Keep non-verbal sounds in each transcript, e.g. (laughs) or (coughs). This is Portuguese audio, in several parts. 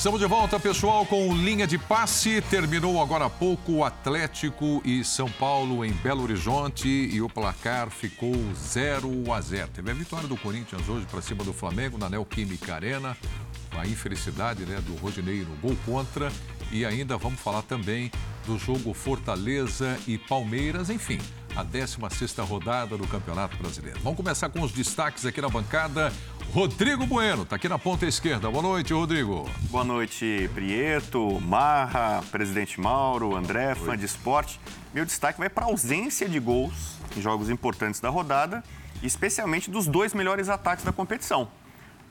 Estamos de volta, pessoal, com linha de passe. Terminou agora há pouco o Atlético e São Paulo em Belo Horizonte e o placar ficou 0 a 0. Teve a vitória do Corinthians hoje para cima do Flamengo na Neoquímica Arena. A infelicidade né, do Rodinei no gol contra. E ainda vamos falar também do jogo Fortaleza e Palmeiras, enfim, a 16 rodada do Campeonato Brasileiro. Vamos começar com os destaques aqui na bancada. Rodrigo Bueno, está aqui na ponta esquerda. Boa noite, Rodrigo. Boa noite, Prieto, Marra, Presidente Mauro, André, fã de esporte. Meu destaque vai para a ausência de gols em jogos importantes da rodada, especialmente dos dois melhores ataques da competição.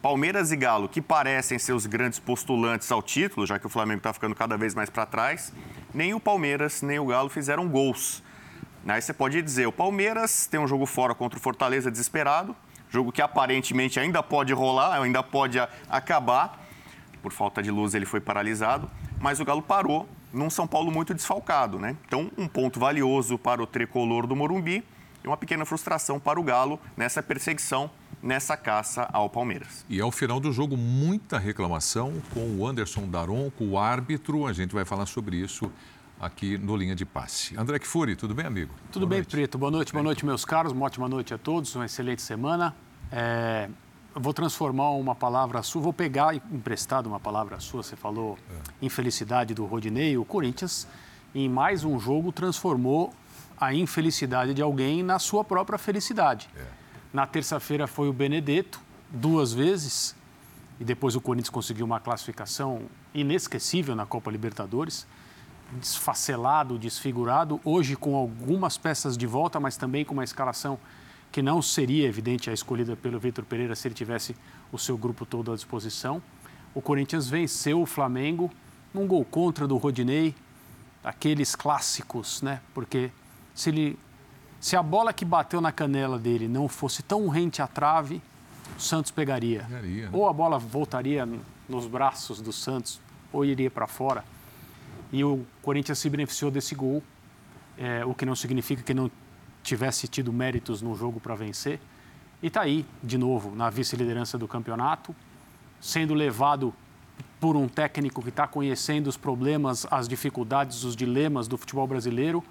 Palmeiras e Galo, que parecem ser os grandes postulantes ao título, já que o Flamengo está ficando cada vez mais para trás, nem o Palmeiras nem o Galo fizeram gols. Aí você pode dizer, o Palmeiras tem um jogo fora contra o Fortaleza desesperado, Jogo que aparentemente ainda pode rolar, ainda pode acabar. Por falta de luz, ele foi paralisado. Mas o Galo parou num São Paulo muito desfalcado, né? Então, um ponto valioso para o tricolor do Morumbi e uma pequena frustração para o Galo nessa perseguição, nessa caça ao Palmeiras. E ao final do jogo, muita reclamação com o Anderson Daron, com o árbitro. A gente vai falar sobre isso aqui no Linha de Passe. André Kfouri, tudo bem, amigo? Tudo boa bem, noite. Preto. Boa noite, boa noite, meus caros. Uma ótima noite a todos, uma excelente semana. É, vou transformar uma palavra sua, vou pegar emprestado uma palavra sua, você falou é. infelicidade do Rodinei, o Corinthians, em mais um jogo, transformou a infelicidade de alguém na sua própria felicidade. É. Na terça-feira foi o Benedetto, duas vezes, e depois o Corinthians conseguiu uma classificação inesquecível na Copa Libertadores desfacelado, desfigurado, hoje com algumas peças de volta, mas também com uma escalação que não seria evidente a escolhida pelo Vitor Pereira se ele tivesse o seu grupo todo à disposição. O Corinthians venceu o Flamengo num gol contra do Rodinei, aqueles clássicos, né? Porque se ele se a bola que bateu na canela dele não fosse tão rente à trave, o Santos pegaria. pegaria né? Ou a bola voltaria nos braços do Santos, ou iria para fora e o Corinthians se beneficiou desse gol, é, o que não significa que não tivesse tido méritos no jogo para vencer. E está aí, de novo, na vice-liderança do campeonato, sendo levado por um técnico que está conhecendo os problemas, as dificuldades, os dilemas do futebol brasileiro.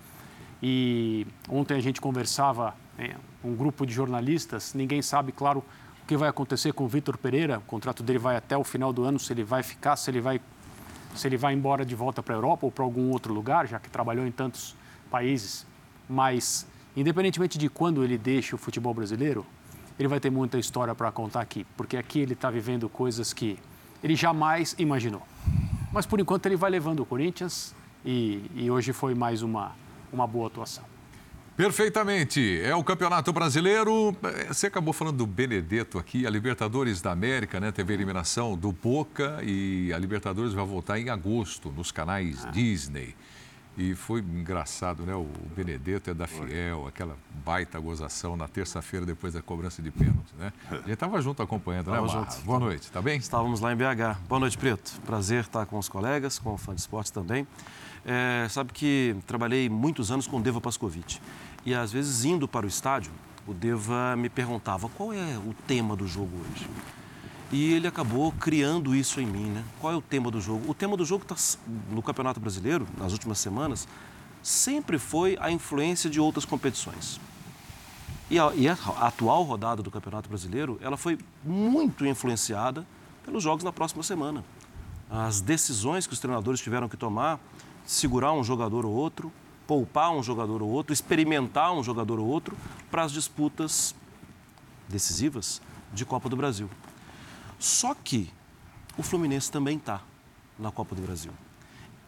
E ontem a gente conversava, né, um grupo de jornalistas, ninguém sabe, claro, o que vai acontecer com o Vitor Pereira. O contrato dele vai até o final do ano, se ele vai ficar, se ele vai se ele vai embora de volta para a Europa ou para algum outro lugar, já que trabalhou em tantos países. Mas, independentemente de quando ele deixa o futebol brasileiro, ele vai ter muita história para contar aqui, porque aqui ele está vivendo coisas que ele jamais imaginou. Mas, por enquanto, ele vai levando o Corinthians e, e hoje foi mais uma, uma boa atuação. Perfeitamente. É o Campeonato Brasileiro. Você acabou falando do Benedetto aqui, a Libertadores da América, né? Teve a eliminação do Boca e a Libertadores vai voltar em agosto nos canais ah. Disney. E foi engraçado, né? O Benedetto é da Fiel, aquela baita gozação na terça-feira depois da cobrança de pênalti, né? A gente estava junto acompanhando, né, junto. Boa noite, tá bem? Estávamos lá em BH. Boa noite, Preto. Prazer estar com os colegas, com o fã de esportes também. É, sabe que trabalhei muitos anos com o Deva Pascovitch. E às vezes, indo para o estádio, o Deva me perguntava qual é o tema do jogo hoje. E ele acabou criando isso em mim, né? Qual é o tema do jogo? O tema do jogo está no Campeonato Brasileiro, nas últimas semanas, sempre foi a influência de outras competições. E a, e a atual rodada do Campeonato Brasileiro, ela foi muito influenciada pelos jogos na próxima semana. As decisões que os treinadores tiveram que tomar, segurar um jogador ou outro, poupar um jogador ou outro, experimentar um jogador ou outro para as disputas decisivas de Copa do Brasil. Só que o Fluminense também está na Copa do Brasil.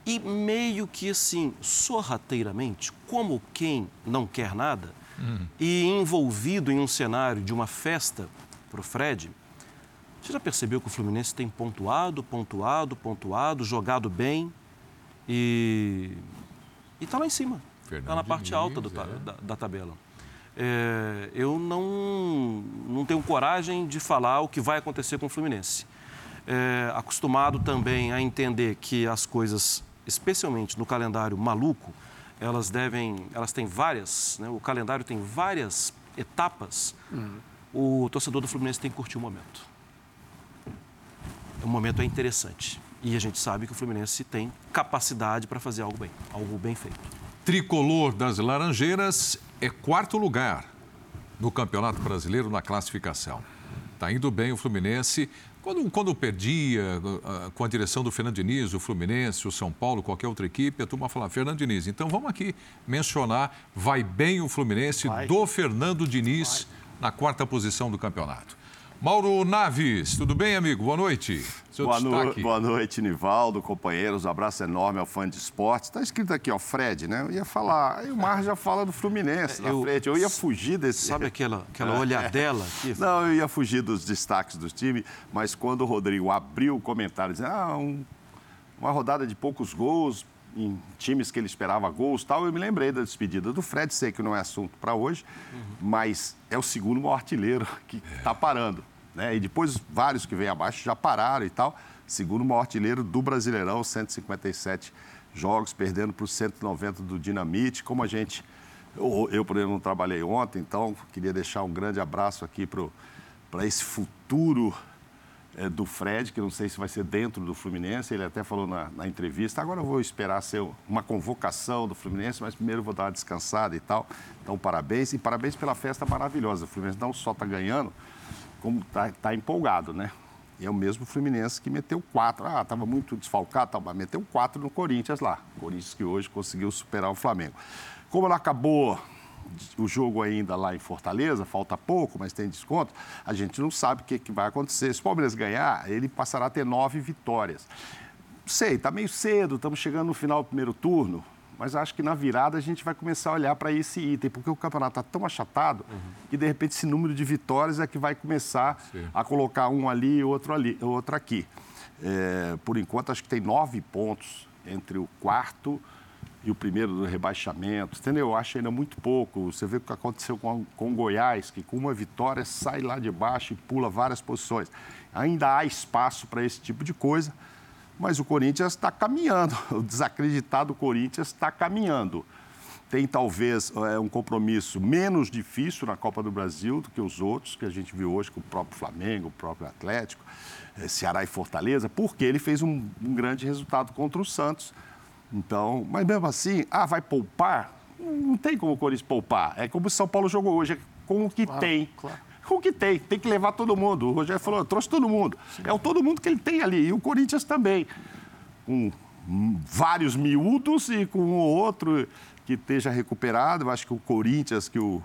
E meio que assim, sorrateiramente, como quem não quer nada, uhum. e envolvido em um cenário de uma festa para o Fred, você já percebeu que o Fluminense tem pontuado, pontuado, pontuado, jogado bem e está lá em cima. Está na parte alta do, é. da, da, tabela. É, eu não, não tenho coragem de falar o que vai acontecer com o Fluminense. É, acostumado também a entender que as coisas, especialmente no calendário maluco, elas devem, elas têm várias, né, o calendário tem várias etapas. Uhum. O torcedor do Fluminense tem que curtir o momento. O momento é interessante. E a gente sabe que o Fluminense tem capacidade para fazer algo bem, algo bem feito. Tricolor das Laranjeiras é quarto lugar no Campeonato Brasileiro na classificação. Está indo bem o Fluminense. Quando, quando perdia uh, com a direção do Fernando Diniz, o Fluminense, o São Paulo, qualquer outra equipe, a turma falava, Fernando Diniz. Então vamos aqui mencionar, vai bem o Fluminense vai. do Fernando Diniz vai. na quarta posição do campeonato. Mauro Naves, tudo bem, amigo? Boa noite. Seu boa, no... boa noite, Nivaldo, companheiros. Um abraço enorme ao fã de esportes. Está escrito aqui, ó, Fred, né? Eu ia falar. Aí o Mar já fala do Fluminense na eu... frente. Eu ia fugir desse. Sabe aquela, aquela olhadela aqui? (laughs) Não, eu ia fugir dos destaques do time, mas quando o Rodrigo abriu o comentário, dizendo, ah, um... uma rodada de poucos gols, em times que ele esperava gols tal, eu me lembrei da despedida do Fred, sei que não é assunto para hoje, uhum. mas é o segundo maior artilheiro que está parando. Né? E depois vários que vêm abaixo já pararam e tal. Segundo maior artilheiro do Brasileirão, 157 jogos, perdendo para os 190 do Dinamite. Como a gente. Eu, eu, por exemplo, não trabalhei ontem, então queria deixar um grande abraço aqui para esse futuro é, do Fred, que não sei se vai ser dentro do Fluminense. Ele até falou na, na, entrevista. Agora eu vou esperar ser uma convocação do Fluminense, mas primeiro vou dar uma descansada e tal. Então, parabéns. E parabéns pela festa maravilhosa. O Fluminense não só está ganhando, como está tá empolgado, né? E é o mesmo Fluminense que meteu quatro. Ah, estava muito desfalcado, tá, mas meteu quatro no Corinthians lá. Corinthians que hoje conseguiu superar o Flamengo. Como ela acabou o jogo ainda lá em Fortaleza, falta pouco, mas tem desconto, a gente não sabe o que, que vai acontecer. Se o Palmeiras ganhar, ele passará a ter nove vitórias. Sei, está meio cedo, estamos chegando no final do primeiro turno mas acho que na virada a gente vai começar a olhar para esse item, porque o campeonato está tão achatado uhum. que, de repente, esse número de vitórias é que vai começar Sim. a colocar um ali e outro, ali, outro aqui. É, por enquanto, acho que tem nove pontos entre o quarto e o primeiro do rebaixamento, entendeu? Eu acho ainda muito pouco. Você vê o que aconteceu com, com o Goiás, que com uma vitória sai lá de baixo e pula várias posições. Ainda há espaço para esse tipo de coisa mas o Corinthians está caminhando. (laughs) O desacreditado Corinthians está caminhando. Tem talvez é, um compromisso menos difícil na Copa do Brasil do que os outros, que a gente viu hoje com o próprio Flamengo, o próprio Atlético, é, Ceará e Fortaleza, porque ele fez um, um grande resultado contra o Santos. Então, mas mesmo assim, ah, vai poupar? Não tem como o Corinthians poupar. É como o São Paulo jogou hoje, é com o que claro, tem. Claro o que tem. Tem que levar todo mundo. O Rogério falou, trouxe todo mundo. Sim. É o todo mundo que ele tem ali. E o Corinthians também. Com vários miúdos e com o outro que esteja recuperado. Eu acho que o Corinthians, que o,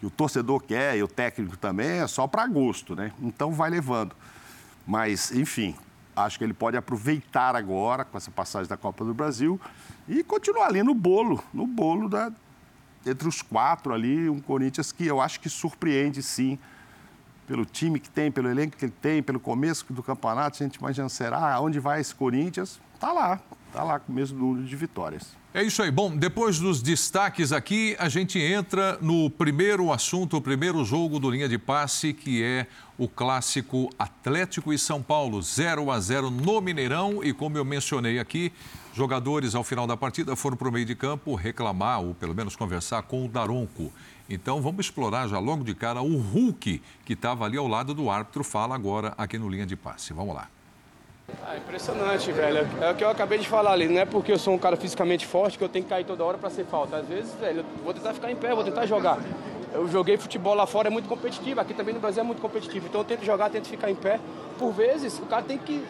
que o torcedor quer e o técnico também, é só para agosto, né? Então vai levando. Mas, enfim, acho que ele pode aproveitar agora, com essa passagem da Copa do Brasil, e continuar ali no bolo, no bolo da, entre os quatro ali, um Corinthians que eu acho que surpreende sim, pelo time que tem, pelo elenco que ele tem, pelo começo do campeonato, a gente imagina, será onde vai esse Corinthians? Tá lá, tá lá com o mesmo número de vitórias. É isso aí. Bom, depois dos destaques aqui, a gente entra no primeiro assunto, o primeiro jogo do linha de passe, que é o clássico Atlético e São Paulo, 0 a 0 no Mineirão. E como eu mencionei aqui, jogadores ao final da partida foram para o meio de campo reclamar, ou pelo menos conversar com o Daronco. Então vamos explorar já logo de cara o Hulk, que estava ali ao lado do árbitro, fala agora aqui no linha de passe. Vamos lá. Ah, impressionante, velho. É o que eu acabei de falar ali. Não é porque eu sou um cara fisicamente forte que eu tenho que cair toda hora para ser falta. Às vezes, velho, eu vou tentar ficar em pé, vou tentar jogar. Eu joguei futebol lá fora, é muito competitivo. Aqui também no Brasil é muito competitivo. Então eu tento jogar, tento ficar em pé. Por vezes, o cara tem que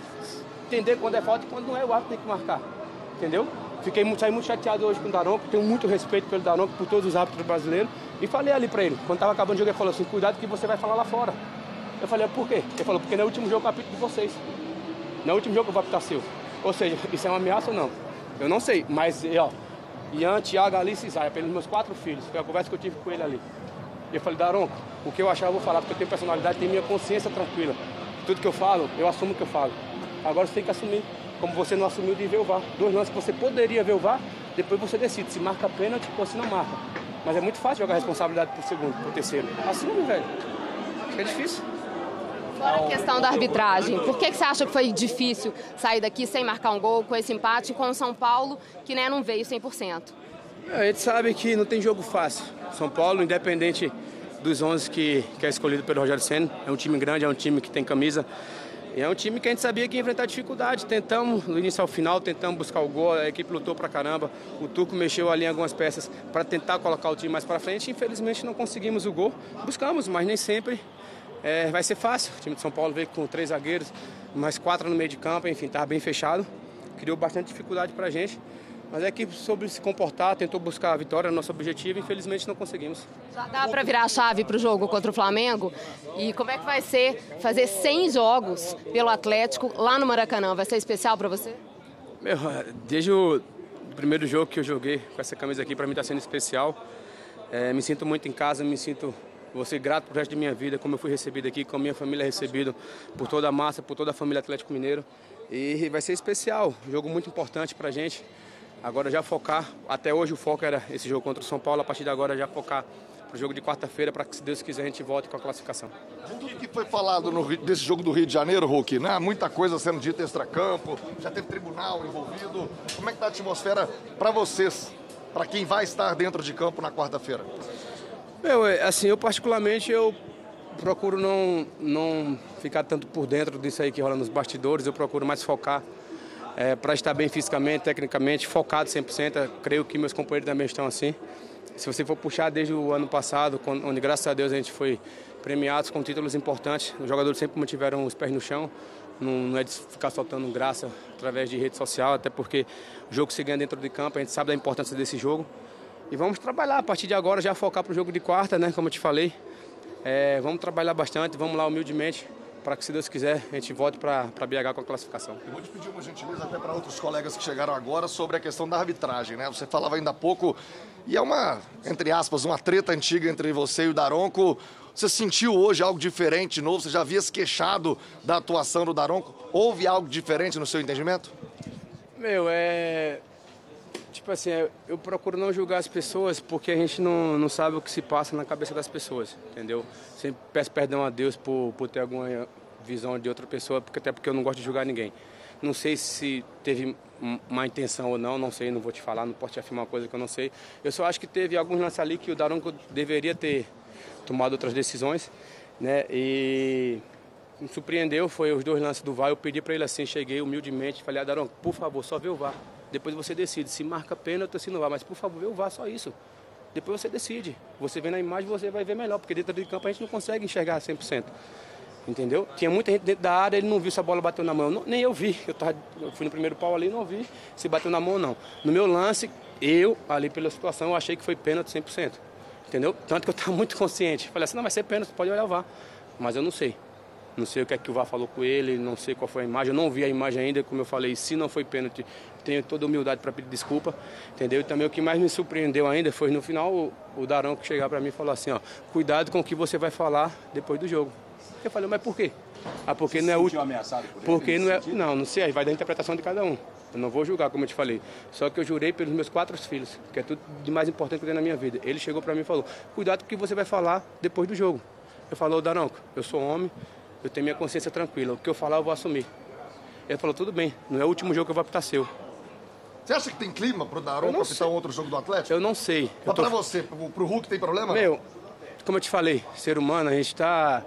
entender quando é falta e quando não é, o árbitro tem que marcar. Entendeu? Fiquei muito, saí muito chateado hoje com o Daronco, tenho muito respeito pelo Daronco, por todos os árbitros brasileiros. E falei ali para ele, quando estava acabando o jogo, ele falou assim, cuidado que você vai falar lá fora. Eu falei, por quê? Ele falou, porque no último jogo eu apito de vocês. No último jogo eu vou apitar seu. Ou seja, (laughs) isso é uma ameaça ou não? Eu não sei, mas, ó, Ian, Thiago, Alice e Zaya, pelos meus quatro filhos, foi a conversa que eu tive com ele ali. E eu falei, Daronco, o que eu achar eu vou falar, porque eu tenho personalidade, tenho minha consciência tranquila. Tudo que eu falo, eu assumo o que eu falo. Agora você tem que assumir, como você não assumiu de ver o VAR. Dois lances que você poderia ver o VAR, depois você decide se marca pênalti ou se não marca. Mas é muito fácil jogar a responsabilidade pro segundo, pro terceiro. Assume, velho. É difícil. Fora a questão da arbitragem, por que, que você acha que foi difícil sair daqui sem marcar um gol com esse empate com o São Paulo, que né, não veio 100%? É, a gente sabe que não tem jogo fácil. São Paulo, independente dos 11 que, que é escolhido pelo Rogério Senna, é um time grande, é um time que tem camisa. E é um time que a gente sabia que ia enfrentar dificuldade. Tentamos, do início ao final, tentamos buscar o gol, a equipe lutou pra caramba. O Turco mexeu ali em algumas peças para tentar colocar o time mais para frente. Infelizmente não conseguimos o gol. Buscamos, mas nem sempre é, vai ser fácil. O time de São Paulo veio com três zagueiros, mais quatro no meio de campo, enfim, estava bem fechado. Criou bastante dificuldade para a gente. Mas a equipe soube se comportar, tentou buscar a vitória, nosso objetivo, infelizmente não conseguimos. Já dá para virar a chave para o jogo contra o Flamengo? E como é que vai ser fazer 100 jogos pelo Atlético lá no Maracanã? Vai ser especial para você? Meu, desde o primeiro jogo que eu joguei com essa camisa aqui, para mim está sendo especial. É, me sinto muito em casa, me sinto Vou ser grato pro resto da minha vida, como eu fui recebido aqui, como a minha família é recebida, por toda a massa, por toda a família Atlético Mineiro. E vai ser especial, jogo muito importante pra gente. Agora já focar, até hoje o foco era esse jogo contra o São Paulo, a partir de agora já focar pro jogo de quarta-feira, para que, se Deus quiser, a gente volte com a classificação. De tudo que foi falado no, desse jogo do Rio de Janeiro, Hulk, né? muita coisa sendo dita extra-campo, já teve tribunal envolvido. Como é que tá a atmosfera para vocês, para quem vai estar dentro de campo na quarta-feira? Meu, é, assim, eu particularmente eu procuro não, não ficar tanto por dentro disso aí que rola nos bastidores, eu procuro mais focar é, para estar bem fisicamente, tecnicamente, focado 100%. Eu creio que meus companheiros também estão assim. Se você for puxar desde o ano passado, onde graças a Deus a gente foi premiados com títulos importantes, os jogadores sempre mantiveram os pés no chão, não, não é de ficar soltando graça através de rede social, até porque o jogo se ganha dentro de campo, a gente sabe da importância desse jogo. E vamos trabalhar a partir de agora, já focar para o jogo de quarta, né? Como eu te falei. É, vamos trabalhar bastante, vamos lá humildemente, para que, se Deus quiser, a gente volte para BH com a classificação. Eu vou te pedir uma gentileza até para outros colegas que chegaram agora sobre a questão da arbitragem, né? Você falava ainda há pouco, e é uma, entre aspas, uma treta antiga entre você e o Daronco. Você sentiu hoje algo diferente, novo? Você já havia se queixado da atuação do Daronco? Houve algo diferente no seu entendimento? Meu, é Tipo assim, eu procuro não julgar as pessoas porque a gente não, não sabe o que se passa na cabeça das pessoas, entendeu? Sempre peço perdão a Deus por, por ter alguma visão de outra pessoa, porque, até porque eu não gosto de julgar ninguém. Não sei se teve má intenção ou não, não sei, não vou te falar, não posso te afirmar uma coisa que eu não sei. Eu só acho que teve alguns lances ali que o Daronco deveria ter tomado outras decisões, né? E me surpreendeu, foi os dois lances do VAR, eu pedi para ele assim, cheguei humildemente, falei, ah, Daronco, por favor, só vê o VAR. Depois você decide se marca pênalti ou se não vai. Mas por favor, o VAR só isso. Depois você decide. Você vê na imagem, você vai ver melhor, porque dentro do campo a gente não consegue enxergar 100%. Entendeu? Tinha muita gente dentro da área, ele não viu se a bola bateu na mão. Não, nem eu vi. Eu, tava, eu fui no primeiro pau ali não vi se bateu na mão ou não. No meu lance, eu, ali pela situação, eu achei que foi pênalti 100%. Entendeu? Tanto que eu estava muito consciente. Falei assim, não, vai ser pênalti, pode olhar o VAR. Mas eu não sei. Não sei o que é que o VAR falou com ele, não sei qual foi a imagem. Eu não vi a imagem ainda, como eu falei, se não foi pênalti, tenho toda a humildade para pedir desculpa, entendeu? E também o que mais me surpreendeu ainda foi no final o, o Darão que chegar para mim e falou assim, ó, cuidado com o que você vai falar depois do jogo. Eu falei, mas por quê? Ah, porque você não é o ameaçado por Porque não é, não, não sei, aí vai da interpretação de cada um. Eu não vou julgar, como eu te falei. Só que eu jurei pelos meus quatro filhos, que é tudo de mais importante que eu tenho na minha vida. Ele chegou para mim e falou: "Cuidado com o que você vai falar depois do jogo". Eu falei: Daronco, eu sou homem, eu tenho minha consciência tranquila. O que eu falar, eu vou assumir. Ele falou, tudo bem, não é o último jogo que eu vou apitar seu. Você acha que tem clima pro Daron apitar um outro jogo do Atlético? Eu não sei. Mas tô... pra você, pro, pro Hulk tem problema? Meu, como eu te falei, ser humano, a gente tá...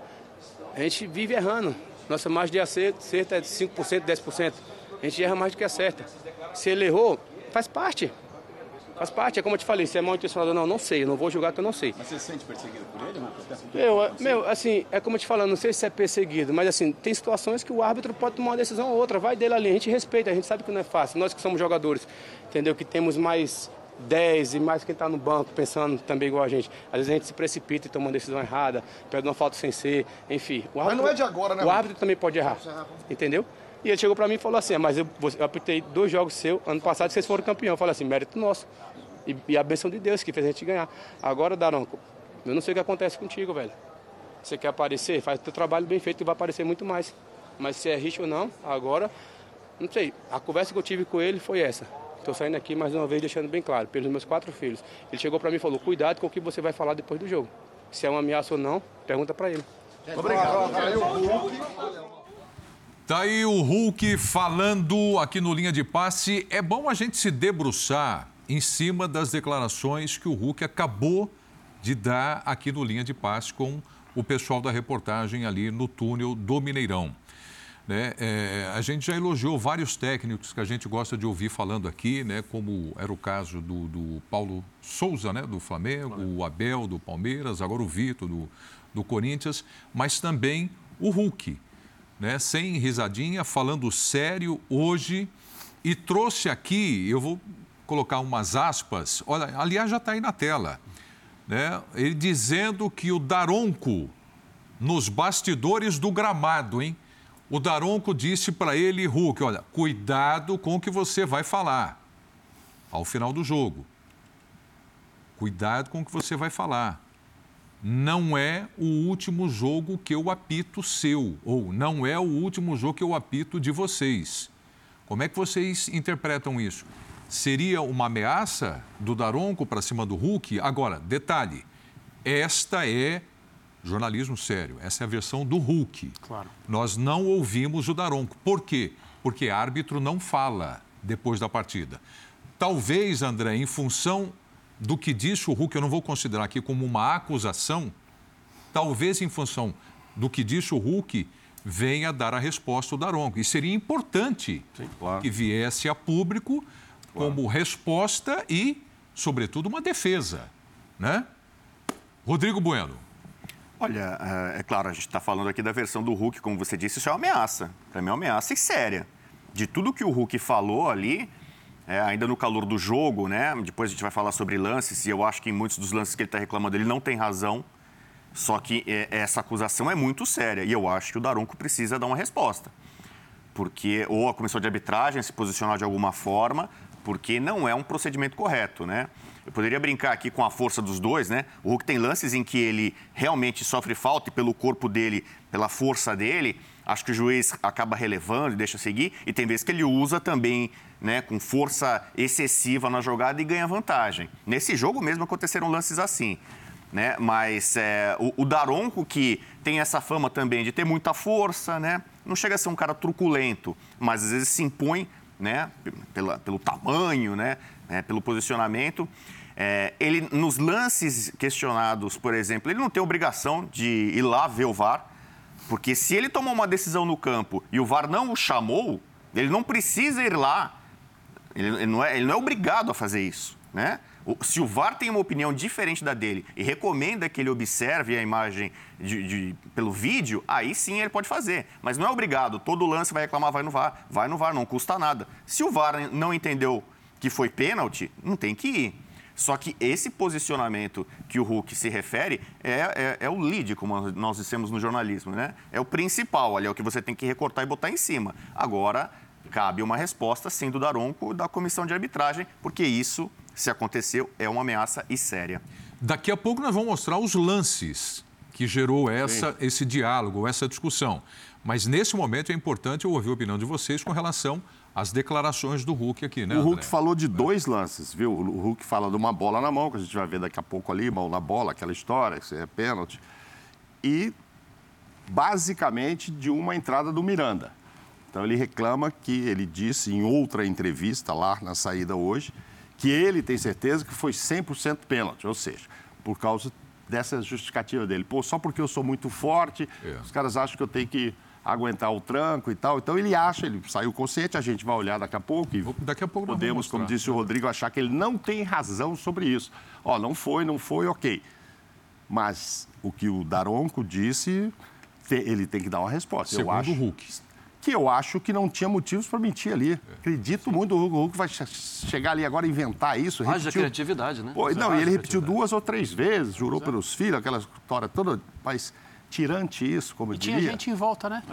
A gente vive errando. Nossa margem de acerto, acerto é de 5%, 10%. A gente erra mais do que acerta. Se ele errou, faz parte. Faz parte, é como eu te falei, se é mal intencionado ou não, não sei, eu não vou julgar que eu não sei. Mas você se sente perseguido por ele? Meu, é, meu, assim, é como eu te falando, não sei se é perseguido, mas assim, tem situações que o árbitro pode tomar uma decisão ou outra, vai dele ali, a gente respeita, a gente sabe que não é fácil. Nós que somos jogadores, entendeu? Que temos mais 10 e mais quem está no banco pensando também igual a gente. Às vezes a gente se precipita e toma uma decisão errada, pega uma falta sem ser, enfim. Árbitro, mas não é de agora, né? O árbitro também pode errar, entendeu? E ele chegou para mim e falou assim, mas eu, eu apitei dois jogos seu, ano passado vocês foram campeão. Eu falei assim, mérito nosso. E, e a bênção de Deus que fez a gente ganhar. Agora, Daronco, eu não sei o que acontece contigo, velho. Você quer aparecer? Faz o teu trabalho bem feito e vai aparecer muito mais. Mas se é rico ou não, agora, não sei. A conversa que eu tive com ele foi essa. Estou saindo aqui mais uma vez deixando bem claro, pelos meus quatro filhos. Ele chegou para mim e falou: cuidado com o que você vai falar depois do jogo. Se é uma ameaça ou não, pergunta para ele. Obrigado. Tá aí o Hulk falando aqui no Linha de Passe. É bom a gente se debruçar em cima das declarações que o Hulk acabou de dar aqui no Linha de Passe com o pessoal da reportagem ali no túnel do Mineirão. Né? É, a gente já elogiou vários técnicos que a gente gosta de ouvir falando aqui, né? como era o caso do, do Paulo Souza, né? do Flamengo, o Abel do Palmeiras, agora o Vitor do, do Corinthians, mas também o Hulk, né? sem risadinha, falando sério hoje e trouxe aqui, eu vou colocar umas aspas, olha, aliás já está aí na tela, né? ele dizendo que o Daronco, nos bastidores do gramado, hein? O Daronco disse para ele, Hulk, olha, cuidado com o que você vai falar ao final do jogo. Cuidado com o que você vai falar. Não é o último jogo que eu apito seu, ou não é o último jogo que eu apito de vocês. Como é que vocês interpretam isso? Seria uma ameaça do Daronco para cima do Hulk? Agora, detalhe: esta é jornalismo sério. Essa é a versão do Hulk. Claro. Nós não ouvimos o Daronco. Por quê? Porque árbitro não fala depois da partida. Talvez, André, em função do que disse o Hulk, eu não vou considerar aqui como uma acusação, talvez em função do que disse o Hulk, venha dar a resposta o Daronco. E seria importante Sim, claro. que viesse a público como resposta e, sobretudo, uma defesa. Né? Rodrigo Bueno. Olha, é claro, a gente está falando aqui da versão do Hulk, como você disse, isso é uma ameaça. Para mim é uma ameaça e séria. De tudo que o Hulk falou ali, é, ainda no calor do jogo, né? Depois a gente vai falar sobre lances, e eu acho que em muitos dos lances que ele está reclamando, ele não tem razão. Só que é, essa acusação é muito séria e eu acho que o Daronco precisa dar uma resposta. Porque, ou a comissão de arbitragem se posicionar de alguma forma, porque não é um procedimento correto, né? Eu poderia brincar aqui com a força dos dois, né? O Hulk tem lances em que ele realmente sofre falta e pelo corpo dele, pela força dele, acho que o juiz acaba relevando e deixa seguir. E tem vezes que ele usa também, né, com força excessiva na jogada e ganha vantagem. Nesse jogo mesmo aconteceram lances assim. Né? Mas é, o, o Daronco, que tem essa fama também de ter muita força, né? Não chega a ser um cara truculento, mas às vezes se impõe, né? Pela, pelo tamanho, né? É, pelo posicionamento. É, ele, nos lances questionados, por exemplo, ele não tem obrigação de ir lá ver o VAR, porque se ele tomou uma decisão no campo e o VAR não o chamou, ele não precisa ir lá. Ele, ele não, é, ele não é obrigado a fazer isso, né? Se o VAR tem uma opinião diferente da dele e recomenda que ele observe a imagem de, de, pelo vídeo, aí sim ele pode fazer. Mas não é obrigado. Todo lance vai reclamar, vai no VAR. Vai no VAR, não custa nada. Se o VAR não entendeu que foi pênalti, não tem que ir. Só que esse posicionamento que o Hulk se refere é, é, é, o lead, como nós dissemos no jornalismo, né? É o principal, ali é o que você tem que recortar e botar em cima. Agora, cabe uma resposta, sim, do Daronco, da comissão de arbitragem, porque isso, se aconteceu, é uma ameaça e séria. Daqui a pouco nós vamos mostrar os lances que gerou essa, esse diálogo, essa discussão. Mas nesse momento é importante eu ouvir a opinião de vocês com relação às declarações do Hulk aqui, né? O Hulk André? falou de dois lances, viu? O Hulk fala de uma bola na mão, que a gente vai ver daqui a pouco ali, mão na bola, aquela história, que é pênalti. E basicamente de uma entrada do Miranda. Então ele reclama que ele disse em outra entrevista lá na saída hoje que ele tem certeza que foi 100% pênalti, ou seja, por causa dessa justificativa dele. Pô, só porque eu sou muito forte, É. os caras acham que eu tenho que aguentar o tranco e tal. Então ele acha, ele saiu consciente, a gente vai olhar daqui a pouco e Daqui a pouco podemos, como disse o Rodrigo, achar que ele não tem razão sobre isso. Ó, não foi, não foi, ok. Mas o que o Daronco disse, ele tem que dar uma resposta. eu Segundo acho o Hulk. Que eu acho que não tinha motivos para mentir ali. Acredito muito, o Hulk, o Hulk vai che- chegar ali agora e inventar isso. Haja repetiu- criatividade, né? Pô, não, Haja e ele repetiu duas ou três vezes, jurou pelos filhos, aquela história toda, mas tirante isso, como eu E tinha diria. gente em volta, né?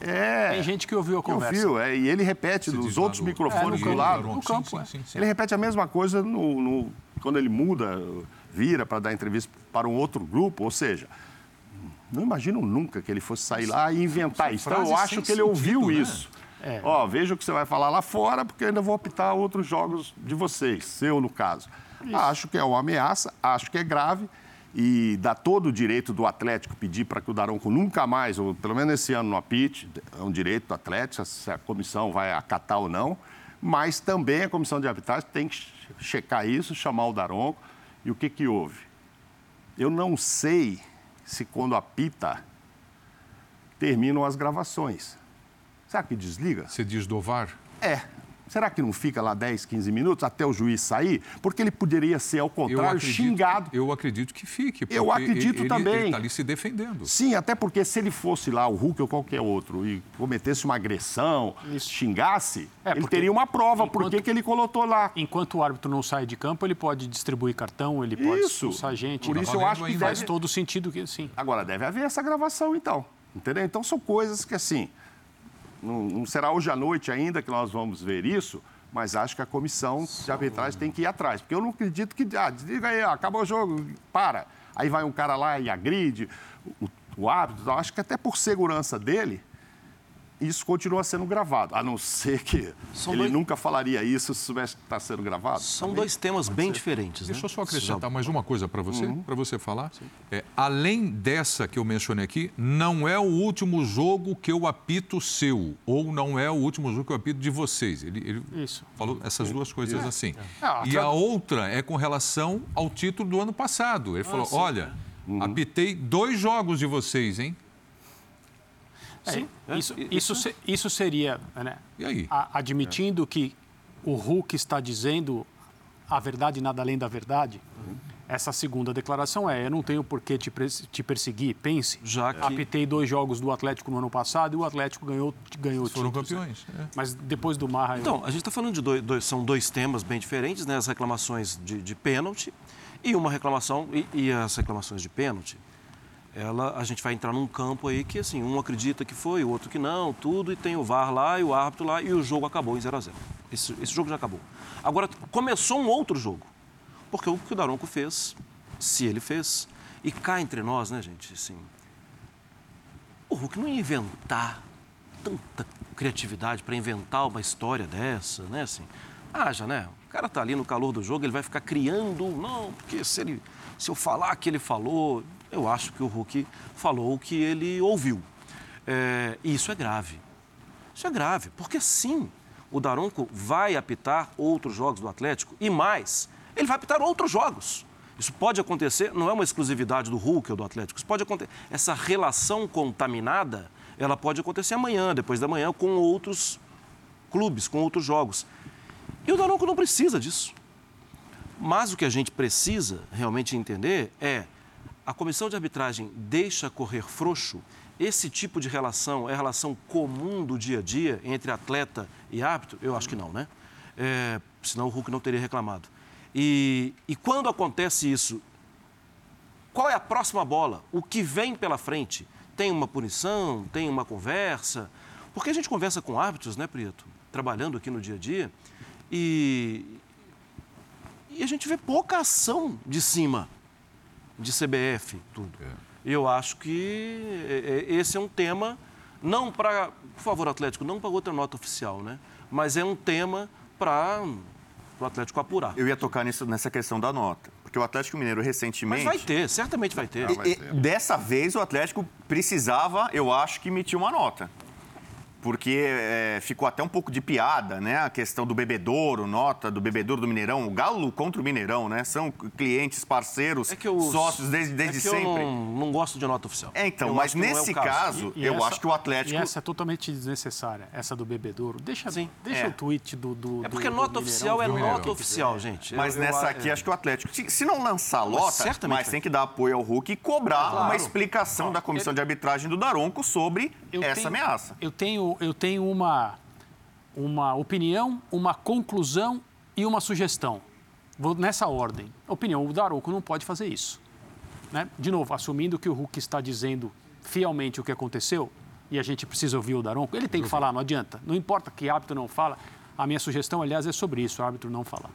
É. Tem gente que ouviu a conversa. ouviu, é, e ele repete nos outros no- microfones É, do no lado. no campo, sim, é. sim, sim. Ele repete a mesma coisa no, no- quando ele muda, vira para dar entrevista para um outro grupo, ou seja, não imagino nunca que ele fosse sair lá e inventar isso. Então eu acho que ele ouviu sentido, né? isso. É. Ó, veja o que você vai falar lá fora, porque eu ainda vou apitar outros jogos de vocês, seu no caso. Acho que é uma ameaça, acho que é grave e dá todo o direito do Atlético pedir para que o Daronco nunca mais, ou pelo menos esse ano no apite, é um direito do Atlético, se a comissão vai acatar ou não, mas também a comissão de arbitragem tem que che- checar isso, chamar o Daronco. E o que, que houve? Eu não sei se quando apita terminam as gravações. Será que desliga? Você diz do VAR? É. Será que não fica lá 10, 15 minutos até o juiz sair? Porque ele poderia ser, ao contrário, xingado. Eu acredito que fique. Eu porque acredito ele, também. Ele está ali se defendendo. Sim, até porque se ele fosse lá, o Hulk ou qualquer outro, e cometesse uma agressão, xingasse, É, ele teria uma prova enquanto- por que que ele colocou lá. Enquanto o árbitro não sai de campo, ele pode distribuir cartão, ele pode Isso. expulsar gente. Por isso eu acho que ainda. Faz deve... todo sentido que sim. Agora, deve haver essa gravação, então. Entendeu? Então, são coisas que, assim, não, não será hoje à noite ainda que nós vamos ver isso, mas acho que a comissão de arbitragem tem que ir atrás. Porque eu não acredito que, ah, desliga aí, acabou o jogo, para. Aí vai um cara lá e agride o, o árbitro. Acho que até por segurança dele, isso continua sendo gravado. A não ser que São ele dois- nunca falaria isso se soubesse que está sendo gravado. São dois temas bem diferentes, né? Deixa eu só acrescentar Já- mais uma coisa para você, Uhum. para você falar. É, além dessa que eu mencionei aqui, não é o último jogo que eu apito seu, ou não é o último jogo que eu apito de vocês. Ele, ele Isso. falou essas duas coisas assim. Ah, E a outra é com relação ao título do ano passado. Ele falou: olha, Uhum. apitei dois jogos de vocês, hein? É, É, isso, e- isso, se- isso seria, né, E aí? a- admitindo que o Hulk está dizendo a verdade nada além da verdade, essa segunda declaração é: eu não tenho por que te, te perseguir, pense. Já que- Apitei dois jogos do Atlético no ano passado e o Atlético ganhou, ganhou Foram títulos. campeões. é. Mas depois do Marra. eu- Então, a gente está falando de dois, dois- são dois temas bem diferentes, né? As reclamações de, de pênalti e uma reclamação e, e as reclamações de pênalti. Ela, a gente vai entrar num campo aí que assim um acredita que foi, o outro que não, tudo e tem o VAR lá e o árbitro lá e o jogo acabou em 0 a 0. Esse, esse jogo já acabou. Agora começou um outro jogo, porque o que o Daronco fez, se ele fez e cá entre nós, né, gente, assim, o Hulk não ia inventar tanta criatividade para inventar uma história dessa, né? Assim, haja, né? O cara tá ali no calor do jogo, ele vai ficar criando, não, porque se ele, se eu falar que ele falou, eu acho que o Hulk falou o que ele ouviu. É, e isso é grave. Isso é grave, porque sim, o Daronco vai apitar outros jogos do Atlético e mais, ele vai apitar outros jogos. Isso pode acontecer, não é uma exclusividade do Hulk ou do Atlético, isso pode acontecer. Essa relação contaminada, ela pode acontecer amanhã, depois da manhã, com outros clubes, com outros jogos. E o Daronco não precisa disso. Mas o que a gente precisa realmente entender é a comissão de arbitragem deixa correr frouxo esse tipo de relação é relação comum do dia a dia entre atleta e árbitro? Eu acho que não, né? É, senão o Hulk não teria reclamado. E, e quando acontece isso, qual é a próxima bola? O que vem pela frente? Tem uma punição? Tem uma conversa? Porque a gente conversa com árbitros, né, Prieto? Trabalhando aqui no dia a dia. E, e a gente vê pouca ação de cima, de CBF, tudo. E eu acho que é, é, esse é um tema, não para, por favor, Atlético, não para outra nota oficial, né? Mas é um tema para o Atlético apurar. Eu ia tocar nisso, nessa questão da nota. Porque o Atlético Mineiro Mas recentemente. vai ter, certamente vai ter. E- e dessa vez o Atlético precisava, eu acho, que emitir uma nota. Porque é, ficou até um pouco de piada, né? A questão do bebedouro, nota do bebedouro do Mineirão. O Galo contra o Mineirão, né? São clientes, parceiros, É eu, sócios desde, é desde que sempre. Eu não, não gosto de nota oficial. É, então, Eu mas é nesse caso, E eu essa- acho que o Atlético. E essa é totalmente desnecessária, essa do bebedouro. Deixa, Sim. deixa É. o tweet do. do É porque do- nota do oficial é nota oficial, gente. Mas Eu- eu- nessa é- aqui, acho que o Atlético, se, se não lançar a lota, mas vai. tem que dar apoio ao Hulk e cobrar Claro. uma explicação da comissão de arbitragem do Daronco sobre Eu essa tenho- ameaça. Eu tenho, eu tenho uma, uma opinião, uma conclusão e uma sugestão. Vou nessa ordem. Opinião: o Daronco não pode fazer isso. Né? De novo, assumindo que o Hulk está dizendo fielmente o que aconteceu, e a gente precisa ouvir o Daronco, ele tem que falar, não adianta. Não importa que árbitro não fala. A minha sugestão, aliás, é sobre isso: o árbitro não falar.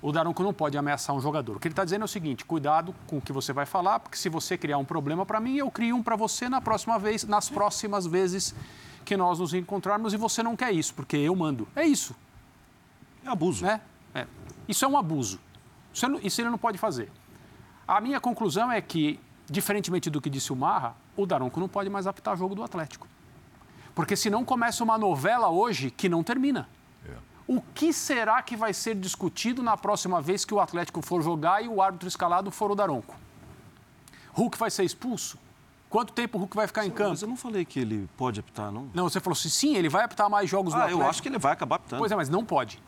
O Daronco não pode ameaçar um jogador. O que ele está dizendo é o seguinte: cuidado com o que você vai falar, porque se você criar um problema para mim, eu crio um para você na próxima vez, nas próximas vezes que nós nos encontrarmos e você não quer isso, porque eu mando. É isso, É abuso. né? É. Isso é um abuso. Isso, não- isso ele não pode fazer. A minha conclusão é que, diferentemente do que disse o Marra, o Daronco não pode mais apitar jogo do Atlético. Porque senão começa uma novela hoje que não termina. O que será que vai ser discutido na próxima vez que o Atlético for jogar e o árbitro escalado for o Daronco? Hulk vai ser expulso? Quanto tempo o Hulk vai ficar em campo? Mas eu não falei que ele pode apitar, não. Não, você falou assim, sim, ele vai apitar mais jogos Ah, Atlético. eu acho que ele vai acabar apitando. Pois é, mas não pode.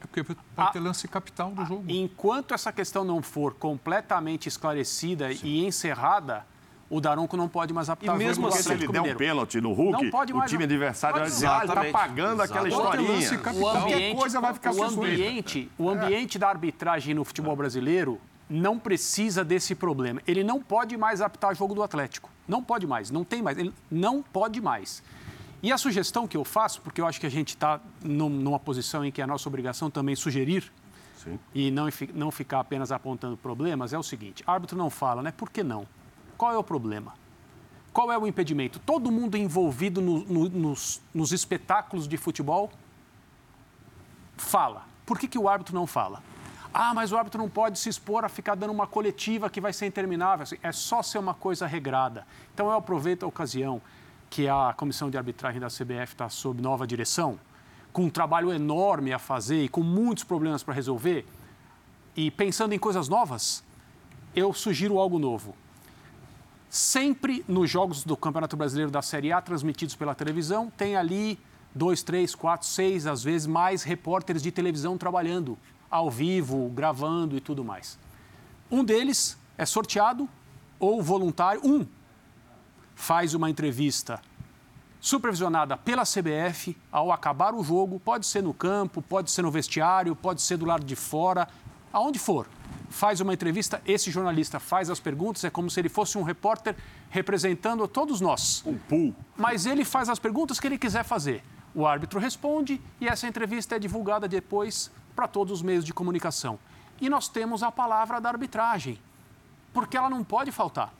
É porque pode Ah, ter lance capital do jogo. Enquanto essa questão não for completamente esclarecida e encerrada, o Daronco não pode mais apitar E mesmo se ele Atlético der um pênalti no Hulk, Não pode o time não. adversário vai dizer, ah, ele tá pagando aquela historinha. O Qualquer ambiente, coisa vai ficar o ambiente, o ambiente da arbitragem no futebol brasileiro não precisa desse problema. Ele não pode mais apitar jogo do Atlético. Não pode mais, não tem mais. Ele não pode mais. E a sugestão que eu faço, porque eu acho que a gente está numa posição em que é a nossa obrigação também sugerir e não, não ficar apenas apontando problemas, é o seguinte: árbitro não fala, né? Por que não? Qual é o problema? Qual é o impedimento? Todo mundo envolvido no- no- nos, nos espetáculos de futebol fala. Por que, que o árbitro não fala? Ah, mas o árbitro não pode se expor a ficar dando uma coletiva que vai ser interminável. Assim, É só ser uma coisa regrada. Então eu aproveito a ocasião que a comissão de arbitragem da CBF está sob nova direção, com um trabalho enorme a fazer e com muitos problemas para resolver, e pensando em coisas novas, eu sugiro algo novo. Sempre nos jogos do Campeonato Brasileiro da Série A, transmitidos pela televisão, tem ali dois, três, quatro, seis, às vezes mais repórteres de televisão trabalhando ao vivo, gravando e tudo mais. Um deles é sorteado ou voluntário, um faz uma entrevista supervisionada pela CBF ao acabar o jogo, pode ser no campo, pode ser no vestiário, pode ser do lado de fora, aonde for. Faz uma entrevista, esse jornalista faz as perguntas, é como se ele fosse um repórter representando a todos nós. Um pool. Mas ele faz as perguntas que ele quiser fazer. O árbitro responde e essa entrevista é divulgada depois para todos os meios de comunicação. E nós temos a palavra da arbitragem, porque ela não pode faltar.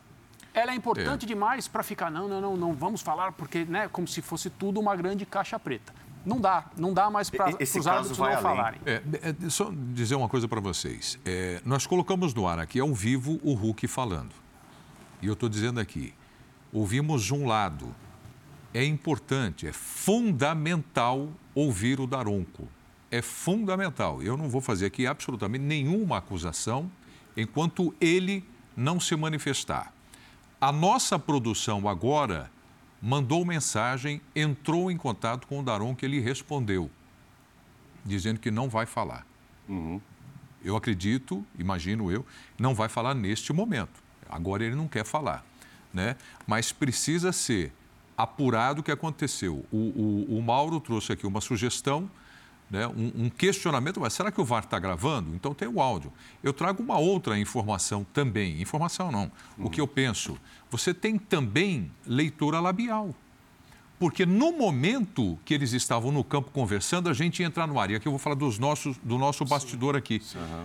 Ela é importante demais para ficar, não, não, não, não vamos falar, porque, né, como se fosse tudo uma grande caixa preta. Não dá, não dá mais para os árbitros não além. falarem. É, é, só dizer uma coisa para vocês. É, nós colocamos no ar aqui ao vivo o Hulk falando. E eu estou dizendo aqui, ouvimos um lado. É importante, é fundamental ouvir o Daronco. É fundamental. Eu não vou fazer aqui absolutamente nenhuma acusação enquanto ele não se manifestar. A nossa produção agora mandou mensagem, entrou em contato com o Daronco, ele respondeu dizendo que não vai falar. Eu acredito, imagino eu, não vai falar neste momento. Agora ele não quer falar, né? Mas precisa ser apurado o que aconteceu. O, o- o Mauro trouxe aqui uma sugestão, né? um, um questionamento, mas será que o VAR está gravando? Então tem o áudio. Eu trago uma outra informação também. Informação não. O que eu penso? Você tem também leitura labial. Porque no momento que eles estavam no campo conversando, a gente ia entrar no ar. E aqui eu vou falar dos nossos, do nosso bastidor aqui.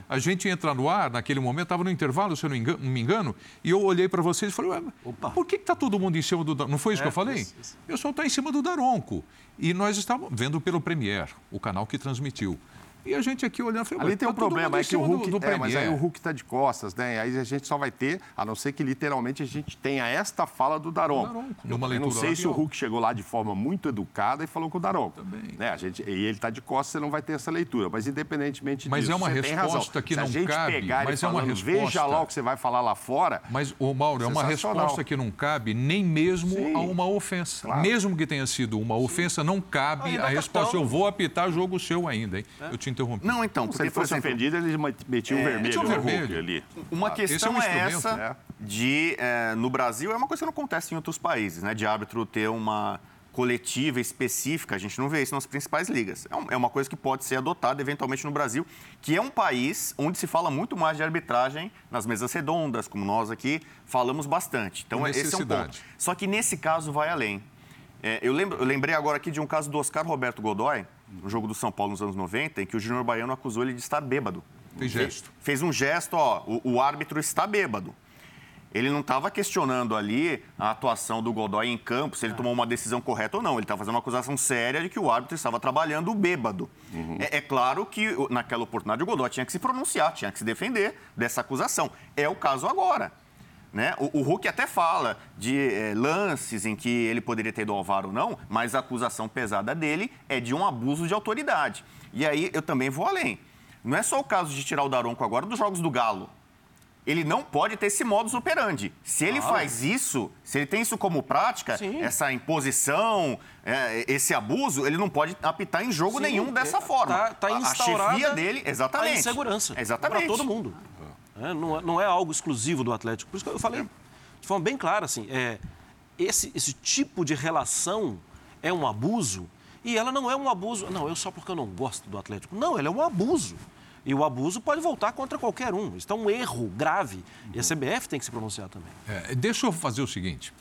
A gente ia entrar no ar, naquele momento, estava no intervalo, se eu não, engan- não me engano, e eu olhei para vocês e falei, Ué, por que está todo mundo em cima do? Não foi isso que eu falei? O pessoal está em cima do Daronco. E nós estávamos vendo pelo Premier, o canal que transmitiu. E a gente aqui olhando, falei, Ali "Ué, tem tá um problema, é que o cima do- Hulk. do é, mas aí Premier." o Hulk está de costas, né? Aí a gente só vai ter, a não ser que literalmente a gente tenha esta fala do. Daronco, Eu numa eu não sei se o. Hulk chegou lá de forma muito educada e falou com o Daronco. Também. Né? A gente, e ele está de costas, você não vai ter essa leitura. Mas independentemente Mas disso, é uma resposta razão. que se não a gente cabe, pegar mas e é uma falando, veja resposta. lá o que você vai falar lá fora. Mas, ô Mauro, é uma resposta que não cabe nem mesmo Sim. a uma ofensa. Claro. Mesmo que tenha sido uma ofensa, não cabe a é resposta. cartão. Eu vou apitar jogo seu ainda, hein? Eu te interrompi. Não, então, Se porque, ele por fosse exemplo, ofendido, ele metia o vermelho metia o vermelho. ali. Uma Claro, esse é questão um é, essa né? de, eh, no Brasil, é uma coisa que não acontece em outros países, né? De árbitro ter uma coletiva específica, a gente não vê isso nas principais ligas. É É uma coisa que pode ser adotada eventualmente no Brasil, que é um país onde se fala muito mais de arbitragem nas mesas redondas, como nós aqui falamos bastante. Então, esse é um ponto. Só que nesse caso vai além. É, eu, lembro- eu lembrei agora aqui de um caso do Oscar Roberto Godoy, no jogo do São Paulo nos anos 90, em que o Júnior Baiano acusou ele de estar bêbado. Fez gesto. Fez um gesto, ó, o, o árbitro está bêbado. Ele não estava questionando ali a atuação do Godoy em campo, se ele tomou uma decisão correta ou não. Ele estava fazendo uma acusação séria de que o árbitro estava trabalhando bêbado. É, é claro que naquela oportunidade o Godoy tinha que se pronunciar, tinha que se defender dessa acusação. É o caso agora. Né? O, o Hulk até fala de eh, lances em que ele poderia ter ido ao VAR ou não, mas a acusação pesada dele é de um abuso de autoridade. E aí eu também vou além. Não é só o caso de tirar o Daronco agora dos jogos do Galo. ele não pode ter esse modus operandi. Se ele claro. faz isso, se ele tem isso como prática, Sim. essa imposição, é, esse abuso, ele não pode apitar em jogo Sim, nenhum dessa forma. Tá, tá a chefia dele, exatamente. A insegurança. Exatamente. Para todo mundo. É, não, é, não, é, algo exclusivo do Atlético. Por isso que eu falei de forma bem clara, assim, é, esse, esse tipo de relação é um abuso e ela não é um abuso. Não, eu só porque eu não gosto do Atlético. Não, ela é um abuso. E o abuso pode voltar contra qualquer um. Isso é um erro grave. E a CBF tem que se pronunciar também. É, deixa eu fazer o seguinte.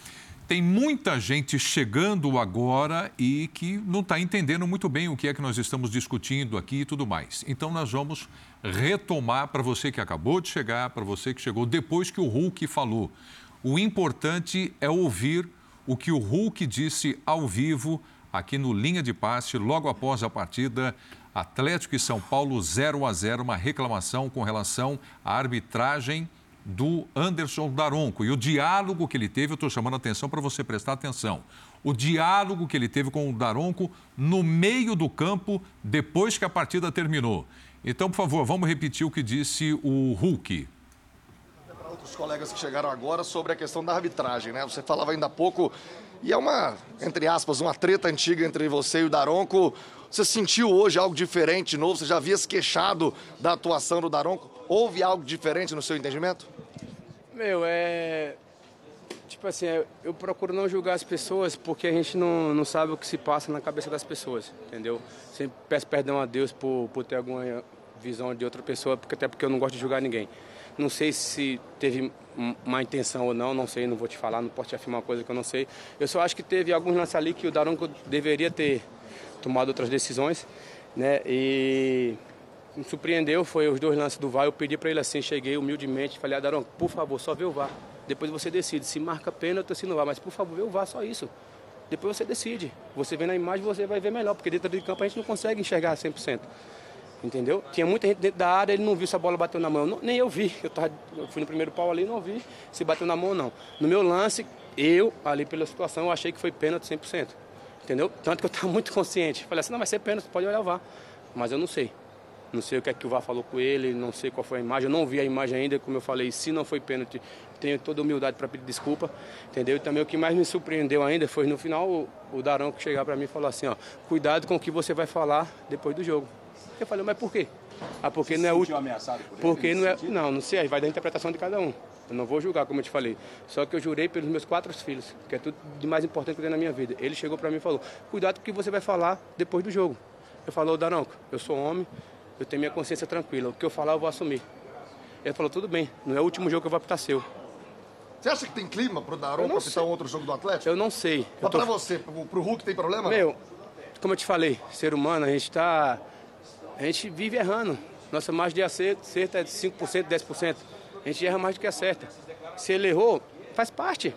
Tem muita gente chegando agora e que não está entendendo muito bem o que é que nós estamos discutindo aqui e tudo mais. Então, nós vamos retomar para você que acabou de chegar, para você que chegou depois que o Hulk falou. O importante é ouvir o que o Hulk disse ao vivo aqui no Linha de Passe, logo após a partida Atlético e São Paulo 0 a 0, uma reclamação com relação à arbitragem do Anderson Daronco. E o diálogo que ele teve, eu estou chamando a atenção para você prestar atenção. O diálogo que ele teve com o Daronco no meio do campo, depois que a partida terminou. Então, por favor, vamos repetir o que disse o Hulk. Outros colegas que chegaram agora sobre a questão da arbitragem, né? Você falava ainda há pouco, e é uma, entre aspas, uma treta antiga entre você e o Daronco. Você sentiu hoje algo diferente, novo? Você já havia se queixado da atuação do Daronco? Houve algo diferente no seu entendimento? Meu, é. Tipo assim, é, eu procuro não julgar as pessoas porque a gente não, não sabe o que se passa na cabeça das pessoas, entendeu? Sempre peço perdão a Deus por, por ter alguma visão de outra pessoa, porque, até porque eu não gosto de julgar ninguém. Não sei se teve má intenção ou não, não sei, não vou te falar, não posso te afirmar uma coisa que eu não sei. Eu só acho que teve alguns lances ali que o Daronco deveria ter tomado outras decisões, né? E me surpreendeu, foi os dois lances do VAR. Eu pedi para ele assim, cheguei humildemente, falei, Adarão, por favor, só vê o VAR. Depois você decide. Se marca pênalti ou se não vai, mas por favor, vê o VAR, só isso. Depois você decide. Você vê na imagem, você vai ver melhor, porque dentro de campo a gente não consegue enxergar 100%. Entendeu? Tinha muita gente dentro da área, ele não viu se a bola bateu na mão. Não, nem eu vi. Eu, tava, eu fui no primeiro pau ali não vi se bateu na mão ou não. No meu lance, eu, ali pela situação, eu achei que foi pênalti 100%. Entendeu? Tanto que eu estava muito consciente. Falei assim, não, vai ser pênalti, pode olhar o VAR. Mas eu não sei. Não sei o que é que o VAR falou com ele, não sei qual foi a imagem. Eu não vi a imagem ainda, como eu falei, se não foi pênalti, tenho toda a humildade para pedir desculpa, entendeu? E também o que mais me surpreendeu ainda foi no final o, o Darão que chegar para mim e falou assim, ó, cuidado com o que você vai falar depois do jogo. Eu falei, mas por quê? Ah, porque você não é útil. ameaçado por ele? Porque não é. Não, não sei, vai da interpretação de cada um. Eu não vou julgar, como eu te falei. Só que eu jurei pelos meus quatro filhos, que é tudo de mais importante que eu tenho na minha vida. Ele chegou para mim e falou: Cuidado com o que você vai falar depois do jogo. Eu falei: Ô Daronco, eu sou homem, eu tenho minha consciência tranquila. O que eu falar, eu vou assumir. Ele falou: Tudo bem, não é o último jogo que eu vou apitar seu. Você acha que tem clima pro Daronco apitar um outro jogo do Atlético? Eu não sei. Mas tô... pra você, pro, pro Hulk tem problema? Meu, como eu te falei, ser humano, a gente tá. A gente vive errando. Nossa margem de acerto, acerto é de 5%, 10%. A gente erra mais do que acerta. Se ele errou, faz parte.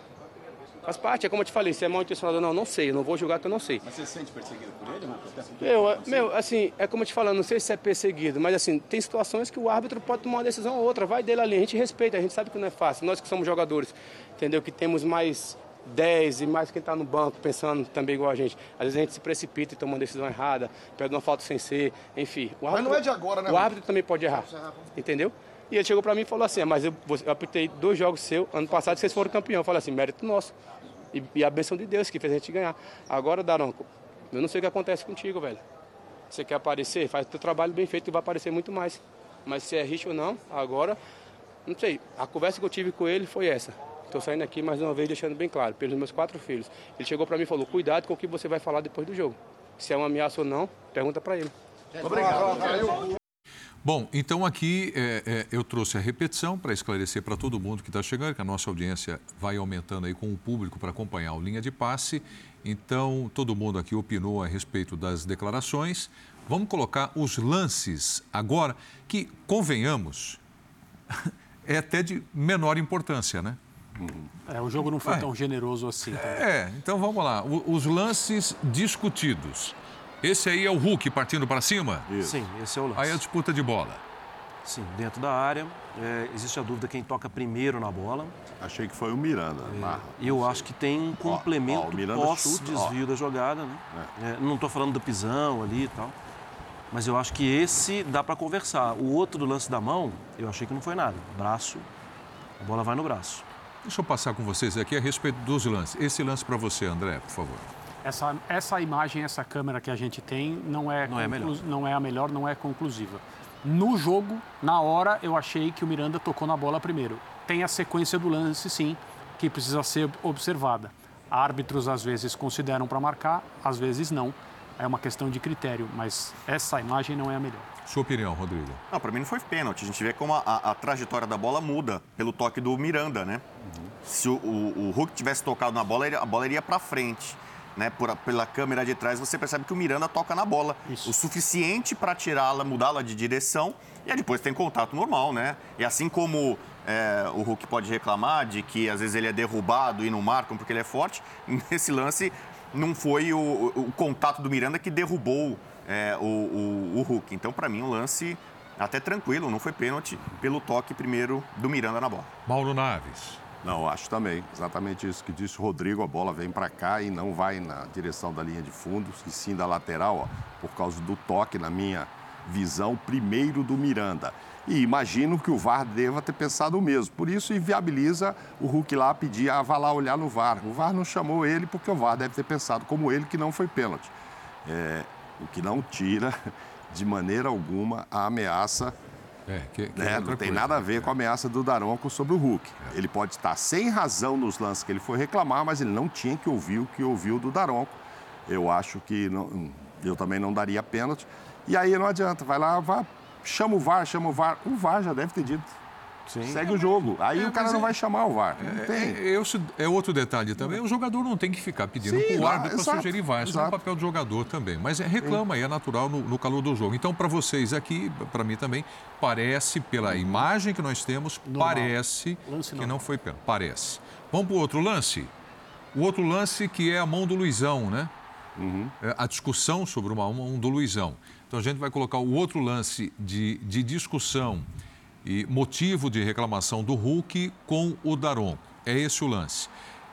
Faz parte, é como eu te falei, se é mal intencionado ou não, não sei, eu não vou julgar que eu não sei. Mas você se sente perseguido por ele, não? Meu, meu, assim, é como eu te falando, não sei se é perseguido, mas assim, tem situações que o árbitro pode tomar uma decisão ou outra, vai dele ali, a gente respeita, a gente sabe que não é fácil. Nós que somos jogadores, entendeu? Que temos mais 10 e mais quem está no banco pensando também igual a gente. Às vezes a gente se precipita e toma uma decisão errada, perde uma falta sem ser, enfim. O árbitro, mas não é de agora, né? O árbitro também pode errar, entendeu? E ele chegou para mim e falou assim: ah, Mas eu, eu apitei dois jogos seu, ano passado vocês foram campeão. Eu falei assim: mérito nosso. E, e, a benção de Deus que fez a gente ganhar. Agora, Daronco, eu não sei o que acontece contigo, velho. Você quer aparecer? Faz o teu trabalho bem feito e vai aparecer muito mais. Mas se é risco ou não, agora, não sei. A conversa que eu tive com ele foi essa. Estou saindo aqui mais uma vez deixando bem claro, pelos meus quatro filhos. Ele chegou para mim e falou: cuidado com o que você vai falar depois do jogo. Se é uma ameaça ou não, pergunta para ele. Obrigado. Bom, então aqui é, é, eu trouxe a repetição para esclarecer para todo mundo que está chegando, que a nossa audiência vai aumentando aí com o público para acompanhar o linha de passe. Então, todo mundo aqui opinou a respeito das declarações. Vamos colocar os lances agora, que, convenhamos, (laughs) é até de menor importância, né? É, o jogo não foi tão generoso assim. Tá? É, então vamos lá. os lances discutidos. Esse aí é o Hulk partindo para cima? Isso. Sim, esse é o lance. Aí a disputa de bola. Sim, dentro da área. É, existe a dúvida quem toca primeiro na bola. Achei que foi o Miranda. E eu acho que tem um complemento pós-desvio da jogada. Né? É. É, não estou falando do pisão ali e tal. Mas eu acho que esse dá para conversar. O outro do lance da mão, eu achei que não foi nada. Braço A bola vai no braço. Deixa eu passar com vocês aqui a respeito dos lances. Esse lance para você, André, por favor. Essa, essa imagem, essa câmera que a gente tem, não é, Não é a melhor. não é a melhor, não é conclusiva. No jogo, na hora, eu achei que o Miranda tocou na bola primeiro. Tem a sequência do lance, sim, que precisa ser observada. Árbitros às vezes consideram para marcar, às vezes não. É uma questão de critério, mas essa imagem não é a melhor. Sua opinião, Rodrigo? Não, para mim não foi pênalti. A gente vê como a, a- trajetória da bola muda pelo toque do Miranda, né? Se o, o, o Hulk tivesse tocado na bola, a bola iria para frente. Né? Por, pela câmera de trás, você percebe que o Miranda toca na bola. Isso. O suficiente para tirá-la, mudá-la de direção. E aí depois tem contato normal, né? E assim como é, o Hulk pode reclamar de que às vezes ele é derrubado e não marcam porque ele é forte, (laughs) nesse lance não foi o, o- o contato do Miranda que derrubou é, o, o, o Hulk. Então, para mim, o lance até tranquilo, não foi pênalti pelo toque primeiro do Miranda na bola. Mauro Naves. Não, acho também. Exatamente isso que disse o Rodrigo. A bola vem para cá e não vai na direção da linha de fundo, e sim da lateral, ó, por causa do toque, na minha visão, primeiro do Miranda. E imagino que o VAR deva ter pensado o mesmo. Por isso, inviabiliza o Hulk lá pedir, ah, vá lá olhar no VAR. O VAR não chamou ele porque o VAR deve ter pensado como ele que não foi pênalti. É, o que não tira, (laughs) de maneira alguma, a ameaça É, que, que né? é Não tem coisa. nada a ver com a ameaça do Daronco sobre o Hulk. Ele pode estar sem razão nos lances que ele foi reclamar, mas ele não tinha que ouvir o que ouviu do Daronco. Eu acho que não- eu também não daria pênalti. E aí não adianta, vai lá, vai, chama o VAR, chama o VAR. O VAR já deve ter dito. Segue o jogo. Aí É, o cara não é- vai chamar o VAR. Não É, tem. é, esse é outro detalhe também. O jogador não tem que ficar pedindo Sim, para o árbitro para sugerir VAR. Isso não é exato. papel do jogador também. Mas é, reclama e é natural no, no calor do jogo. Então, para vocês aqui, para mim também, parece, pela imagem que nós temos, Normal. parece Lance que normal. não foi pênalti. Parece. Vamos para o outro lance? O outro lance que é a mão do Luizão, né? É, a discussão sobre uma mão do Luizão. Então a gente vai colocar o outro lance de, de discussão e motivo de reclamação do Hulk com o Daron. É esse o lance.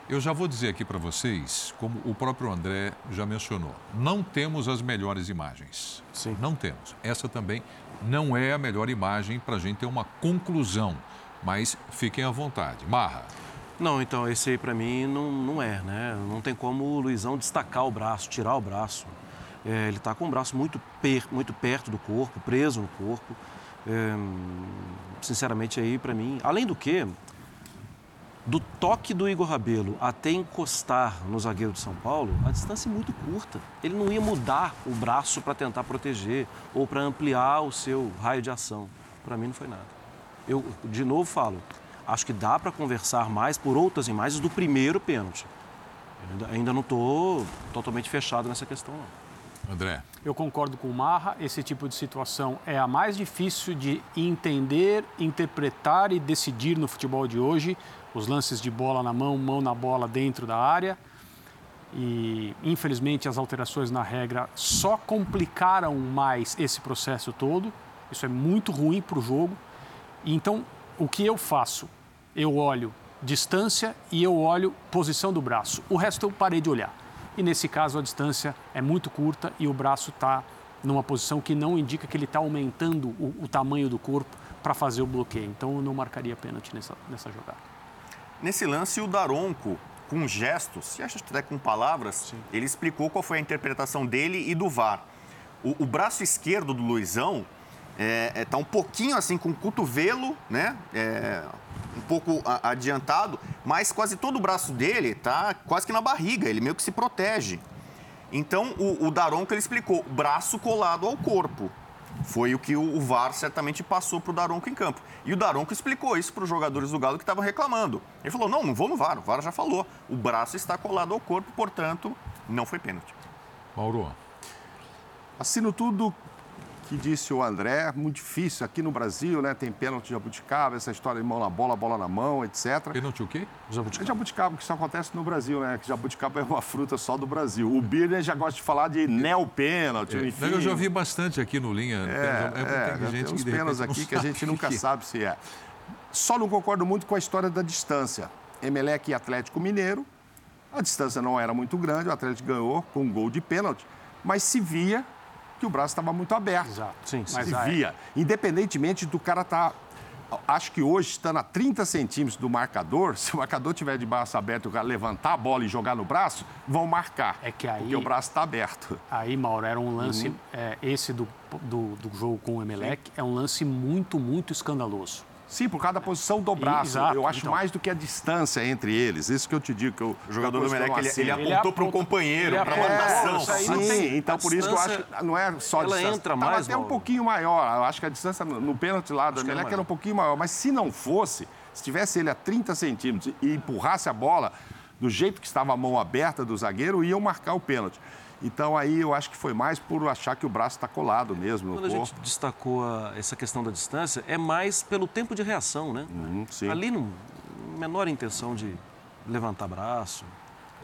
Eu já vou dizer aqui para vocês, como o próprio André já mencionou, não temos as melhores imagens. Sim. Não temos. Essa também não é a melhor imagem para a gente ter uma conclusão. Mas fiquem à vontade. Marra. Não, então esse aí pra mim não, não é, né? Não tem como o Luizão destacar o braço, tirar o braço. É, ele tá com o braço muito, per- muito perto do corpo, preso no corpo. É, sinceramente aí pra mim, além do que, do toque do Igor Rabelo até encostar no zagueiro de São Paulo, a distância é muito curta. Ele não ia mudar o braço para tentar proteger ou para ampliar o seu raio de ação. Para mim não foi nada. Eu, de novo, falo, acho que dá para conversar mais por outras imagens do primeiro pênalti. Ainda, ainda não estou totalmente fechado nessa questão, não. André. Eu concordo com o Marra, esse tipo de situação é a mais difícil de entender, interpretar e decidir no futebol de hoje. Os lances de bola na mão, mão na bola dentro da área. E, infelizmente, as alterações na regra só complicaram mais esse processo todo. Isso é muito ruim para o jogo. Então, o que eu faço? Eu olho distância e eu olho posição do braço. O resto eu parei de olhar. E nesse caso a distância é muito curta e o braço está numa posição que não indica que ele está aumentando o, o tamanho do corpo para fazer o bloqueio. Então eu não marcaria pênalti nessa, nessa jogada. Nesse lance, o Daronco, com gestos, se acha até com palavras, ele explicou qual foi a interpretação dele e do VAR. O, o braço esquerdo do Luizão está um pouquinho assim com o cotovelo, né? É, um pouco a- adiantado, mas quase todo o braço dele está quase que na barriga, ele meio que se protege. Então, o, o Daronco ele explicou, braço colado ao corpo. Foi o que o, o VAR certamente passou para o Daronco em campo. E o Daronco explicou isso para os jogadores do Galo que estavam reclamando. Ele falou: não, não vou no VAR, o VAR já falou. O braço está colado ao corpo, portanto, não foi pênalti. Mauro. Assino tudo que disse o André, muito difícil aqui no Brasil, né? Tem pênalti de jabuticaba, essa história de mão na bola, bola na mão, etc. Pênalti o quê? É jabuticaba, que isso acontece no Brasil, né? Que jabuticaba é uma fruta só do Brasil. O Birner já gosta de falar de neopênalti, É, enfim. Eu já vi bastante aqui no Linha. É, tem, é, tem gente tem uns que repente, aqui que a gente nunca que é. sabe se é. Só não concordo muito com a história da distância. Emelec e Atlético Mineiro, a distância não era muito grande, o Atlético ganhou com um gol de pênalti, mas se via que o braço estava muito aberto. Exato. Sim, sim. Mas se via, independentemente do cara estar acho que hoje, estando a 30 centímetros do marcador, (laughs) se o marcador tiver de braço aberto e o cara levantar a bola e jogar no braço, vão marcar. É que aí- Porque o braço está aberto. Aí, Mauro, era um lance, Uhum. é, esse do, do, do jogo com o Emelec, é um lance muito, muito escandaloso. Sim, por causa da posição do braço. Exato, eu acho então. mais do que a distância entre eles. Isso que eu te digo. Que eu, O jogador do Melec, ele, aceno. ele apontou para um aponta- companheiro, para uma aponta- marcação. Sim, então a por isso que eu acho distância, que não é só a ela distância. entra Tava mais, até um pouquinho maior. Eu acho que a distância no, no pênalti lá do que era era um pouquinho maior. Mas se não fosse, se tivesse ele a 30 centímetros e empurrasse a bola do jeito que estava a mão aberta do zagueiro, iam marcar o pênalti. Então aí eu acho que foi mais por achar que o braço está colado mesmo no Quando a corpo. gente destacou a- essa questão da distância, é mais pelo tempo de reação, né? Uhum, sim. Ali, não menor intenção de levantar braço.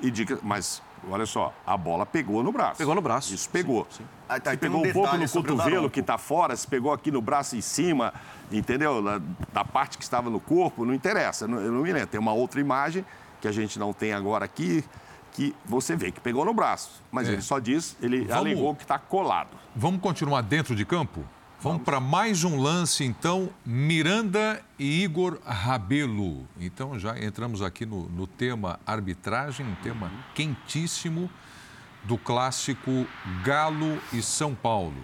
E diga, mas olha só, a bola pegou no braço. Pegou no braço. Isso pegou. Ah, tá, Se tem pegou um um pouco no cotovelo que está fora, se pegou aqui no braço em cima, entendeu? Da, da parte que estava no corpo, não interessa. Não- Eu não me lembro. Tem uma outra imagem que a gente não tem agora aqui, que você vê que pegou no braço. Mas É. ele só diz, ele Vamos- alegou que está colado. Vamos continuar dentro de campo? Vamos para mais um lance, então, Miranda e Igor Rabelo. Então, já entramos aqui no, no tema arbitragem, um tema quentíssimo do clássico Galo e São Paulo.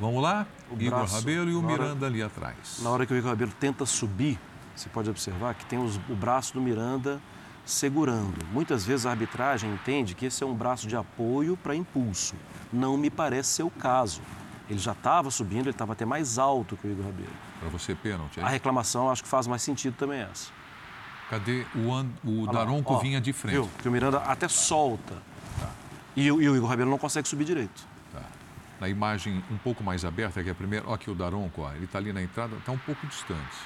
Vamos lá? O Igor braço, Rabelo e o na hora- Miranda ali atrás. Na hora que o Igor Rabelo tenta subir, você pode observar que tem os- o braço do Miranda segurando. Muitas vezes a arbitragem entende que esse é um braço de apoio para impulso. Não me parece ser o caso. Ele já estava subindo, ele estava até mais alto que o Igor Rabelo. Para você, pênalti. A Aí. reclamação acho que faz mais sentido também essa. Cadê o, An... o Daronco ó, vinha de frente? Viu? Que o Miranda até solta. E, o- e o Igor Rabelo não consegue subir direito. Tá. Na imagem um pouco mais aberta, que é a primeira. Ó, aqui o Daronco, ó, ele está ali na entrada, está um pouco distante,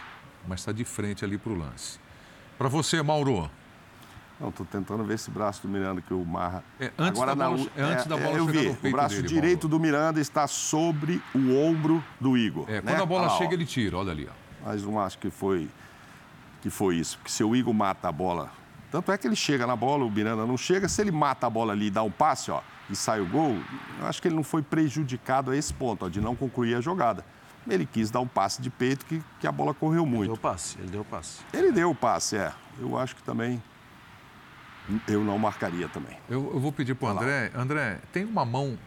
mas está de frente ali para o lance. Para você, Mauro. Não, estou tentando ver esse braço do Miranda que o Marra. É, antes da bola- u- é antes da bola eu chegar vi. no peito o braço dele, direito do Miranda está sobre o ombro do Igor. É, né? quando a bola lá, chega, ó. ele tira, olha ali. Ó. Mas não acho que foi, que foi isso. Porque se o Igor mata a bola. Tanto é que ele chega na bola, o Miranda não chega. Se ele mata a bola ali e dá um passe, ó, e sai o gol, eu acho que ele não foi prejudicado a esse ponto, ó, de não concluir a jogada. Ele quis dar um passe de peito que, que a bola correu Deu muito. passe, ele deu passe. Ele deu o passe, é. Eu acho que também. Eu não marcaria também. Eu, eu vou pedir para o André. André, tem uma mão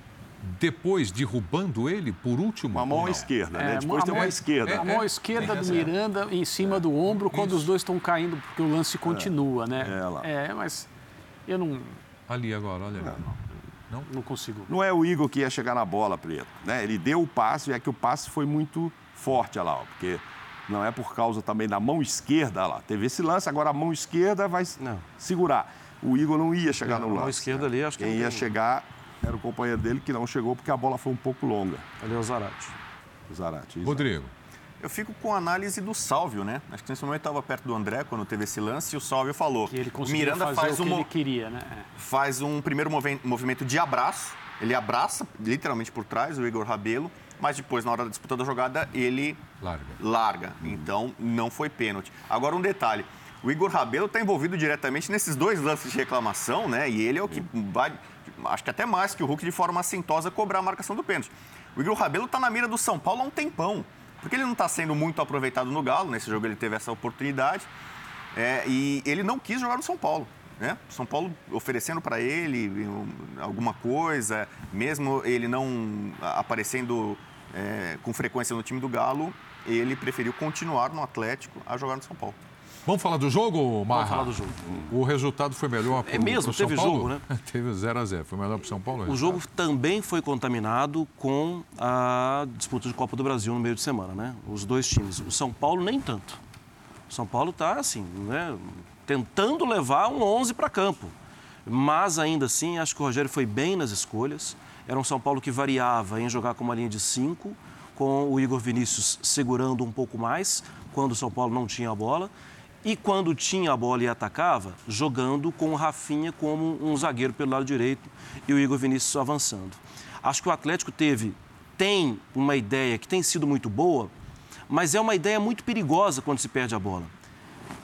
depois derrubando ele, por último? Uma mão ou à não? esquerda, É, né? Depois a tem mão- uma esquerda. A mão esquerda do Miranda em cima do ombro quando os dois estão caindo, porque o lance continua, né? É, lá. É, mas eu não, Ali agora, olha ali. não consigo. Não é o Igor que ia chegar na bola, Preto. Né? Ele deu o passe, é que o passe foi muito forte, olha lá, ó, porque não é por causa também da mão esquerda, olha lá. Teve esse lance, agora a mão esquerda vai Não. segurar. O Igor não ia chegar no a lance. esquerda ali, acho que Quem não ia tem- chegar era o companheiro dele que não chegou porque a bola foi um pouco longa, Ali é o Zarate. o Zarate. isso. Rodrigo. Eu fico com a análise do Sálvio, né? Acho que nesse momento estava perto do André quando teve esse lance e o Sálvio falou. Que ele o conseguiu Miranda fazer faz o que um, ele queria, né? É. faz um primeiro movimento de abraço. Ele abraça literalmente por trás o Igor Rabelo, mas depois, na hora da disputa da jogada, ele Larga. larga. Então, não foi pênalti. Agora, um detalhe. O Igor Rabelo está envolvido diretamente nesses dois lances de reclamação, né? E ele é o que vai, acho que até mais que o Hulk, de forma assintosa, cobrar a marcação do pênalti. O Igor Rabelo está na mira do São Paulo há um tempão. Porque ele não está sendo muito aproveitado no Galo. Nesse jogo ele teve essa oportunidade. É, e ele não quis jogar no São Paulo. Né? São Paulo oferecendo para ele um, alguma coisa, mesmo ele não aparecendo é, com frequência no time do Galo, ele preferiu continuar no Atlético a jogar no São Paulo. Vamos falar do jogo, Marra? falar do jogo. O resultado foi melhor para É mesmo? São Teve Paulo? jogo, né? (laughs) Teve 0 a 0 Foi melhor para o São Paulo? O jogo também foi contaminado com a disputa de Copa do Brasil no meio de semana, né? Os dois times. O São Paulo nem tanto. O São Paulo está assim, né? Tentando levar um 11 para campo. Mas ainda assim, acho que o Rogério foi bem nas escolhas. Era um São Paulo que variava em jogar com uma linha de cinco, com o Igor Vinícius segurando um pouco mais, quando o São Paulo não tinha a bola. E quando tinha a bola e atacava, jogando com o Rafinha como um zagueiro pelo lado direito e o Igor Vinícius avançando. Acho que o Atlético teve, tem uma ideia que tem sido muito boa, mas é uma ideia muito perigosa quando se perde a bola.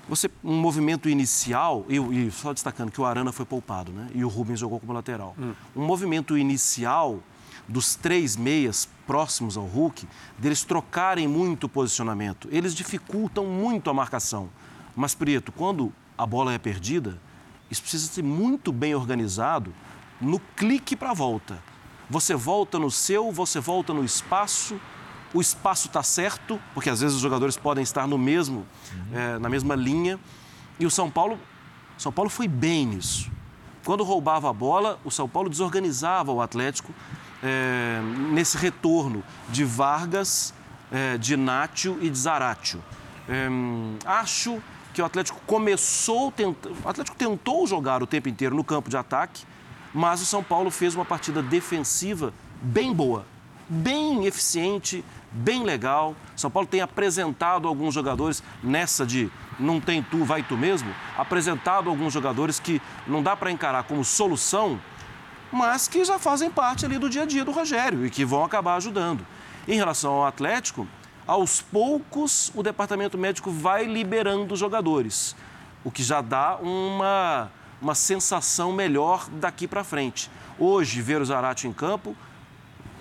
você um movimento inicial, e, e só destacando que o Arana foi poupado, né? E o Rubens jogou como lateral. Um movimento inicial dos três meias próximos ao Hulk, deles trocarem muito o posicionamento. Eles dificultam muito a marcação. Mas, Prieto, quando a bola é perdida, isso precisa ser muito bem organizado no clique para a volta. Você volta no seu, você volta no espaço, o espaço está certo, porque às vezes os jogadores podem estar no mesmo, eh, na mesma linha. E o São Paulo, São Paulo foi bem nisso. Quando roubava a bola, o São Paulo desorganizava o Atlético eh, nesse retorno de Vargas, eh, de Nátio e de Zaratio. Eh, acho que o Atlético começou, tenta... o Atlético tentou jogar o tempo inteiro no campo de ataque, mas o São Paulo fez uma partida defensiva bem boa, bem eficiente, bem legal. São Paulo tem apresentado alguns jogadores nessa de não tem tu, vai tu mesmo, apresentado alguns jogadores que não dá para encarar como solução, mas que já fazem parte ali do dia a dia do Rogério e que vão acabar ajudando. Em relação ao Atlético, aos poucos o departamento médico vai liberando os jogadores, o que já dá uma, uma sensação melhor daqui para frente. Hoje, ver o Zarate em campo,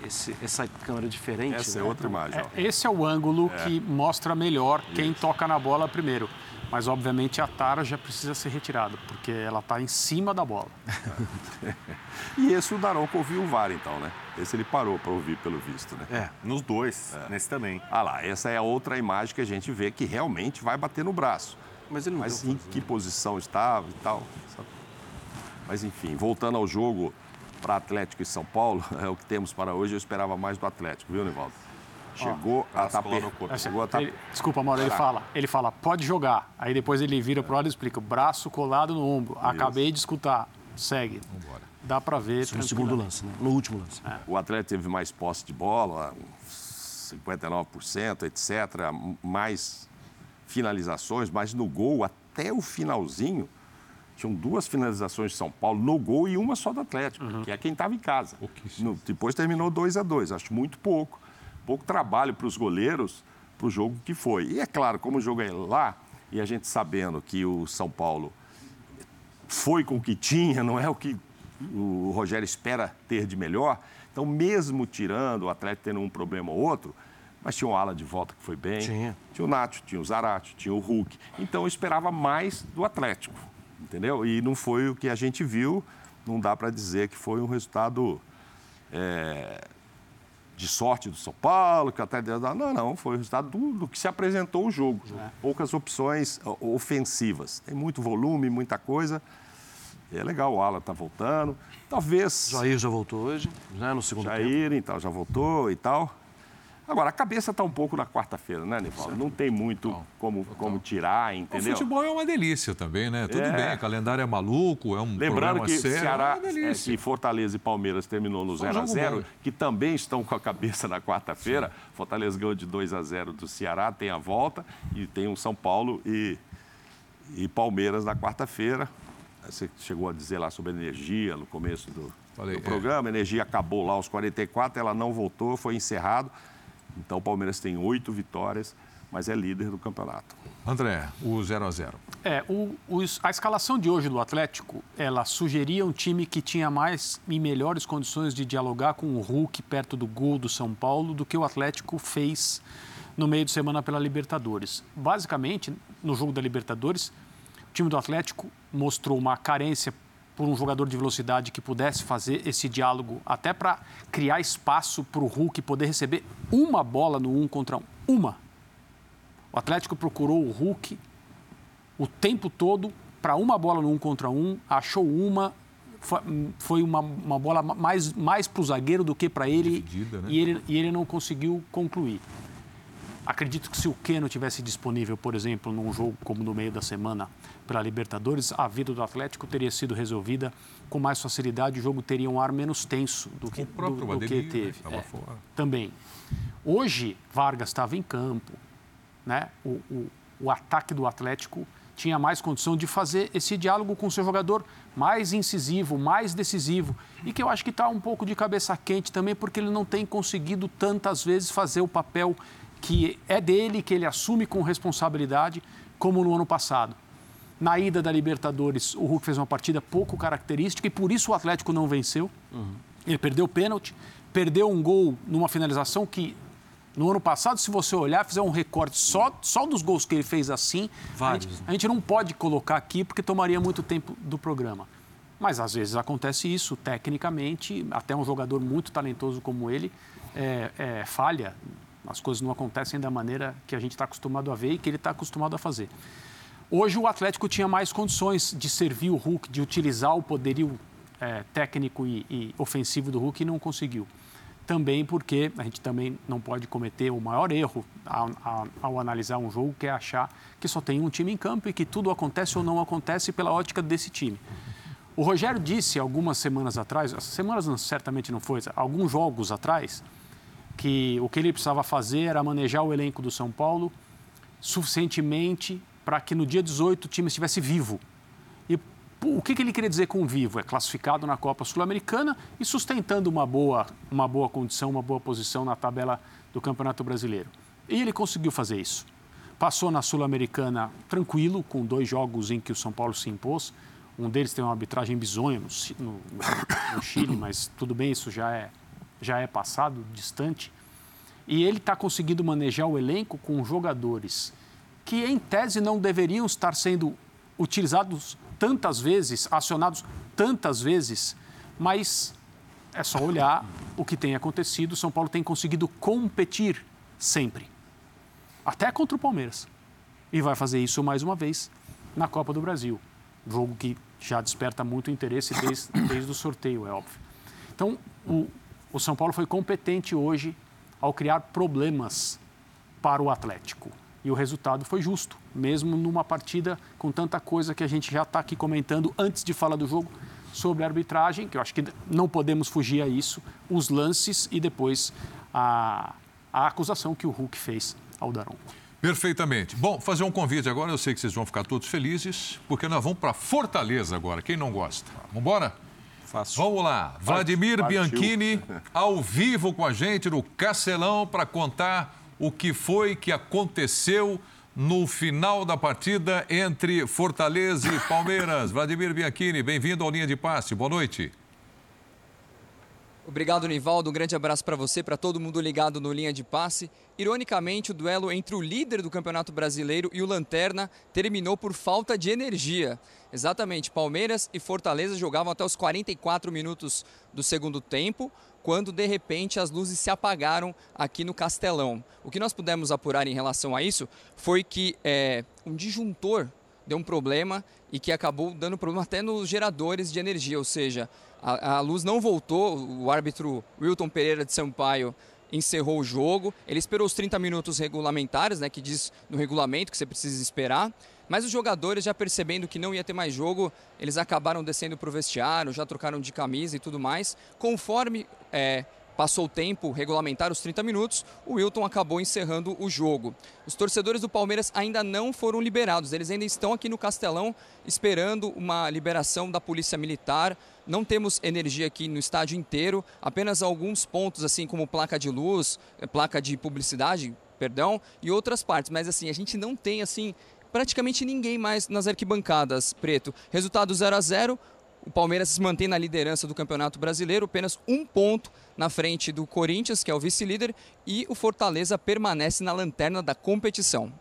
esse, essa câmera diferente. Essa é né? outra imagem. É, esse é o ângulo que mostra melhor quem toca na bola primeiro. Mas, obviamente, a Tara já precisa ser retirada, porque ela está em cima da bola. (laughs) E esse o Daronco ouviu o VAR, então, né? Esse ele parou para ouvir, pelo visto, né? É. Nos dois, nesse também. Ah lá, essa é a outra imagem que a gente vê que realmente vai bater no braço. Mas ele não Mas em que posição estava e tal. sabe? Mas enfim, voltando ao jogo para Atlético e São Paulo, (laughs) é o que temos para hoje. Eu esperava mais do Atlético, viu, Nivaldo? Chegou a corpo. Chegou a tá- Ele- desculpa, Mauro, ele fala, ele fala, pode jogar. Aí depois ele vira pro lado e explica, braço colado no ombro. Acabei de escutar. Segue. Dá para ver. Isso no segundo lance, né? no último lance. O Atlético teve mais posse de bola, uns 59%, etc. Mais finalizações, mas no gol, até o finalzinho, tinham duas finalizações de São Paulo no gol e uma só do Atlético, que é quem estava em casa. No- depois terminou 2 a 2 Acho muito pouco. Pouco trabalho para os goleiros para o jogo que foi. E é claro, como o jogo é lá, e a gente sabendo que o São Paulo foi com o que tinha, não é o que o Rogério espera ter de melhor. Então, mesmo tirando o Atlético tendo um problema ou outro, mas tinha o Ala de volta que foi bem, Tinha. tinha o Nacho, tinha o Zarate, tinha o Hulk. Então, eu esperava mais do Atlético, entendeu? E não foi o que a gente viu, não dá para dizer que foi um resultado é, de sorte do São Paulo, que até. Não, não, foi o resultado do, do que se apresentou o jogo. Poucas opções ofensivas. Tem muito volume, muita coisa. E é legal, o Alan tá voltando. Talvez Jair já voltou hoje, né, no segundo tempo. Jair, então, já voltou e tal. Agora, a cabeça está um pouco na quarta-feira, né, Nivaldo? Não tem muito como, como tirar, O entendeu? futebol é uma delícia também, né? Tudo É. bem, calendário é maluco, é um Lembrando que sério. Ceará, é delícia. é, Fortaleza e Palmeiras terminou no Foi um 0 a jogo 0 bom. que também estão com a cabeça na quarta-feira. Fortaleza ganhou de 2 a 0 do Ceará, tem a volta e tem um São Paulo e, e Palmeiras na quarta-feira. Você chegou a dizer lá sobre energia no começo do, Falei, do é. programa. A energia acabou lá aos 44, ela não voltou, foi encerrado. Então o Palmeiras tem oito vitórias, mas é líder do campeonato. André, o 0 a 0 É, o- os- a escalação de hoje do Atlético, ela sugeria um time que tinha mais e melhores condições de dialogar com o Hulk perto do gol do São Paulo do que o Atlético fez no meio de semana pela Libertadores. Basicamente, no jogo da Libertadores, o time do Atlético mostrou uma carência por um jogador de velocidade que pudesse fazer esse diálogo, até para criar espaço para o Hulk poder receber uma bola no um contra um. Uma. O Atlético procurou o Hulk o tempo todo para uma bola no um contra um, achou uma, foi, uma, uma bola mais, mais para o zagueiro do que para ele, Dividida, né? e ele e ele não conseguiu concluir. Acredito que se o Keno tivesse disponível, por exemplo, num jogo como no meio da semana pela Libertadores, a vida do Atlético teria sido resolvida com mais facilidade, o jogo teria um ar menos tenso do que, O próprio do, do que né, teve. estava É, também. Hoje, Vargas estava em campo, né? O, o, o ataque do Atlético tinha mais condição de fazer esse diálogo com o seu jogador mais incisivo, mais decisivo. E que eu acho que está um pouco de cabeça quente também, porque ele não tem conseguido tantas vezes fazer o papel que é dele, que ele assume com responsabilidade, como no ano passado. Na ida da Libertadores, o Hulk fez uma partida pouco característica e por isso o Atlético não venceu. Uhum. Ele perdeu o pênalti, perdeu um gol numa finalização que no ano passado, se você olhar, fizer um recorte só, só dos gols que ele fez assim, Vários. A, gente, a gente não pode colocar aqui porque tomaria muito tempo do programa. Mas às vezes acontece isso, tecnicamente, até um jogador muito talentoso como ele é, é, falha, as coisas não acontecem da maneira que a gente está acostumado a ver e que ele está acostumado a fazer. Hoje o Atlético tinha mais condições de servir o Hulk, de utilizar o poderio é, técnico e, e ofensivo do Hulk e não conseguiu também porque a gente também não pode cometer o maior erro ao, ao, ao, analisar um jogo, que é achar que só tem um time em campo e que tudo acontece ou não acontece pela ótica desse time. O Rogério disse algumas semanas atrás, semanas não, certamente não foi, alguns jogos atrás, que o que ele precisava fazer era manejar o elenco do São Paulo suficientemente para que no dia 18 o time estivesse vivo o que, que ele queria dizer com vivo? É classificado na Copa Sul-Americana e sustentando uma boa, uma boa condição, uma boa posição na tabela do Campeonato Brasileiro. E ele conseguiu fazer isso. Passou na Sul-Americana tranquilo, com dois jogos em que o São Paulo se impôs. Um deles tem uma arbitragem bizonha no, no, no Chile, (coughs) mas tudo bem, isso já é, já é passado, distante. E ele está conseguindo manejar o elenco com jogadores que, em tese, não deveriam estar sendo utilizados tantas vezes, acionados tantas vezes, mas é só olhar o que tem acontecido. São Paulo tem conseguido competir sempre, até contra o Palmeiras. E vai fazer isso mais uma vez na Copa do Brasil. Jogo que já desperta muito interesse desde, (coughs) desde o sorteio, é óbvio. Então, o, o São Paulo foi competente hoje ao criar problemas para o Atlético e o resultado foi justo, mesmo numa partida com tanta coisa que a gente já está aqui comentando antes de falar do jogo sobre a arbitragem, que eu acho que não podemos fugir a isso, os lances e depois a, a acusação que o Hulk fez ao Daronco. Perfeitamente. Bom, fazer um convite agora, eu sei que vocês vão ficar todos felizes, porque nós vamos para Fortaleza agora. Quem não gosta? Vamos embora? Fácil. Vamos lá. Vladimir Partiu. Bianchini, ao vivo com a gente no Castelão, para contar o que foi que aconteceu no final da partida entre Fortaleza e Palmeiras. Vladimir Bianchini, bem-vindo ao Linha de Passe. Boa noite. Obrigado, Nivaldo. Um grande abraço para você, para todo mundo ligado no Linha de Passe. Ironicamente, o duelo entre o líder do Campeonato Brasileiro e o Lanterna terminou por falta de energia. Exatamente, Palmeiras e Fortaleza jogavam até os 44 minutos do segundo tempo quando de repente as luzes se apagaram aqui no Castelão. O que nós pudemos apurar em relação a isso foi que é, um disjuntor deu um problema e que acabou dando problema até nos geradores de energia, ou seja, a, a luz não voltou, o árbitro Wilton Pereira de Sampaio encerrou o jogo, ele esperou os 30 minutos regulamentares, né, que diz no regulamento que você precisa esperar, mas os jogadores, já percebendo que não ia ter mais jogo, eles acabaram descendo para o vestiário, já trocaram de camisa e tudo mais. Conforme é, passou o tempo regulamentar, os 30 minutos, o Wilton acabou encerrando o jogo. Os torcedores do Palmeiras ainda não foram liberados, eles ainda estão aqui no Castelão esperando uma liberação da Polícia Militar. Não temos energia aqui no estádio inteiro, apenas alguns pontos, assim como placa de luz, placa de publicidade, perdão, e outras partes. Mas assim, a gente não tem assim praticamente ninguém mais nas arquibancadas, Preto. Resultado 0 a 0 o Palmeiras se mantém na liderança do Campeonato Brasileiro, apenas um ponto na frente do Corinthians, que é o vice-líder, e o Fortaleza permanece na lanterna da competição.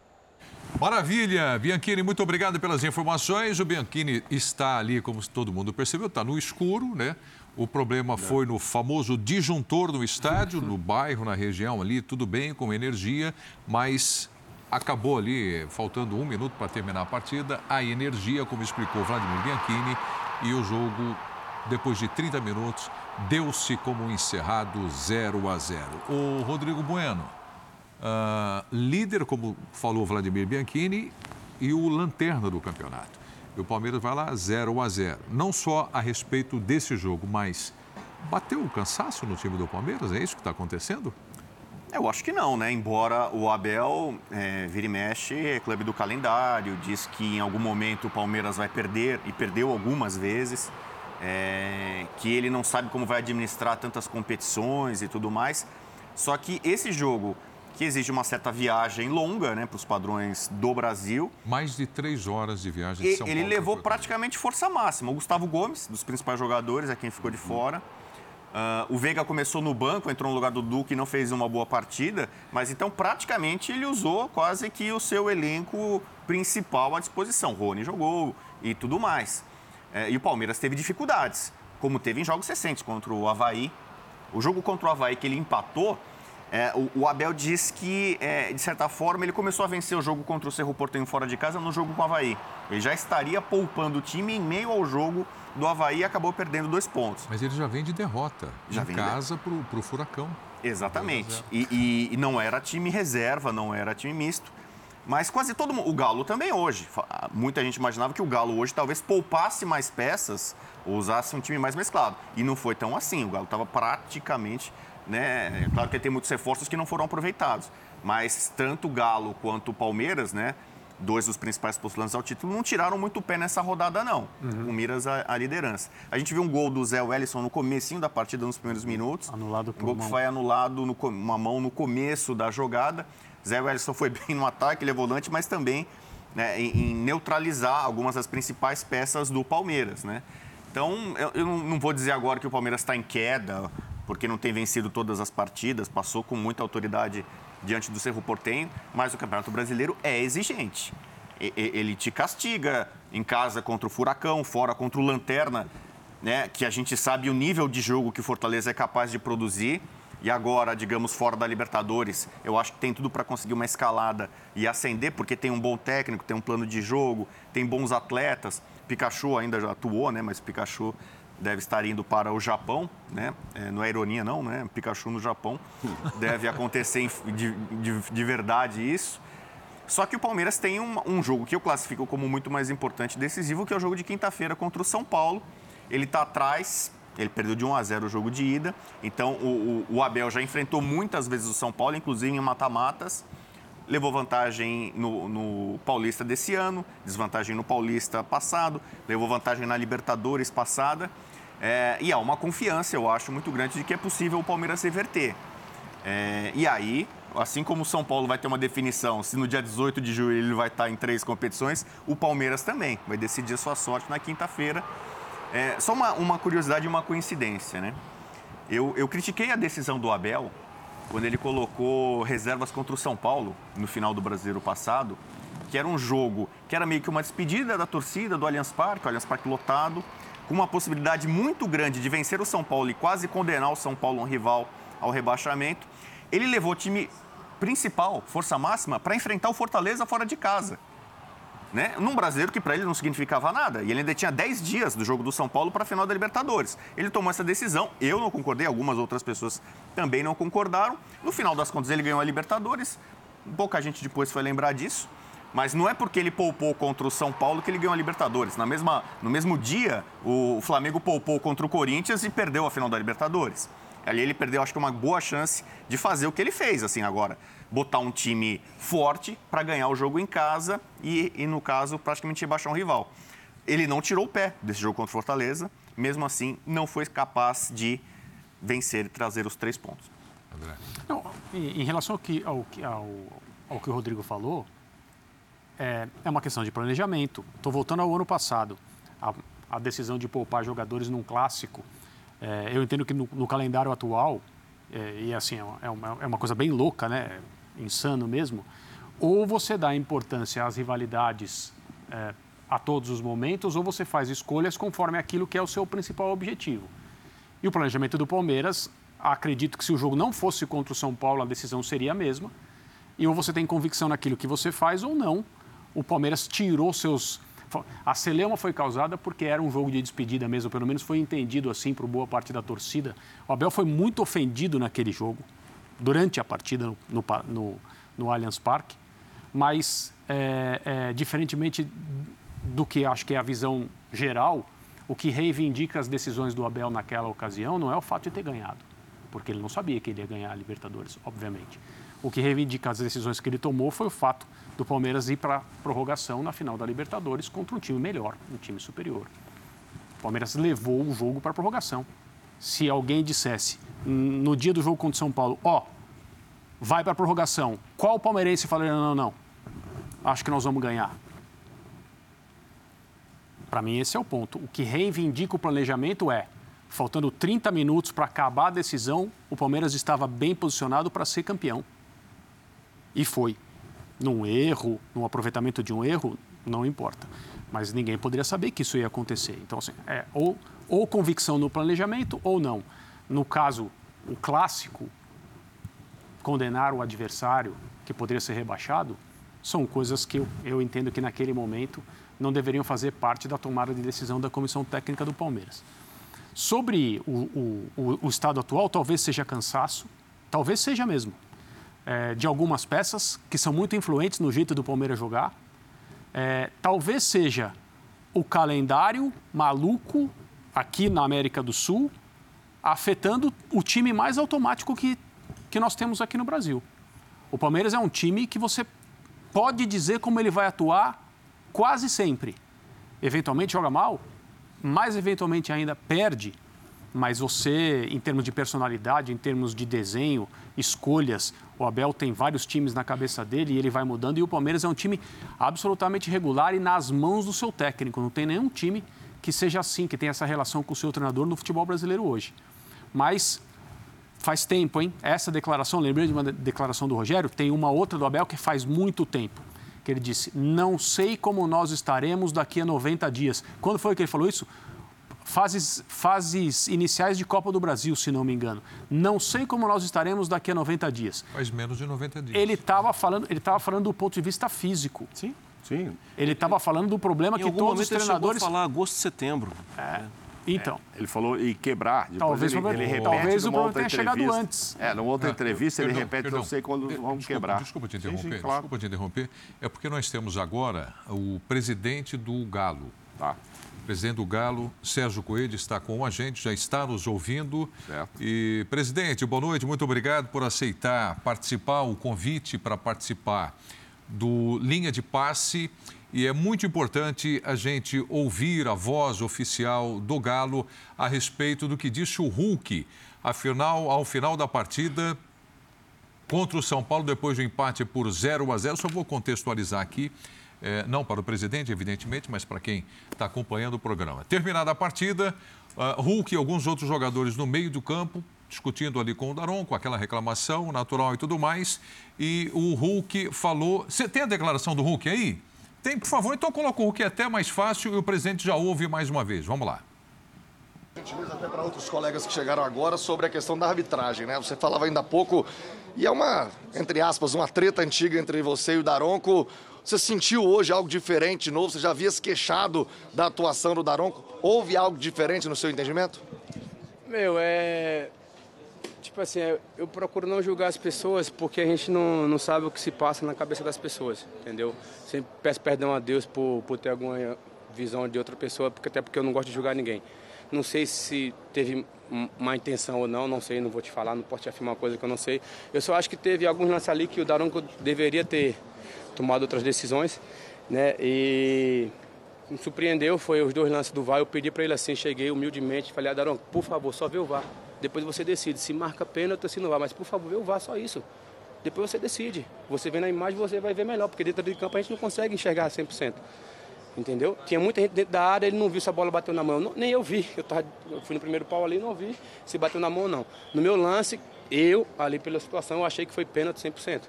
Maravilha, Bianchini, muito obrigado pelas informações. O Bianchini está ali, como todo mundo percebeu, está no escuro, né? O problema foi no famoso disjuntor do estádio, no bairro, na região ali, tudo bem, com energia, mas acabou ali, faltando um minuto para terminar a partida, a energia, como explicou Vladimir Bianchini, e o jogo, depois de 30 minutos, deu-se como encerrado 0 a 0. O Rodrigo Bueno, uh, líder, como falou Vladimir Bianchini, e o lanterna do campeonato. E o Palmeiras vai lá 0 a 0. Não só a respeito desse jogo, mas bateu o cansaço no time do Palmeiras? É isso que está acontecendo? Eu acho que não, né? Embora o Abel é, vire e mexe, é clube do calendário, diz que em algum momento o Palmeiras vai perder, e perdeu algumas vezes, é, que ele não sabe como vai administrar tantas competições e tudo mais. Só que esse jogo, que exige uma certa viagem longa, né, para os padrões do Brasil. Mais de três horas de viagem de São ele Paulo. levou praticamente força máxima. O Gustavo Gomes, dos principais jogadores, é quem ficou de fora. Ah, o Veiga começou no banco, entrou no lugar do Duque e não fez uma boa partida, mas então praticamente ele usou quase que o seu elenco principal à disposição. Rony jogou e tudo mais. Eh, e o Palmeiras teve dificuldades, como teve em jogos recentes contra o Havaí. O jogo contra o Havaí que ele empatou, é, o, o Abel diz que, é, de certa forma, ele começou a vencer o jogo contra o Cerro Porteño fora de casa no jogo com o Havaí. Ele já estaria poupando o time em meio ao jogo do Havaí e acabou perdendo dois pontos. Mas ele já vem de derrota. Já em vem de casa para o Furacão. Exatamente. E, e- e não era time reserva, não era time misto. Mas quase todo mundo. O Galo também hoje. Fa- Muita gente imaginava que o Galo hoje talvez poupasse mais peças ou usasse um time mais mesclado. E não foi tão assim. O Galo estava praticamente. Né? É Claro que tem muitos reforços que não foram aproveitados. Mas tanto o Galo quanto o Palmeiras, né? Dois dos principais postulantes ao título, não tiraram muito o pé nessa rodada, não. Com miras à, liderança. A gente viu um gol do Zé Wellison no comecinho da partida, nos primeiros minutos. Anulado Um por gol que foi anulado, no, uma mão no começo da jogada. Zé Wellison foi (laughs) bem no ataque, ele é volante, mas também né, em, em neutralizar algumas das principais peças do Palmeiras. Né? Então, eu, eu não vou dizer agora que o Palmeiras está em queda, porque não tem vencido todas as partidas, passou com muita autoridade diante do Cerro Portenho, mas o Campeonato Brasileiro é exigente. Ele te castiga em casa contra o Furacão, fora contra o Lanterna, né, que a gente sabe o nível de jogo que o Fortaleza é capaz de produzir. E agora, digamos, fora da Libertadores, eu acho que tem tudo para conseguir uma escalada e ascender, porque tem um bom técnico, tem um plano de jogo, tem bons atletas. Pikachu ainda já atuou, né? Mas Pikachu deve estar indo para o Japão, né? É, não é ironia, não, né? Pikachu no Japão. (laughs) Deve acontecer de, de, de verdade isso. Só que o Palmeiras tem um, um jogo que eu classifico como muito mais importante e decisivo, que é o jogo de quinta-feira contra o São Paulo. Ele está atrás, ele perdeu de 1 a 0 o jogo de ida. Então o, o- o Abel já enfrentou muitas vezes o São Paulo, inclusive em mata-matas. Levou vantagem no, no Paulista desse ano, desvantagem no Paulista passado, levou vantagem na Libertadores passada. É, e há uma confiança, eu acho, muito grande de que é possível o Palmeiras reverter. É, e aí, assim como o São Paulo vai ter uma definição, se no dia 18 de julho ele vai estar em três competições, o Palmeiras também vai decidir a sua sorte na quinta-feira. É, só uma, uma curiosidade e uma coincidência, né? Eu, eu critiquei a decisão do Abel quando ele colocou reservas contra o São Paulo no final do Brasileiro passado, que era um jogo que era meio que uma despedida da torcida do Allianz Parque, o Allianz Parque lotado, com uma possibilidade muito grande de vencer o São Paulo e quase condenar o São Paulo, um rival, ao rebaixamento. Ele levou o time principal, força máxima, para enfrentar o Fortaleza fora de casa né? Num brasileiro que para ele não significava nada. E ele ainda tinha 10 dias do jogo do São Paulo para a final da Libertadores. Ele tomou essa decisão, eu não concordei, algumas outras pessoas também não concordaram. No final das contas, ele ganhou a Libertadores. Pouca gente depois foi lembrar disso. Mas não é porque ele poupou contra o São Paulo que ele ganhou a Libertadores. Na mesma, no mesmo dia, o Flamengo poupou contra o Corinthians e perdeu a final da Libertadores. Ali ele perdeu, acho que, uma boa chance de fazer o que ele fez, assim, agora. Botar um time forte para ganhar o jogo em casa e, e, no caso, praticamente rebaixar um rival. Ele não tirou o pé desse jogo contra o Fortaleza, mesmo assim, não foi capaz de vencer e trazer os três pontos. André. Não, em, relação ao que, ao, que- ao, ao que o Rodrigo falou, é, é uma questão de planejamento. Estou voltando ao ano passado. A, a decisão de poupar jogadores num clássico. é, eu entendo que no, no calendário atual, é, e assim, é uma- é uma, é uma coisa bem louca, né? Insano mesmo, ou você dá importância às rivalidades é, a todos os momentos, ou você faz escolhas conforme aquilo que é o seu principal objetivo. E o planejamento do Palmeiras, acredito que se o jogo não fosse contra o São Paulo, a decisão seria a mesma. E ou você tem convicção naquilo que você faz ou não. O Palmeiras tirou seus. A celeuma foi causada porque era um jogo de despedida mesmo, pelo menos foi entendido assim por boa parte da torcida. O Abel foi muito ofendido naquele jogo, durante a partida no, no, no Allianz Parque, mas, é, é, diferentemente do que acho que é a visão geral, o que reivindica as decisões do Abel naquela ocasião não é o fato de ter ganhado, porque ele não sabia que ele ia ganhar a Libertadores, obviamente. O que reivindica as decisões que ele tomou foi o fato do Palmeiras ir para a prorrogação na final da Libertadores contra um time melhor, um time superior. O Palmeiras levou o jogo para a prorrogação. Se alguém dissesse no dia do jogo contra o São Paulo, ó, vai para a prorrogação. Qual palmeirense falaria, não, não, não, acho que nós vamos ganhar? Para mim, esse é o ponto. O que reivindica o planejamento é, faltando 30 minutos para acabar a decisão, o Palmeiras estava bem posicionado para ser campeão. E foi. Num erro, num aproveitamento de um erro, não importa. Mas ninguém poderia saber que isso ia acontecer. Então, assim, é ou, ou convicção no planejamento ou não. No caso, o clássico, condenar o adversário que poderia ser rebaixado, são coisas que eu, eu entendo que naquele momento não deveriam fazer parte da tomada de decisão da comissão técnica do Palmeiras. Sobre o, o, o, estado atual, talvez seja cansaço, talvez seja mesmo, é, de algumas peças que são muito influentes no jeito do Palmeiras jogar. É, talvez seja o calendário maluco aqui na América do Sul afetando o time mais automático que, que nós temos aqui no Brasil. O Palmeiras é um time que você pode dizer como ele vai atuar quase sempre. Eventualmente joga mal, mais eventualmente ainda perde, mas você, em termos de personalidade, em termos de desenho, escolhas, o Abel tem vários times na cabeça dele e ele vai mudando. E o Palmeiras é um time absolutamente regular e nas mãos do seu técnico. Não tem nenhum time que seja assim, que tenha essa relação com o seu treinador no futebol brasileiro hoje. Mas faz tempo, hein? Essa declaração, lembrei de uma declaração do Rogério, tem uma outra do Abel que faz muito tempo que ele disse: Não sei como nós estaremos daqui a 90 dias. Quando foi que ele falou isso? Fases, fases iniciais de Copa do Brasil, se não me engano. Não sei como nós estaremos daqui a 90 dias. Faz menos de 90 dias. Ele estava falando, ele estava falando do ponto de vista físico. Sim. Sim. Ele estava falando do problema em que todos os treinadores. Ele falar agosto, setembro. É. Então. É, ele falou e quebrar. Depois talvez ele, o ele repete talvez o problema tenha chegado entrevista. antes. É, numa outra Ah, entrevista ele perdão, repete, perdão. não sei quando De- vamos desculpa, quebrar. Desculpa te Sim, sim, interromper. claro. Desculpa te interromper. É porque nós temos agora o presidente do Galo. Tá. O presidente do Galo, Sérgio Coelho, está com a gente, já está nos ouvindo. Certo. E, presidente, boa noite, muito obrigado por aceitar participar, o convite para participar do Linha de Passe. E é muito importante a gente ouvir a voz oficial do Galo a respeito do que disse o Hulk. Afinal, ao final da partida, contra o São Paulo, depois do empate por 0 a 0. Só vou contextualizar aqui, eh, não para o presidente, evidentemente, mas para quem está acompanhando o programa. Terminada a partida, ah, Hulk e alguns outros jogadores no meio do campo, discutindo ali com o Daron, com aquela reclamação natural e tudo mais. E o Hulk falou. Você tem a declaração do Hulk aí? Tem, por favor, então coloca o Hulk até mais fácil e o presidente já ouve mais uma vez. Vamos lá. gentileza até para outros colegas que chegaram agora sobre a questão da arbitragem, né? Você falava ainda há pouco, e é uma, entre aspas, uma treta antiga entre você e o Daronco. Você sentiu hoje algo diferente, de novo? Você já havia se queixado da atuação do Daronco? Houve algo diferente no seu entendimento? Meu, é. Tipo assim, é, eu procuro não julgar as pessoas porque a gente não, não sabe o que se passa na cabeça das pessoas, entendeu? Sempre peço perdão a Deus por, por ter alguma visão de outra pessoa, porque, até porque eu não gosto de julgar ninguém. Não sei se teve má intenção ou não, não sei, não vou te falar, não posso te afirmar uma coisa que eu não sei. Eu só acho que teve alguns lances ali que o Daronco deveria ter tomado outras decisões, né? E me surpreendeu, foi os dois lances do VAR. Eu pedi para ele assim, cheguei humildemente, falei, Daronco, por favor, só vê o VAR. Depois você decide se marca pênalti ou se não vai, mas por favor, o VAR, só isso. Depois você decide. Você vê na imagem, você vai ver melhor, porque dentro de campo a gente não consegue enxergar 100%. Entendeu? Tinha muita gente dentro da área, ele não viu se a bola bateu na mão. Não- nem eu vi. Eu, tava, eu fui no primeiro pau ali não vi se bateu na mão ou não. No meu lance, eu, ali pela situação, eu achei que foi pênalti 100%.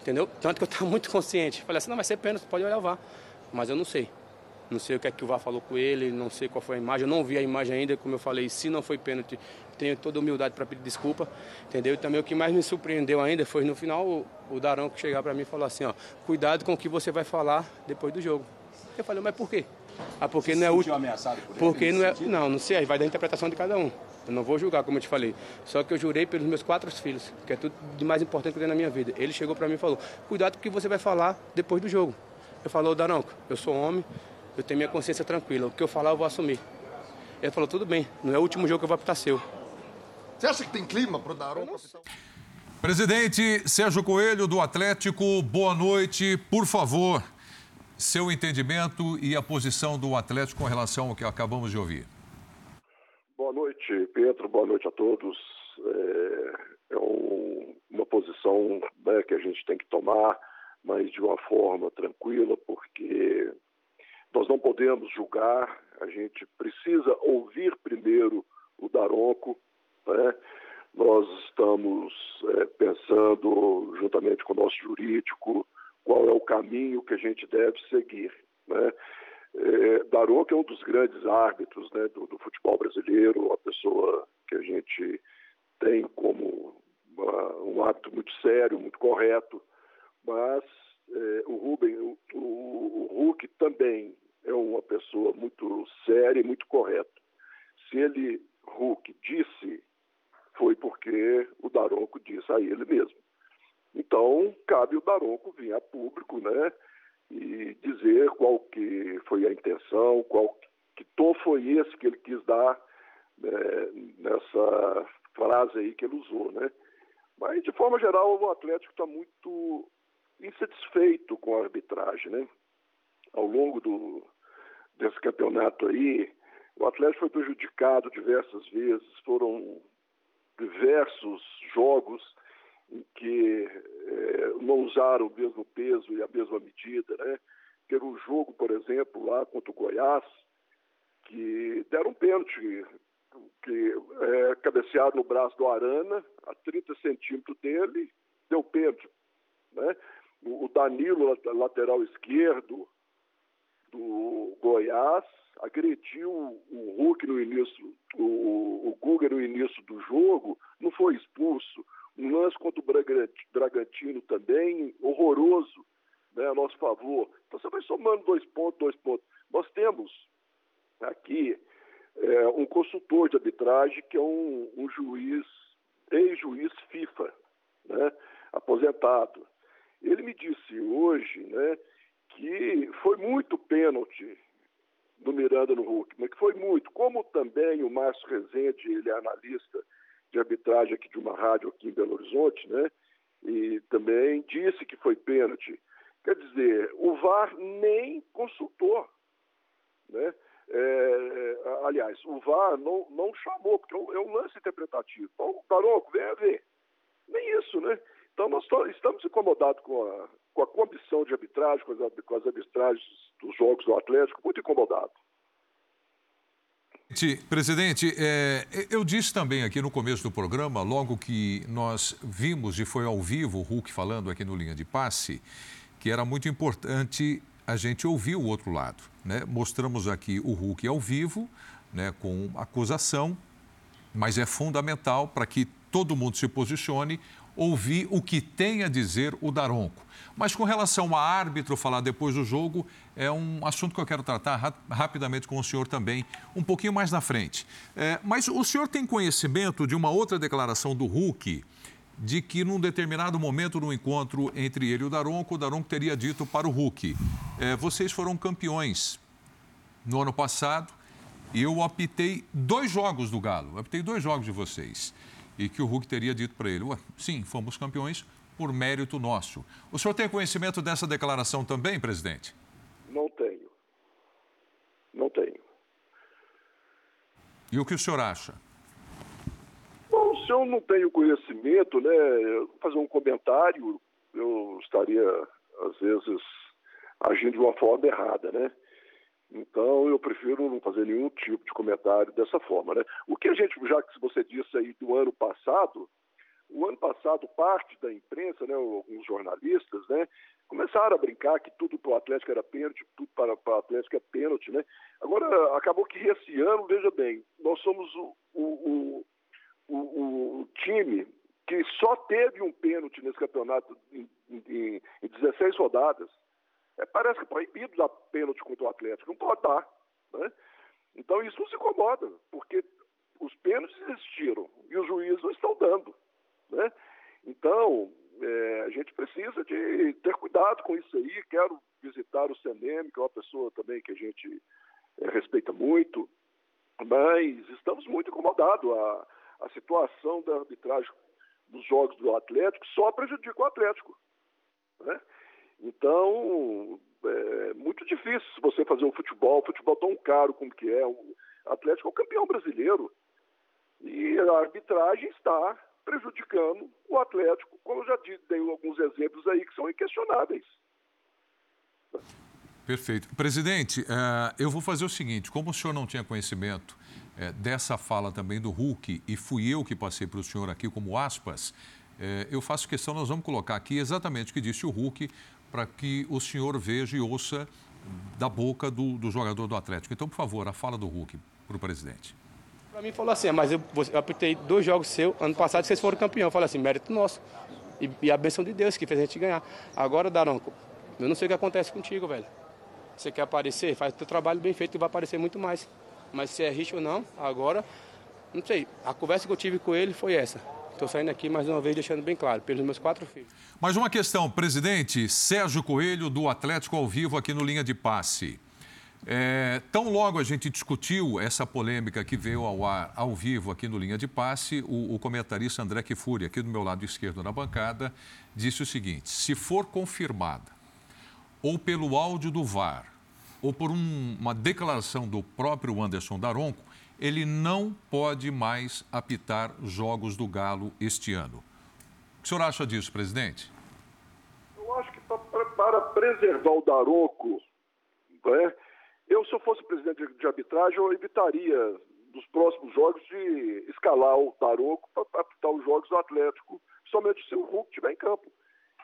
Entendeu? Tanto que eu estava muito consciente. Falei assim, não, vai ser pênalti, pode olhar o VAR. Mas eu não sei. Não sei o que é que o VAR falou com ele, não sei qual foi a imagem. Eu não vi a imagem ainda, como eu falei, se não foi pênalti, tenho toda a humildade para pedir desculpa. Entendeu? E também o que mais me surpreendeu ainda foi no final o, o Darão que chegar para mim e falou assim, ó, cuidado com o que você vai falar depois do jogo. Eu falei, mas por quê? Ah, porque não é útil. ameaçado por ele Porque não é. sentido? Não, não sei, vai da interpretação de cada um. Eu não vou julgar, como eu te falei. Só que eu jurei pelos meus quatro filhos, que é tudo de mais importante que eu tenho na minha vida. Ele chegou para mim e falou: cuidado com o que você vai falar depois do jogo. Eu falei, Daronco, eu sou homem, eu tenho minha consciência tranquila. O que eu falar, eu vou assumir. Ele falou, tudo bem, não é o último jogo que eu vou apitar seu. Você acha que tem clima pro Daronco? Presidente Sérgio Coelho, do Atlético, boa noite. Por favor, seu entendimento e a posição do Atlético com relação ao que acabamos de ouvir. Boa noite, Pedro. Boa noite a todos. É, é um- uma posição posição né, que a gente tem que tomar, mas de uma forma tranquila, porque nós não podemos julgar, a gente precisa ouvir primeiro o Daronco, né? Nós estamos é, pensando, juntamente com o nosso jurídico, qual é o caminho que a gente deve seguir. Né? É, Daronco é um dos grandes árbitros né, do, do, futebol brasileiro, uma pessoa que a gente tem como uma, um hábito muito sério, muito correto, mas é, o Rubem, o, o, o Hulk também é uma pessoa muito séria e muito correta. Se ele, Hulk, disse, foi porque o Daronco disse a ele mesmo. Então, cabe o Daronco vir a público, né, e dizer qual que foi a intenção, qual que tom foi esse que ele quis dar né, nessa frase aí que ele usou, né. Mas, de forma geral, o Atlético está muito insatisfeito com a arbitragem, né. Ao longo do, desse campeonato aí, o Atlético foi prejudicado diversas vezes, foram diversos jogos em que é, não usaram o mesmo peso e a mesma medida, né? Teve um jogo, por exemplo, lá contra o Goiás, que deram um pênalti, que é, no braço do Arana, a 30 centímetros dele, deu pênalti, né? O Danilo, lateral esquerdo, do Goiás agrediu o Hulk no início, o, o Guga no início do jogo, não foi expulso. Um lance contra o Bragantino também, horroroso, né, a nosso favor. Então você vai somando dois pontos, dois pontos. Nós temos aqui é, um consultor de arbitragem que é um, um juiz, ex-juiz FIFA, né, aposentado. Ele me disse hoje, né, que foi muito pênalti do Miranda no Hulk, mas que foi muito. Como também o Márcio Rezende, ele é analista de arbitragem aqui de uma rádio aqui em Belo Horizonte, né? E também disse que foi pênalti. Quer dizer, o VAR nem consultou, né? É, aliás, o VAR não, não chamou, porque é um, é lance interpretativo. Então, Taroco, venha ver. Nem isso, né? Então, nós estamos incomodados com a, com a comissão de arbitragem, com as, com as arbitragens dos jogos do Atlético, muito incomodado. Presidente, é, eu disse também aqui no começo do programa, logo que nós vimos e foi ao vivo o Hulk falando aqui no Linha de Passe, que era muito importante a gente ouvir o outro lado. Né? Mostramos aqui o Hulk ao vivo, né, com acusação, mas é fundamental para que todo mundo se posicione ouvir o que tem a dizer o Daronco. Mas com relação a árbitro falar depois do jogo, é um assunto que eu quero tratar ra rapidamente com o senhor também, um pouquinho mais na frente. É, mas o senhor tem conhecimento de uma outra declaração do Hulk, de que num determinado momento no encontro entre ele e o Daronco, o Daronco teria dito para o Hulk: é, vocês foram campeões no ano passado e eu apitei dois jogos do Galo, eu apitei dois jogos de vocês e que o Hulk teria dito para ele: sim, fomos campeões por mérito nosso. O senhor tem conhecimento dessa declaração também, presidente? Não tenho. Não tenho. E o que o senhor acha? Bom, se eu não tenho conhecimento, né, fazer um comentário, eu estaria, às vezes, agindo de uma forma errada, né? Então, eu prefiro não fazer nenhum tipo de comentário dessa forma. Né? O que a gente, já que você disse aí do ano passado, o ano passado, parte da imprensa, né, alguns jornalistas, né, começaram a brincar que tudo para o Atlético era pênalti, tudo para, o Atlético é pênalti. Né? Agora, acabou que esse ano, veja bem, nós somos o, o, o, o time que só teve um pênalti nesse campeonato em, em, em 16 rodadas é, parece que é proibido dar pênalti contra o Atlético, não pode dar. Né? Então isso nos incomoda, porque os pênaltis existiram e os juízes não estão dando. Né? Então, é, a gente precisa de ter cuidado com isso aí. Quero visitar o CNM, que é uma pessoa também que a gente é, respeita muito, mas estamos muito incomodados. A, a situação da arbitragem dos jogos do Atlético só prejudica o Atlético. Né? Então, é muito difícil você fazer o futebol, futebol tão caro como que é. O Atlético é o campeão brasileiro. E a arbitragem está prejudicando o Atlético, como eu já dei alguns exemplos aí que são inquestionáveis. Perfeito. Presidente, eh, eu vou fazer o seguinte: como o senhor não tinha conhecimento eh, dessa fala também do Hulk, e fui eu que passei para o senhor aqui como aspas, eh, eu faço questão, nós vamos colocar aqui exatamente o que disse o Hulk, para que o senhor veja e ouça da boca do, do jogador do Atlético. Então, por favor, a fala do Hulk para o presidente. Para mim falou assim, mas eu, eu apitei dois jogos seu, ano passado vocês foram campeão. Eu falei assim, mérito nosso. E, e, a benção de Deus que fez a gente ganhar. Agora, Daronco, eu não sei o que acontece contigo, velho. Você quer aparecer? Faz o teu trabalho bem feito e vai aparecer muito mais. Mas se é rico ou não, agora, não sei. A conversa que eu tive com ele foi essa. Estou saindo aqui mais uma vez deixando bem claro, pelos meus quatro filhos. Mais uma questão, presidente Sérgio Coelho, do Atlético ao vivo aqui no Linha de Passe. É, tão logo a gente discutiu essa polêmica que veio ao ar ao vivo aqui no Linha de Passe, o, o comentarista André Kifuri, aqui do meu lado esquerdo na bancada, disse o seguinte: se for confirmada, ou pelo áudio do VAR, ou por um, uma declaração do próprio Anderson Daronco, ele não pode mais apitar jogos do Galo este ano. O que o senhor acha disso, presidente? Eu acho que para, para preservar o Daronco, né, eu, se eu fosse presidente de arbitragem, eu evitaria nos próximos jogos de escalar o Daronco para apitar os jogos do Atlético, somente se o Hulk estiver em campo.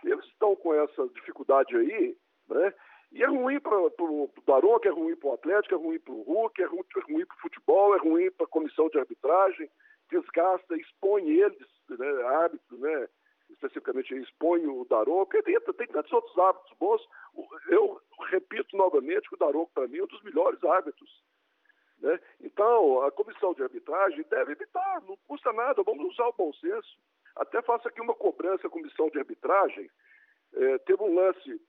Eles estão com essa dificuldade aí, né? E é ruim para o Daronco, é ruim para o Atlético, é ruim para o Hulk, é ruim, é ruim para o futebol, é ruim para a comissão de arbitragem, desgasta, expõe eles, né, né? especificamente expõe o Daronco, tem, tem tantos outros árbitros bons. Eu repito novamente que o Daronco, para mim, é um dos melhores árbitros. Né? Então, a comissão de arbitragem deve evitar, não custa nada, vamos usar o bom senso. Até faço aqui uma cobrança à comissão de arbitragem. É, teve um lance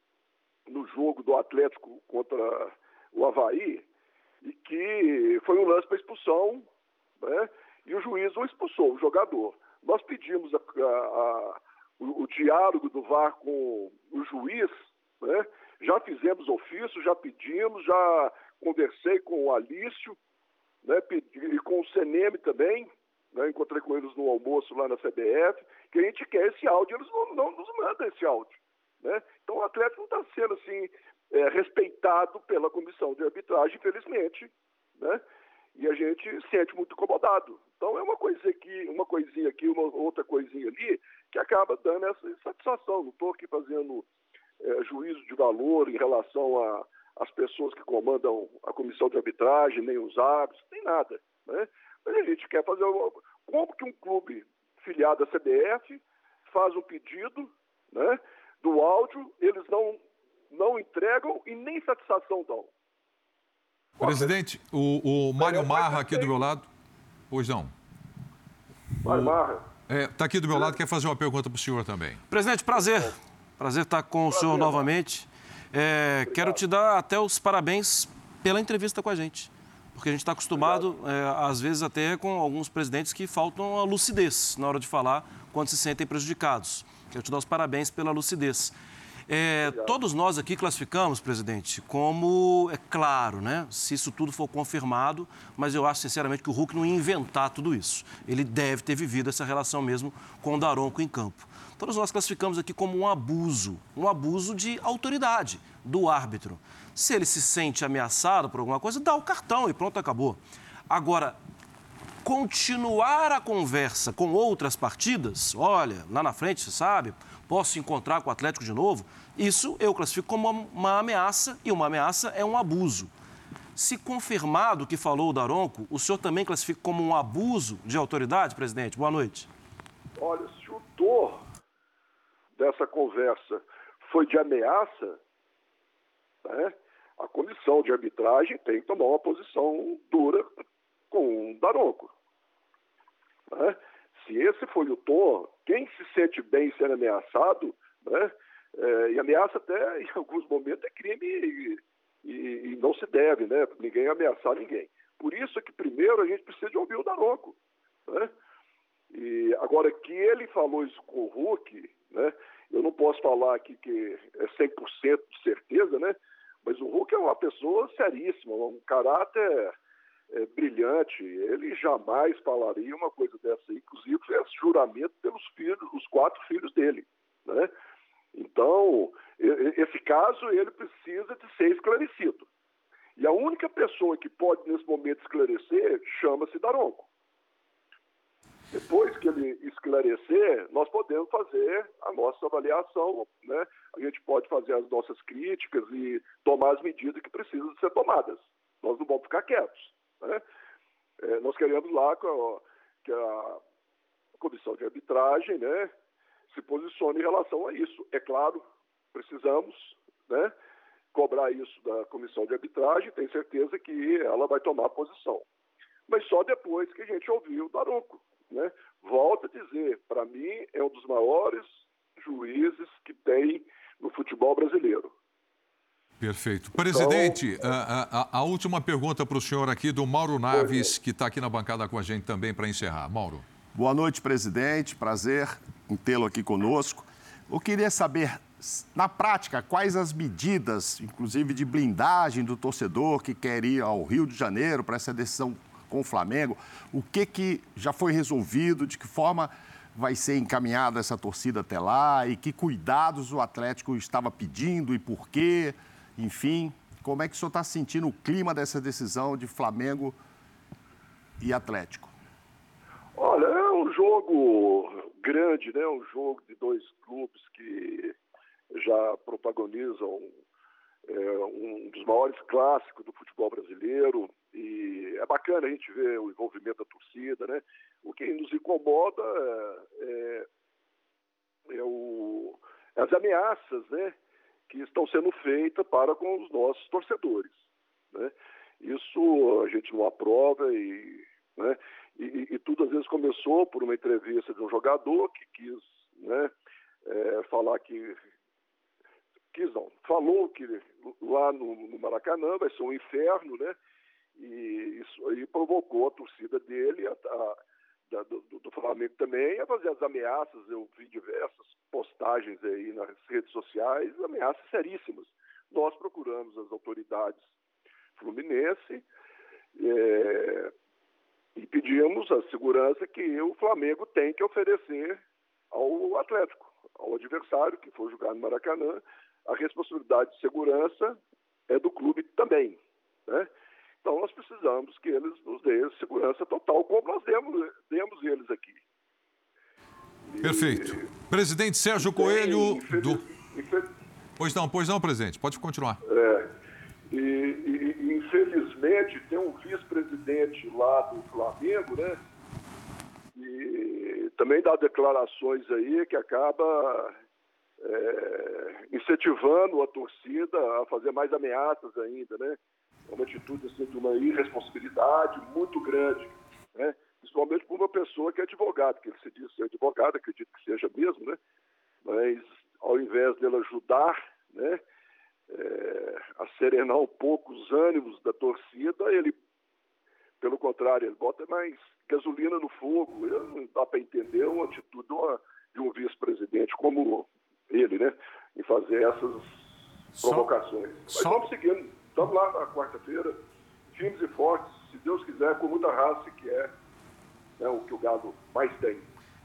no jogo do Atlético contra o Havaí, e que foi um lance para expulsão, né? e o juiz não expulsou o jogador. Nós pedimos a, a, o, o, diálogo do VAR com o juiz, né? já fizemos ofício, já pedimos, já conversei com o Alício né? e com o CNM também, né? encontrei com eles no almoço lá na CBF, que a gente quer esse áudio, eles não, não nos mandam esse áudio. Né? Então o Atlético não está sendo assim é, respeitado pela comissão de arbitragem, infelizmente, né? E a gente se sente muito incomodado. Então é uma coisa aqui, uma coisinha aqui, uma outra coisinha ali, que acaba dando essa insatisfação. Não estou aqui fazendo é, juízo de valor em relação às pessoas que comandam a comissão de arbitragem, nem os árbitros, nem nada. Né? Mas a gente quer fazer. Como que um clube filiado à CBF faz um pedido, né? Do áudio, eles não, não entregam e nem satisfação dão. Presidente, o, o Mário Marra aqui do meu lado. Pois não. Mário Marra. Está é, tá aqui do meu lado, quer fazer uma pergunta para o senhor também. Presidente, prazer. Prazer estar com o senhor novamente. É, quero te dar até os parabéns pela entrevista com a gente. Porque a gente está acostumado, é, às vezes, até com alguns presidentes que faltam a lucidez na hora de falar quando se sentem prejudicados. Quero te dar os parabéns pela lucidez. É, todos nós aqui classificamos, presidente, como, é claro, né? Se isso tudo for confirmado, mas eu acho sinceramente que o Hulk não ia inventar tudo isso. Ele deve ter vivido essa relação mesmo com o Daronco em campo. Todos nós classificamos aqui como um abuso, um abuso de autoridade do árbitro. Se ele se sente ameaçado por alguma coisa, dá o cartão e pronto, acabou. Agora, continuar a conversa com outras partidas, olha, lá na frente, você sabe, posso encontrar com o Atlético de novo, isso eu classifico como uma ameaça e uma ameaça é um abuso. Se confirmado o que falou o Daronco, o senhor também classifica como um abuso de autoridade, presidente? Boa noite. Olha, se o dor dessa conversa foi de ameaça, né, a comissão de arbitragem tem que tomar uma posição dura com o Daronco. Né? Se esse foi o tom, quem se sente bem sendo ameaçado, né? É, e ameaça até (laughs) em alguns momentos é crime e, e, e, não se deve, né? Ninguém ameaçar ninguém. Por isso é que primeiro a gente precisa de ouvir o Daronco. Né? E agora que ele falou isso com o Hulk, né? Eu não posso falar aqui que é 100% de certeza, né? Mas o Hulk é uma pessoa seríssima, um caráter é, brilhante. Ele jamais falaria uma coisa dessa. Inclusive, fez julgamento pelos filhos, os quatro filhos dele. Né? Então, esse caso ele precisa de ser esclarecido. E a única pessoa que pode, nesse momento, esclarecer chama-se Daronco. Depois que ele esclarecer, nós podemos fazer a nossa avaliação, né? A gente pode fazer as nossas críticas e tomar as medidas que precisam ser tomadas. Nós não vamos ficar quietos, né? É, nós queremos lá que a comissão de arbitragem, né, se posicione em relação a isso. É claro, precisamos, né, cobrar isso da comissão de arbitragem, tenho certeza que ela vai tomar posição. Mas só depois que a gente ouviu o Daronco. Né? Volto a dizer, para mim é um dos maiores juízes que tem no futebol brasileiro. Perfeito. Presidente, então, a, a, a, última pergunta para o senhor aqui do Mauro Naves, que está aqui na bancada com a gente também para encerrar. Mauro. Boa noite, presidente. Prazer em tê-lo aqui conosco. Eu queria saber, na prática, quais as medidas, inclusive de blindagem do torcedor que quer ir ao Rio de Janeiro para essa decisão com o Flamengo. O que, que já foi resolvido, de que forma vai ser encaminhada essa torcida até lá e que cuidados o Atlético estava pedindo e por quê. Enfim, como é que o senhor está sentindo o clima dessa decisão de Flamengo e Atlético? Olha, é um jogo grande, né? Um jogo de dois clubes que já protagonizam é, um dos maiores clássicos do futebol brasileiro e é bacana a gente ver o envolvimento da torcida, né? O que nos incomoda é, é, é o, as ameaças, né? Que estão sendo feitas para com os nossos torcedores, né? Isso a gente não aprova e, né? E, e, tudo às vezes começou por uma entrevista de um jogador que quis, né? É, falar que quis não, falou que lá no, no, Maracanã vai ser um inferno, né? E isso aí provocou a torcida dele, a, a, da, do, do, Flamengo também, a fazer as ameaças. Eu vi diversas postagens aí nas redes sociais, ameaças seríssimas. Nós procuramos as autoridades fluminense é, e pedimos a segurança que o Flamengo tem que oferecer ao Atlético, ao adversário que for jogar no Maracanã, a responsabilidade de segurança é do clube também. Né? Então nós precisamos que eles nos dêem segurança total, como nós demos, demos eles aqui. Perfeito. E... Presidente Sérgio Coelho. Infeliz... Do... Infeliz... Pois não, pois não, presidente. Pode continuar. É. E, e, infelizmente tem um vice-presidente lá do Flamengo, né? E também dá declarações aí que acaba é, incentivando a torcida a fazer mais ameaças ainda, né? É uma atitude assim, de uma irresponsabilidade muito grande, né? Principalmente por uma pessoa que é advogado, que ele se diz ser advogado, acredito que seja mesmo, né? Mas ao invés dele ajudar, né? É, a serenar um pouco os ânimos da torcida, ele, pelo contrário, ele bota mais gasolina no fogo. Não dá para entender uma atitude de, uma, de um vice-presidente como ele, né? Em fazer essas provocações. Mas só... vamos seguindo. Estamos lá na quarta-feira, firmes e fortes, se Deus quiser, com muita raça, que é né, o que o gado mais tem.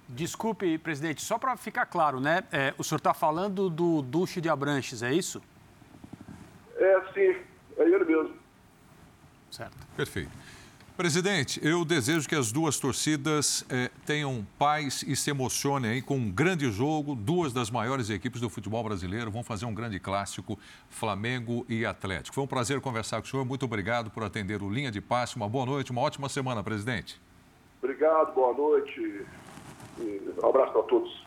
Desculpe, presidente, só para ficar claro, né? É, o senhor está falando do Duche de Abranches, é isso? É, sim, é ele mesmo. Certo. Perfeito. Presidente, eu desejo que as duas torcidas eh, tenham paz e se emocionem aí com um grande jogo. Duas das maiores equipes do futebol brasileiro vão fazer um grande clássico, Flamengo e Atlético. Foi um prazer conversar com o senhor. Muito obrigado por atender o Linha de Passe. Uma boa noite, uma ótima semana, presidente. Obrigado, boa noite. Um abraço para todos.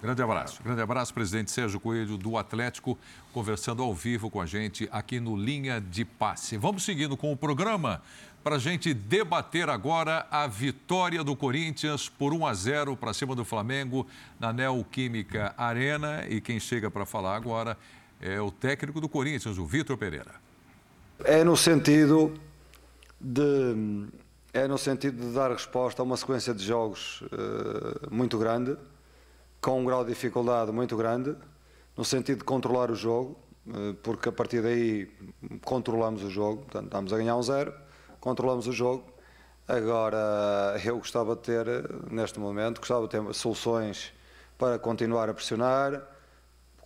Grande abraço. Grande abraço, presidente Sérgio Coelho do Atlético, conversando ao vivo com a gente aqui no Linha de Passe. Vamos seguindo com o programa para a gente debater agora a vitória do Corinthians por 1 a 0 para cima do Flamengo na Neoquímica Arena. E quem chega para falar agora é o técnico do Corinthians, o Vitor Pereira. É no sentido de é no sentido de dar resposta a uma sequência de jogos uh, muito grande, com um grau de dificuldade muito grande, no sentido de controlar o jogo, uh, porque a partir daí controlamos o jogo, portanto, estamos a ganhar um zero controlamos o jogo. Agora, eu gostava de ter, neste momento, gostava de ter soluções para continuar a pressionar,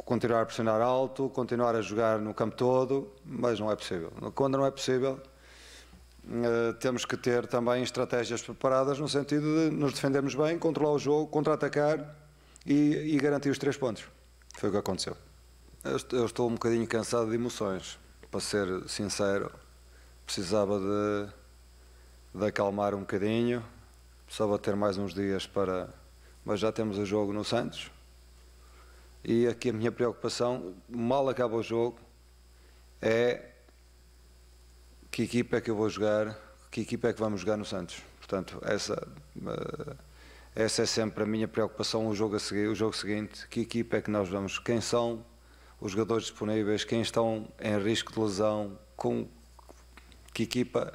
continuar a pressionar alto, continuar a jogar no campo todo, mas não é possível. Quando não é possível, eh, temos que ter também estratégias preparadas no sentido de nos defendermos bem, controlar o jogo, contra-atacar e, e garantir os três pontos. Foi o que aconteceu. Eu est- eu estou um bocadinho cansado de emoções, para ser sincero. Precisava de, de acalmar um bocadinho, precisava ter mais uns dias para. Mas já temos o jogo no Santos. E aqui a minha preocupação, mal acaba o jogo, é que equipa é que eu vou jogar, que equipa é que vamos jogar no Santos. Portanto, essa, eh, essa é sempre a minha preocupação, o jogo a seguir, o jogo seguinte, que equipa é que nós vamos, quem são os jogadores disponíveis, quem estão em risco de lesão, com que equipa,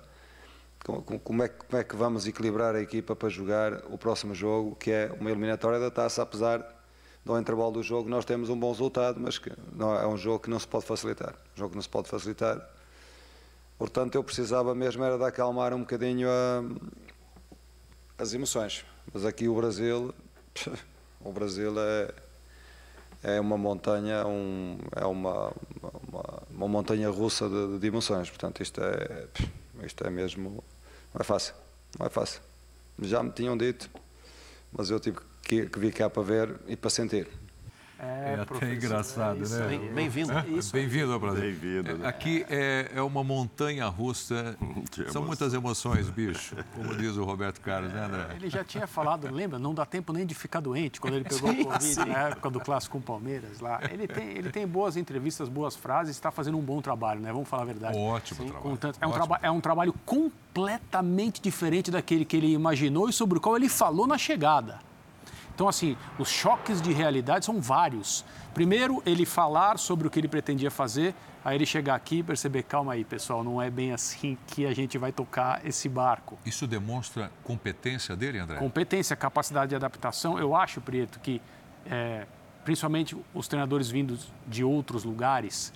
com- com- como é, que- como é que vamos equilibrar a equipa para jogar o próximo jogo, que é uma eliminatória da taça, apesar do intervalo do jogo nós temos um bom resultado, mas que não, é um jogo que não se pode facilitar, um jogo que não se pode facilitar. Portanto, eu precisava mesmo era de acalmar um bocadinho a- as emoções. Mas aqui o Brasil, (laughs) o Brasil é, é uma montanha, um, é uma, uma, uma montanha russa de, de. Portanto, isto é, isto é mesmo, não é fácil, não é fácil. Já me tinham dito, mas eu tive que, que vir cá para ver e para sentir. É, até professor, engraçado, é isso né? bem-vindo. É. Bem-vindo ao Brasil. Bem-vindo, É, né? Aqui é, é uma montanha russa. (laughs) São muitas emoções, bicho. Como diz o Roberto Carlos, né, André? Ele já tinha falado, lembra? Não dá tempo nem de ficar doente quando ele (laughs) pegou o Covid na época do clássico com o Palmeiras lá. Ele tem, ele tem boas entrevistas, boas frases, está fazendo um bom trabalho, né? Vamos falar a verdade. Ótimo trabalho. Com tanto- é, um Ótimo. traba- é um trabalho completamente diferente daquele que ele imaginou e sobre o qual ele falou na chegada. Então, assim, os choques de realidade são vários. Primeiro, ele falar sobre o que ele pretendia fazer, aí ele chegar aqui e perceber, calma aí, pessoal, não é bem assim que a gente vai tocar esse barco. Isso demonstra competência dele, André? Competência, capacidade de adaptação, eu acho, Prieto, que é, principalmente os treinadores vindos de outros lugares,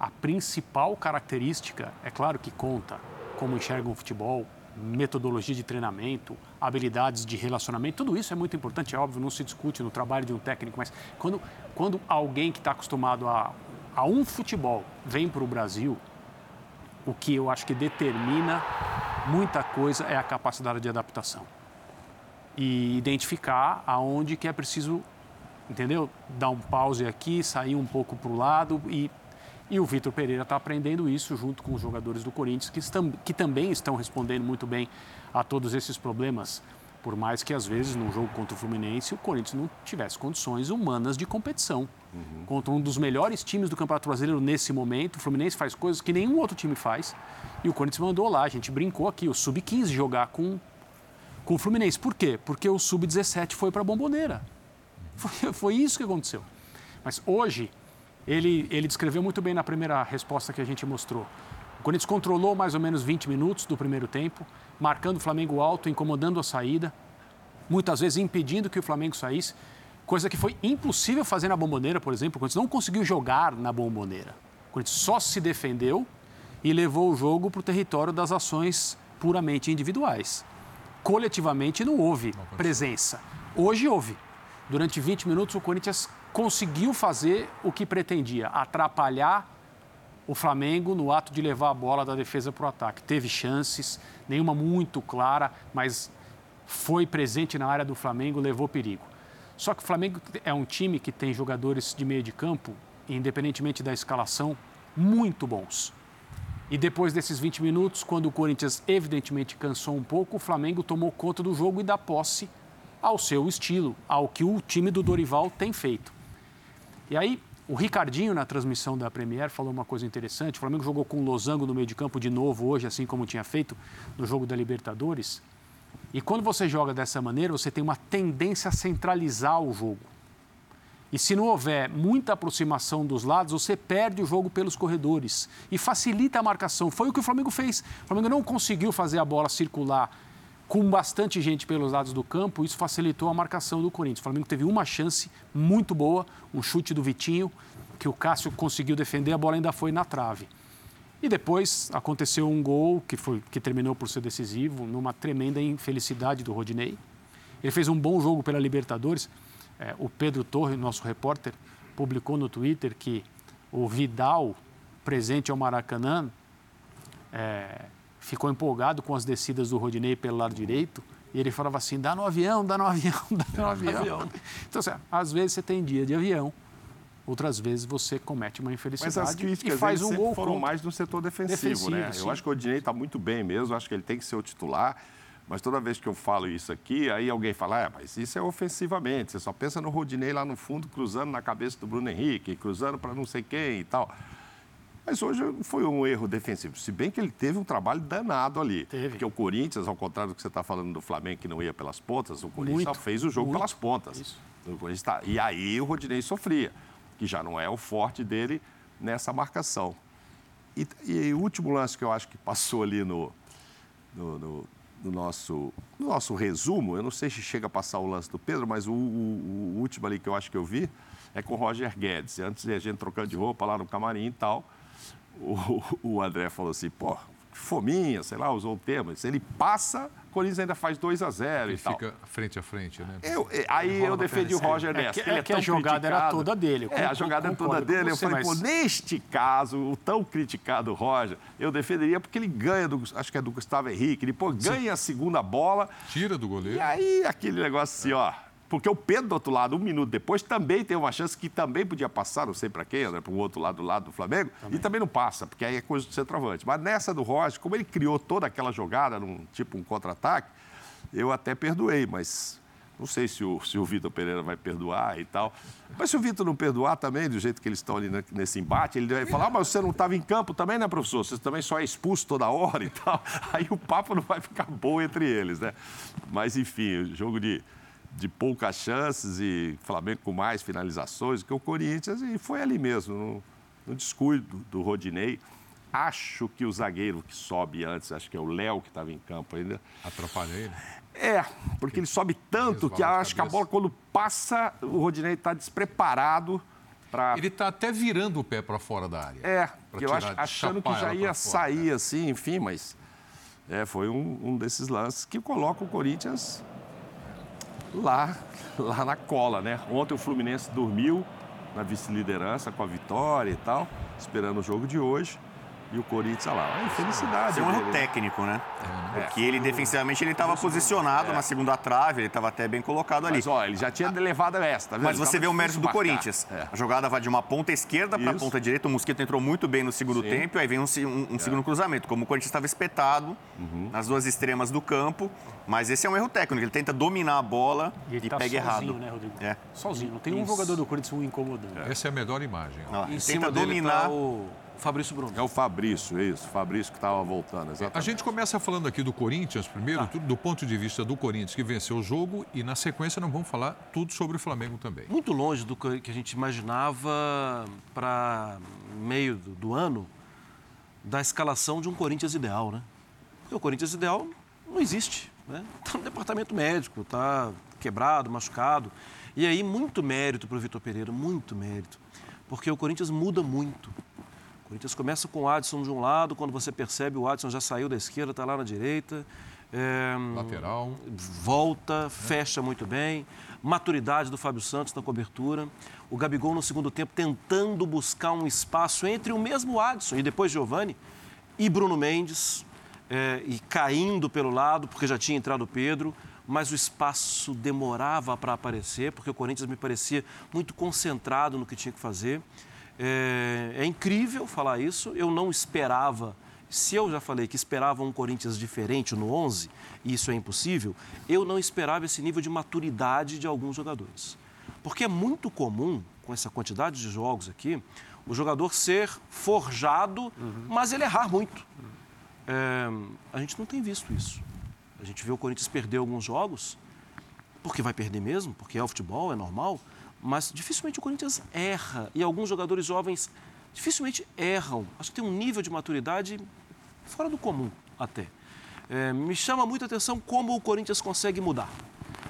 a principal característica, é claro que conta como enxergam o futebol, metodologia de treinamento, habilidades de relacionamento, tudo isso é muito importante, é óbvio, não se discute no trabalho de um técnico, mas quando, quando alguém que está acostumado a, a um futebol vem para o Brasil, o que eu acho que determina muita coisa é a capacidade de adaptação e identificar aonde que é preciso, entendeu? Dar um pause aqui, sair um pouco para o lado e e o Vitor Pereira está aprendendo isso junto com os jogadores do Corinthians que, estão, que também estão respondendo muito bem a todos esses problemas. Por mais que às vezes num jogo contra o Fluminense o Corinthians não tivesse condições humanas de competição. Contra um dos melhores times do Campeonato Brasileiro nesse momento, o Fluminense faz coisas que nenhum outro time faz. E o Corinthians mandou lá, a gente brincou aqui, o Sub-15 jogar com com o Fluminense. Por quê? Porque o Sub-17 foi para a bomboneira. (laughs) Foi, foi isso que aconteceu. Mas hoje, ele, ele descreveu muito bem na primeira resposta que a gente mostrou. O Corinthians controlou mais ou menos 20 minutos do primeiro tempo, marcando o Flamengo alto, incomodando a saída, muitas vezes impedindo que o Flamengo saísse, coisa que foi impossível fazer na bomboneira, por exemplo. O Corinthians não conseguiu jogar na bomboneira. O Corinthians só se defendeu e levou o jogo para o território das ações puramente individuais. Coletivamente não houve presença. Hoje houve. Durante 20 minutos o Corinthians conseguiu fazer o que pretendia, atrapalhar o Flamengo no ato de levar a bola da defesa para o ataque. Teve chances, nenhuma muito clara, mas foi presente na área do Flamengo, levou perigo. Só que o Flamengo é um time que tem jogadores de meio de campo, independentemente da escalação, muito bons. E depois desses 20 minutos, quando o Corinthians evidentemente cansou um pouco, o Flamengo tomou conta do jogo e da posse ao seu estilo, ao que o time do Dorival tem feito. E aí, o Ricardinho, na transmissão da Premier, falou uma coisa interessante. O Flamengo jogou com o Losango no meio de campo de novo hoje, assim como tinha feito no jogo da Libertadores. E quando você joga dessa maneira, você tem uma tendência a centralizar o jogo. E se não houver muita aproximação dos lados, você perde o jogo pelos corredores e facilita a marcação. Foi o que o Flamengo fez. O Flamengo não conseguiu fazer a bola circular com bastante gente pelos lados do campo, isso facilitou a marcação do Corinthians. O Flamengo teve uma chance muito boa, um chute do Vitinho, que o Cássio conseguiu defender, a bola ainda foi na trave. E depois aconteceu um gol que, foi, que terminou por ser decisivo, numa tremenda infelicidade do Rodinei. Ele fez um bom jogo pela Libertadores. É, o Pedro Torre, nosso repórter, publicou no Twitter que o Vidal, presente ao Maracanã, é, ficou empolgado com as descidas do Rodinei pelo lado direito. E ele falava assim: dá no avião, dá no avião, (laughs) dá no avião. (laughs) Então, assim, às vezes você tem dia de avião, outras vezes você comete uma infelicidade Mas as críticas e faz um gol foram contra. mais no setor defensivo, Defensivo, né? sim. Eu acho que o Odinei está muito bem mesmo, acho que ele tem que ser o titular. Mas toda vez que eu falo isso aqui, aí alguém fala, ah, mas isso é ofensivamente, você só pensa no Rodinei lá no fundo, cruzando na cabeça do Bruno Henrique, cruzando para não sei quem e tal. Mas hoje foi um erro defensivo, se bem que ele teve um trabalho danado ali. Teve. Porque o Corinthians, ao contrário do que você está falando do Flamengo, que não ia pelas pontas, o Corinthians Muito, fez o jogo muito. pelas pontas. O Corinthians tá- E aí o Rodinei sofria, que já não é o forte dele nessa marcação. E, e o último lance que eu acho que passou ali no, no, no- no nosso, no nosso resumo, eu não sei se chega a passar o lance do Pedro, mas o, o- o último ali que eu acho que eu vi é com o Roger Guedes. Antes de a gente trocando de roupa lá no camarim e tal, o, o André falou assim, pô, que fominha, sei lá, usou o termo. Se ele passa, o Corinthians ainda faz 2 a 0 Ele e tal. fica frente a frente, né? Eu- eh, aí eu defendi o Roger É nessa. que- porque ele é que a jogada era criticado. toda dele, É, a jogada é toda dele. Eu você, falei, pô, mas- neste caso, o tão criticado Roger, eu defenderia porque ele ganha, do, acho que é do Gustavo Henrique, ele pô, ganha a segunda bola. Tira do goleiro. E aí aquele negócio assim, ó. Porque o Pedro do outro lado, um minuto depois, também tem uma chance que também podia passar, não sei para quem, né, para o outro lado do lado do Flamengo, e também não passa, porque aí é coisa do centroavante. Mas nessa do Roger, como ele criou toda aquela jogada, num, tipo um contra-ataque, eu até perdoei, mas não sei se o, se o Vitor Pereira vai perdoar e tal. Mas se o Vitor não perdoar também, do jeito que eles estão ali ne- nesse embate, ele vai falar, ah, mas você não estava em campo também, né, professor? Você também só é expulso toda hora e tal. (laughs) Aí o papo não vai ficar bom entre eles, né? Mas, enfim, jogo de, de poucas chances e Flamengo com mais finalizações que o Corinthians, e foi ali mesmo, no, no descuido do Rodinei. Acho que o zagueiro que sobe antes, acho que é o Léo que estava em campo ainda, Atrapalha ele. é, porque ele sobe tanto que acho que a bola, quando passa, o Rodinei está despreparado para. Ele está até virando o pé para fora da área. É, porque eu acho, achando que já ia fora, sair assim, enfim, mas é, foi um, um desses lances que coloca o Corinthians lá, lá na cola, né? Ontem o Fluminense dormiu na vice-liderança com a vitória e tal, esperando o jogo de hoje. E o Corinthians, olha lá, é infelicidade. Isso é um erro técnico, né? É. Porque ele defensivamente ele estava posicionado na segunda trave, ele estava até bem colocado ali. Mas, ó, ele já tinha levado esta. Mas você vê o mérito do Corinthians. É. A jogada vai de uma ponta esquerda para a ponta direita. O Mosquito entrou muito bem no segundo Sim. tempo, e aí vem um, um- um segundo cruzamento. Como o Corinthians estava espetado Uhum. nas duas extremas do campo. Mas esse é um erro técnico. Ele tenta dominar a bola E e, ele tá pega sozinho, errado. né, Rodrigo? É. Sozinho, não tem um Isso. jogador do Corinthians o incomodando. Essa é a melhor imagem. ó. Em ele cima tenta dele dominar. tá o Fabrício Bruno. É o Fabrício, é isso. Fabrício que estava voltando, exatamente. A gente começa falando aqui do Corinthians, primeiro, tudo do ponto de vista do Corinthians, que venceu o jogo, e na sequência nós vamos falar tudo sobre o Flamengo também. Muito longe do que a gente imaginava para meio do, do ano da escalação de um Corinthians ideal, né? Porque o Corinthians ideal não existe, né? Está no departamento médico, está quebrado, machucado. E aí, muito mérito para o Vitor Pereira, muito mérito. Porque o Corinthians muda muito. O Corinthians começa com o Adson de um lado, quando você percebe o Adson já saiu da esquerda, está lá na direita. É, Lateral. volta, fecha muito bem. Maturidade do Fábio Santos na cobertura. O Gabigol no segundo tempo tentando buscar um espaço entre o mesmo Adson e depois Giovani e Bruno Mendes. é, e caindo pelo lado, porque já tinha entrado o Pedro. Mas o espaço demorava para aparecer, porque o Corinthians me parecia muito concentrado no que tinha que fazer. É, é incrível falar isso. Eu não esperava se eu já falei que esperava um Corinthians diferente no 11, e isso é impossível, eu não esperava esse nível de maturidade de alguns jogadores. Porque é muito comum, com essa quantidade de jogos aqui, o jogador ser forjado, mas ele errar muito. É, a gente não tem visto isso. A gente vê o Corinthians perder alguns jogos, porque vai perder mesmo, porque é o futebol, é normal, mas dificilmente o Corinthians erra. E alguns jogadores jovens dificilmente erram. Acho que tem um nível de maturidade fora do comum até. É, me chama muita atenção como o Corinthians consegue mudar.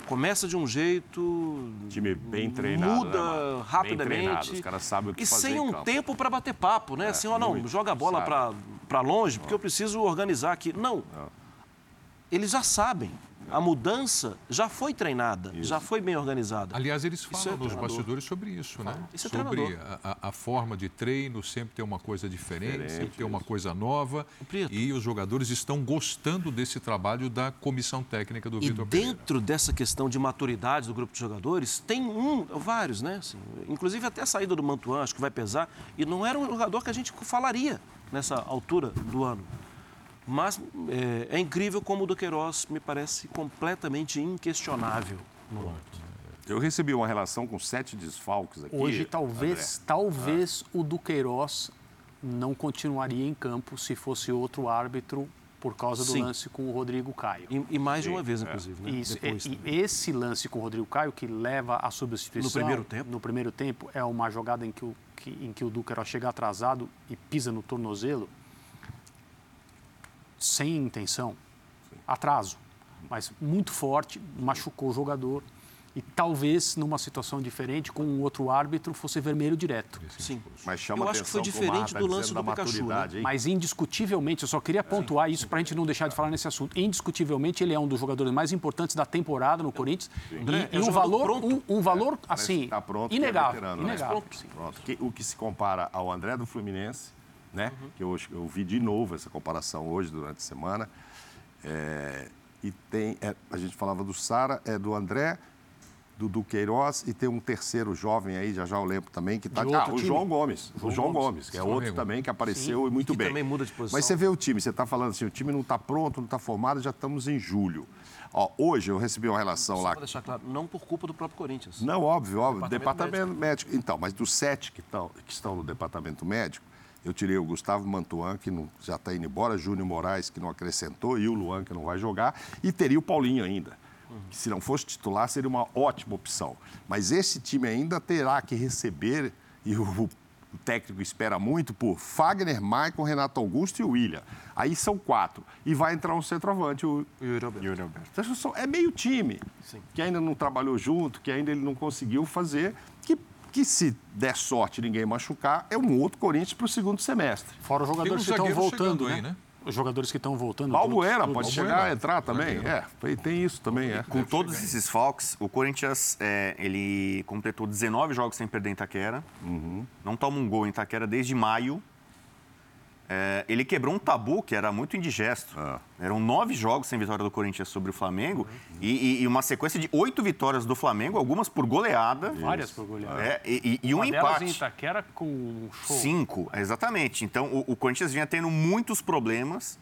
começa de um jeito. Time bem treinado. Muda né, Bem rapidamente. treinado, os caras sabem o que e fazer sem em um campo. tempo para bater papo, né? assim, ó, não, muito, joga a bola para para longe, porque eu preciso organizar aqui. Não. Eles já sabem. A mudança já foi treinada, já foi bem organizada. Aliás, eles Isso falam é nos bastidores sobre isso, né? Isso é sobre a- a forma de treino, sempre ter uma coisa diferente, Diferente, sempre ter uma coisa nova. E os jogadores estão gostando desse trabalho da comissão técnica do E Vitor Pereira. dentro dessa questão de maturidade do grupo de jogadores, tem um, vários, né? assim, inclusive até a saída do Mantuan, acho que vai pesar. E não era um jogador que a gente falaria nessa altura do ano. Mas é, é incrível como o Duqueiroz me parece completamente inquestionável no ano. Eu recebi uma relação com sete desfalques aqui. Hoje, talvez, André. talvez o Duqueiroz não continuaria em campo se fosse outro árbitro por causa do Sim. lance com o Rodrigo Caio. E, e mais de uma vez, inclusive. Né? Isso, Depois e, e esse lance com o Rodrigo Caio, que leva à substituição... No primeiro tempo? No primeiro tempo, é uma jogada em que o, que, em que o Duqueiroz chega atrasado e pisa no tornozelo, sem intenção, atraso, mas muito forte, machucou o jogador. E talvez, numa situação diferente, com um outro árbitro, fosse vermelho direto. Sim. Mas chama Eu acho que foi diferente tá do lance da do Pikachu, né? Mas indiscutivelmente, eu só queria pontuar isso para a gente não deixar de falar nesse assunto. Indiscutivelmente, ele é um dos jogadores mais importantes da temporada no Corinthians. André, E, é e um valor, pronto. um, um valor Parece assim, que tá pronto, é inegável. veterano, né? inegável. Pronto. Pronto. Que- o que se compara ao André do Fluminense, né? Uhum. Que eu, eu vi de novo essa comparação hoje durante a semana. É, e tem, é, a gente falava do Sara, é do André, do Duqueiroz e tem um terceiro jovem aí, já já eu lembro também, que está ah, o? João Gomes. João o João Gomes. Gomes, que é outro também que apareceu e muito bem. também muda de posição. Mas você vê o time, você está falando assim, o time não está pronto, não está formado, já estamos em julho. Ó, hoje eu recebi uma relação Só lá para deixar claro, não por culpa do próprio Corinthians. não, óbvio, óbvio. Departamento Departamento, médico. Então, mas dos sete que estão, que estão no departamento médico, eu tirei o Gustavo Mantuan, que não, já está indo embora, Júnior Moraes, que não acrescentou, e o Luan, que não vai jogar, e teria o Paulinho ainda. Que se não fosse titular, seria uma ótima opção. Mas esse time ainda terá que receber, e o, o técnico espera muito, por Fagner, Maicon, Renato Augusto e o William. Aí são quatro. E vai entrar um centroavante, o Yuri Alberto. Então, é meio time que ainda não trabalhou junto, que ainda ele não conseguiu fazer, que, que se der sorte e ninguém machucar, é um outro Corinthians para o segundo semestre. Fora os jogadores que estão voltando, chegando aí, né? né? Os jogadores que estão voltando. Balbuena pode chegar a entrar também. É, tem- tem isso também, é. Com todos esses falcos, o Corinthians é, ele completou 19 jogos sem perder em Itaquera. Não toma um gol em Itaquera desde maio. É, ele quebrou um tabu que era muito indigesto. Eram nove jogos sem vitória do Corinthians sobre o Flamengo e, e- e uma sequência de oito vitórias do Flamengo, algumas por goleada. Várias por goleada. É, e, e- e um empate. em Itaquera com um show. Cinco, exatamente. Então, o, o Corinthians vinha tendo muitos problemas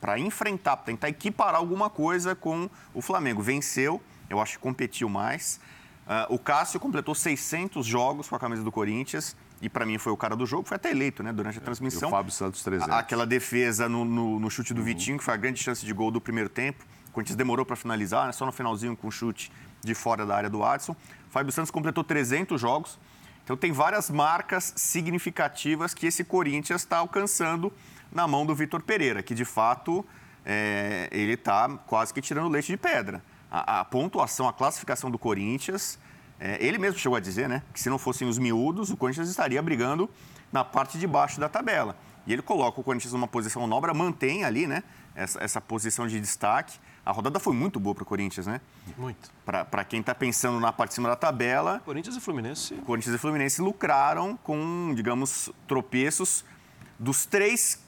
para enfrentar, pra tentar equiparar alguma coisa com o Flamengo. Venceu, eu acho que competiu mais. Ah, o Cássio completou 600 jogos com a camisa do Corinthians e, para mim, foi o cara do jogo. Foi até eleito né, durante a transmissão. E o Fábio Santos 300. A- Aquela defesa no, no- no chute do Vitinho, que foi a grande chance de gol do primeiro tempo. O Corinthians demorou para finalizar, né, só no finalzinho com o chute de fora da área do Adson. Fábio Santos completou 300 jogos. Então tem várias marcas significativas que esse Corinthians está alcançando na mão do Vitor Pereira, que de fato é, ele está quase que tirando leite de pedra. A, a pontuação, a classificação do Corinthians, é, ele mesmo chegou a dizer, né, que se não fossem os miúdos, o Corinthians estaria brigando na parte de baixo da tabela. E ele coloca o Corinthians numa posição nobra, mantém ali, né, essa, essa posição de destaque. A rodada foi muito boa para o Corinthians, né? Muito. Para quem está pensando na parte de cima da tabela, Corinthians e Fluminense. Corinthians e Fluminense lucraram com, digamos, tropeços dos três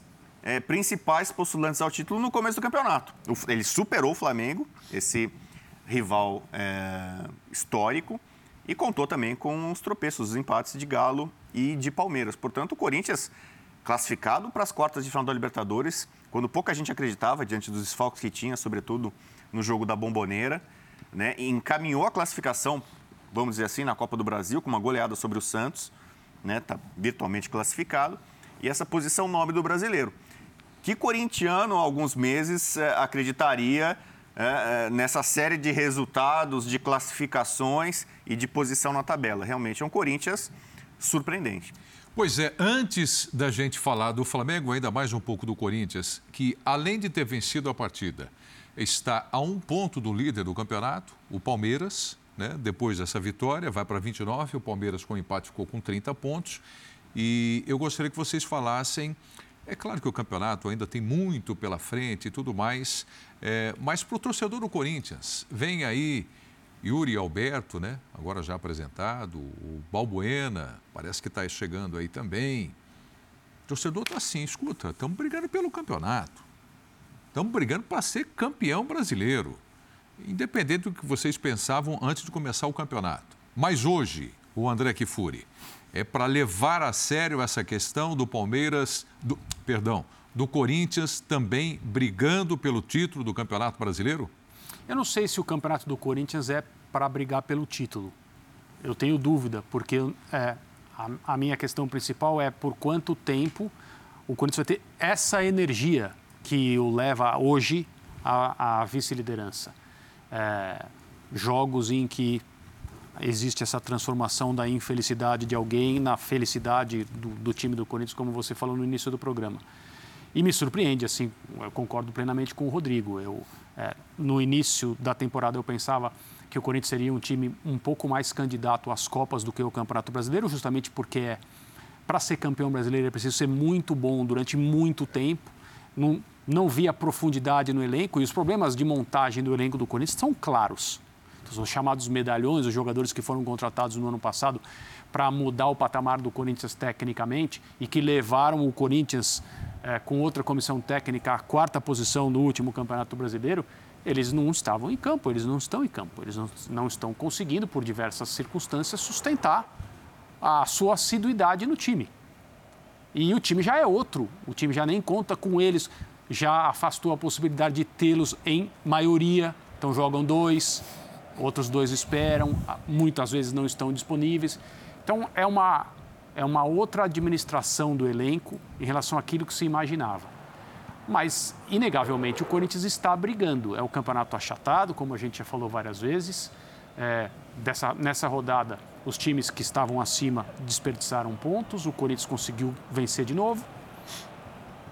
eh, principais postulantes ao título no começo do campeonato. Ele superou o Flamengo, esse rival eh, histórico, e contou também com os tropeços, os empates de Galo e de Palmeiras. Portanto, o Corinthians classificado para as quartas de final da Libertadores, quando pouca gente acreditava diante dos desfalques que tinha, sobretudo no jogo da Bomboneira, né? Encaminhou a classificação, vamos dizer assim, na Copa do Brasil, com uma goleada sobre o Santos, né? Tá virtualmente classificado, e essa posição nobre do brasileiro. Que corintiano, há alguns meses, eh, acreditaria eh, eh, nessa série de resultados, de classificações e de posição na tabela? Realmente é um Corinthians surpreendente. Pois é, antes da gente falar do Flamengo, ainda mais um pouco do Corinthians, que além de ter vencido a partida, está a um ponto do líder do campeonato, o Palmeiras, né? depois dessa vitória, vai para 29, o Palmeiras com empate ficou com 30 pontos. E eu gostaria que vocês falassem. É claro que o campeonato ainda tem muito pela frente e tudo mais, é, mas para o torcedor do Corinthians, vem aí Yuri Alberto, né? agora já apresentado, o Balbuena, parece que está chegando aí também. O torcedor está assim, escuta, estamos brigando pelo campeonato. Estamos brigando para ser campeão brasileiro. Independente do que vocês pensavam antes de começar o campeonato. Mas hoje, o André Kifuri, é para levar a sério essa questão do Palmeiras, do, perdão, do Corinthians também brigando pelo título do Campeonato Brasileiro? Eu não sei se o Campeonato do Corinthians é para brigar pelo título. Eu tenho dúvida, porque é, a, a minha questão principal é por quanto tempo o Corinthians vai ter essa energia que o leva hoje à, à vice-liderança. É, jogos em que existe essa transformação da infelicidade de alguém na felicidade do, do, time do Corinthians, como você falou no início do programa. E me surpreende, assim, eu concordo plenamente com o Rodrigo. Eu, é, no início da temporada eu pensava que o Corinthians seria um time um pouco mais candidato às Copas do que o Campeonato Brasileiro, justamente porque é, para ser campeão brasileiro é preciso ser muito bom durante muito tempo. Não, não via profundidade no elenco e os problemas de montagem do elenco do Corinthians são claros. Os chamados medalhões, os jogadores que foram contratados no ano passado para mudar o patamar do Corinthians tecnicamente e que levaram o Corinthians é, com outra comissão técnica à quarta posição no último Campeonato Brasileiro, eles não estavam em campo, eles não estão em campo, eles não, não estão conseguindo, por diversas circunstâncias, sustentar a sua assiduidade no time. E o time já é outro, o time já nem conta com eles, já afastou a possibilidade de tê-los em maioria, então jogam dois, outros dois esperam, muitas vezes não estão disponíveis. Então é uma, é uma outra administração do elenco em relação àquilo que se imaginava. Mas, inegavelmente, o Corinthians está brigando. É o campeonato achatado, como a gente já falou várias vezes. É, dessa, nessa rodada, os times que estavam acima desperdiçaram pontos, o Corinthians conseguiu vencer de novo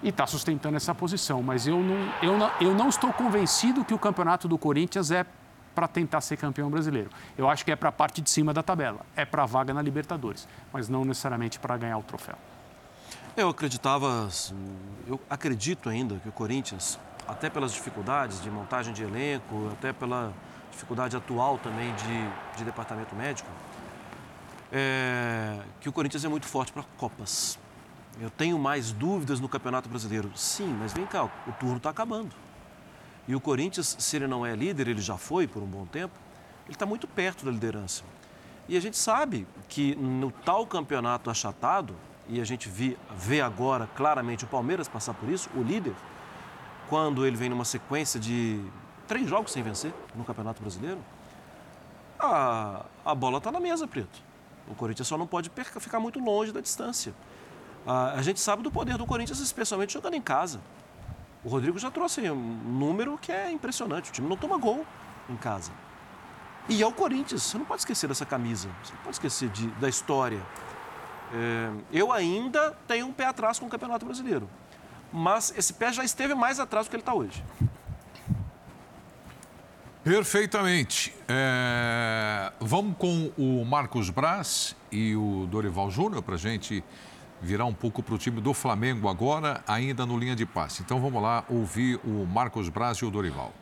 e está sustentando essa posição. Mas eu não, eu, não, eu não estou convencido que o campeonato do Corinthians é para tentar ser campeão brasileiro. Eu acho que é para a parte de cima da tabela, é para a vaga na Libertadores, mas não necessariamente para ganhar o troféu. Eu acreditava, eu acredito ainda que o Corinthians, até pelas dificuldades de montagem de elenco, até pela dificuldade atual também de, de departamento médico, é, que o Corinthians é muito forte para Copas. Eu tenho mais dúvidas no Campeonato Brasileiro. Sim, mas vem cá, o turno está acabando. E o Corinthians, se ele não é líder, ele já foi por um bom tempo, ele está muito perto da liderança. E a gente sabe que no tal campeonato achatado, e a gente vê, agora claramente o Palmeiras passar por isso, o líder, quando ele vem numa sequência de três jogos sem vencer no Campeonato Brasileiro, a, a bola está na mesa, Preto. O Corinthians só não pode ficar muito longe da distância. A, a gente sabe do poder do Corinthians, especialmente jogando em casa. O Rodrigo já trouxe um número que é impressionante. O time não toma gol em casa. E é o Corinthians. Você não pode esquecer dessa camisa. Você não pode esquecer de, da história. É, eu ainda tenho um pé atrás com o Campeonato Brasileiro. Mas esse pé já esteve mais atrás do que ele está hoje. Perfeitamente. É, vamos com o Marcos Braz e o Dorival Júnior para gente virar um pouco para o time do Flamengo agora, ainda no linha de passe. Então vamos lá ouvir o Marcos Braz e o Dorival.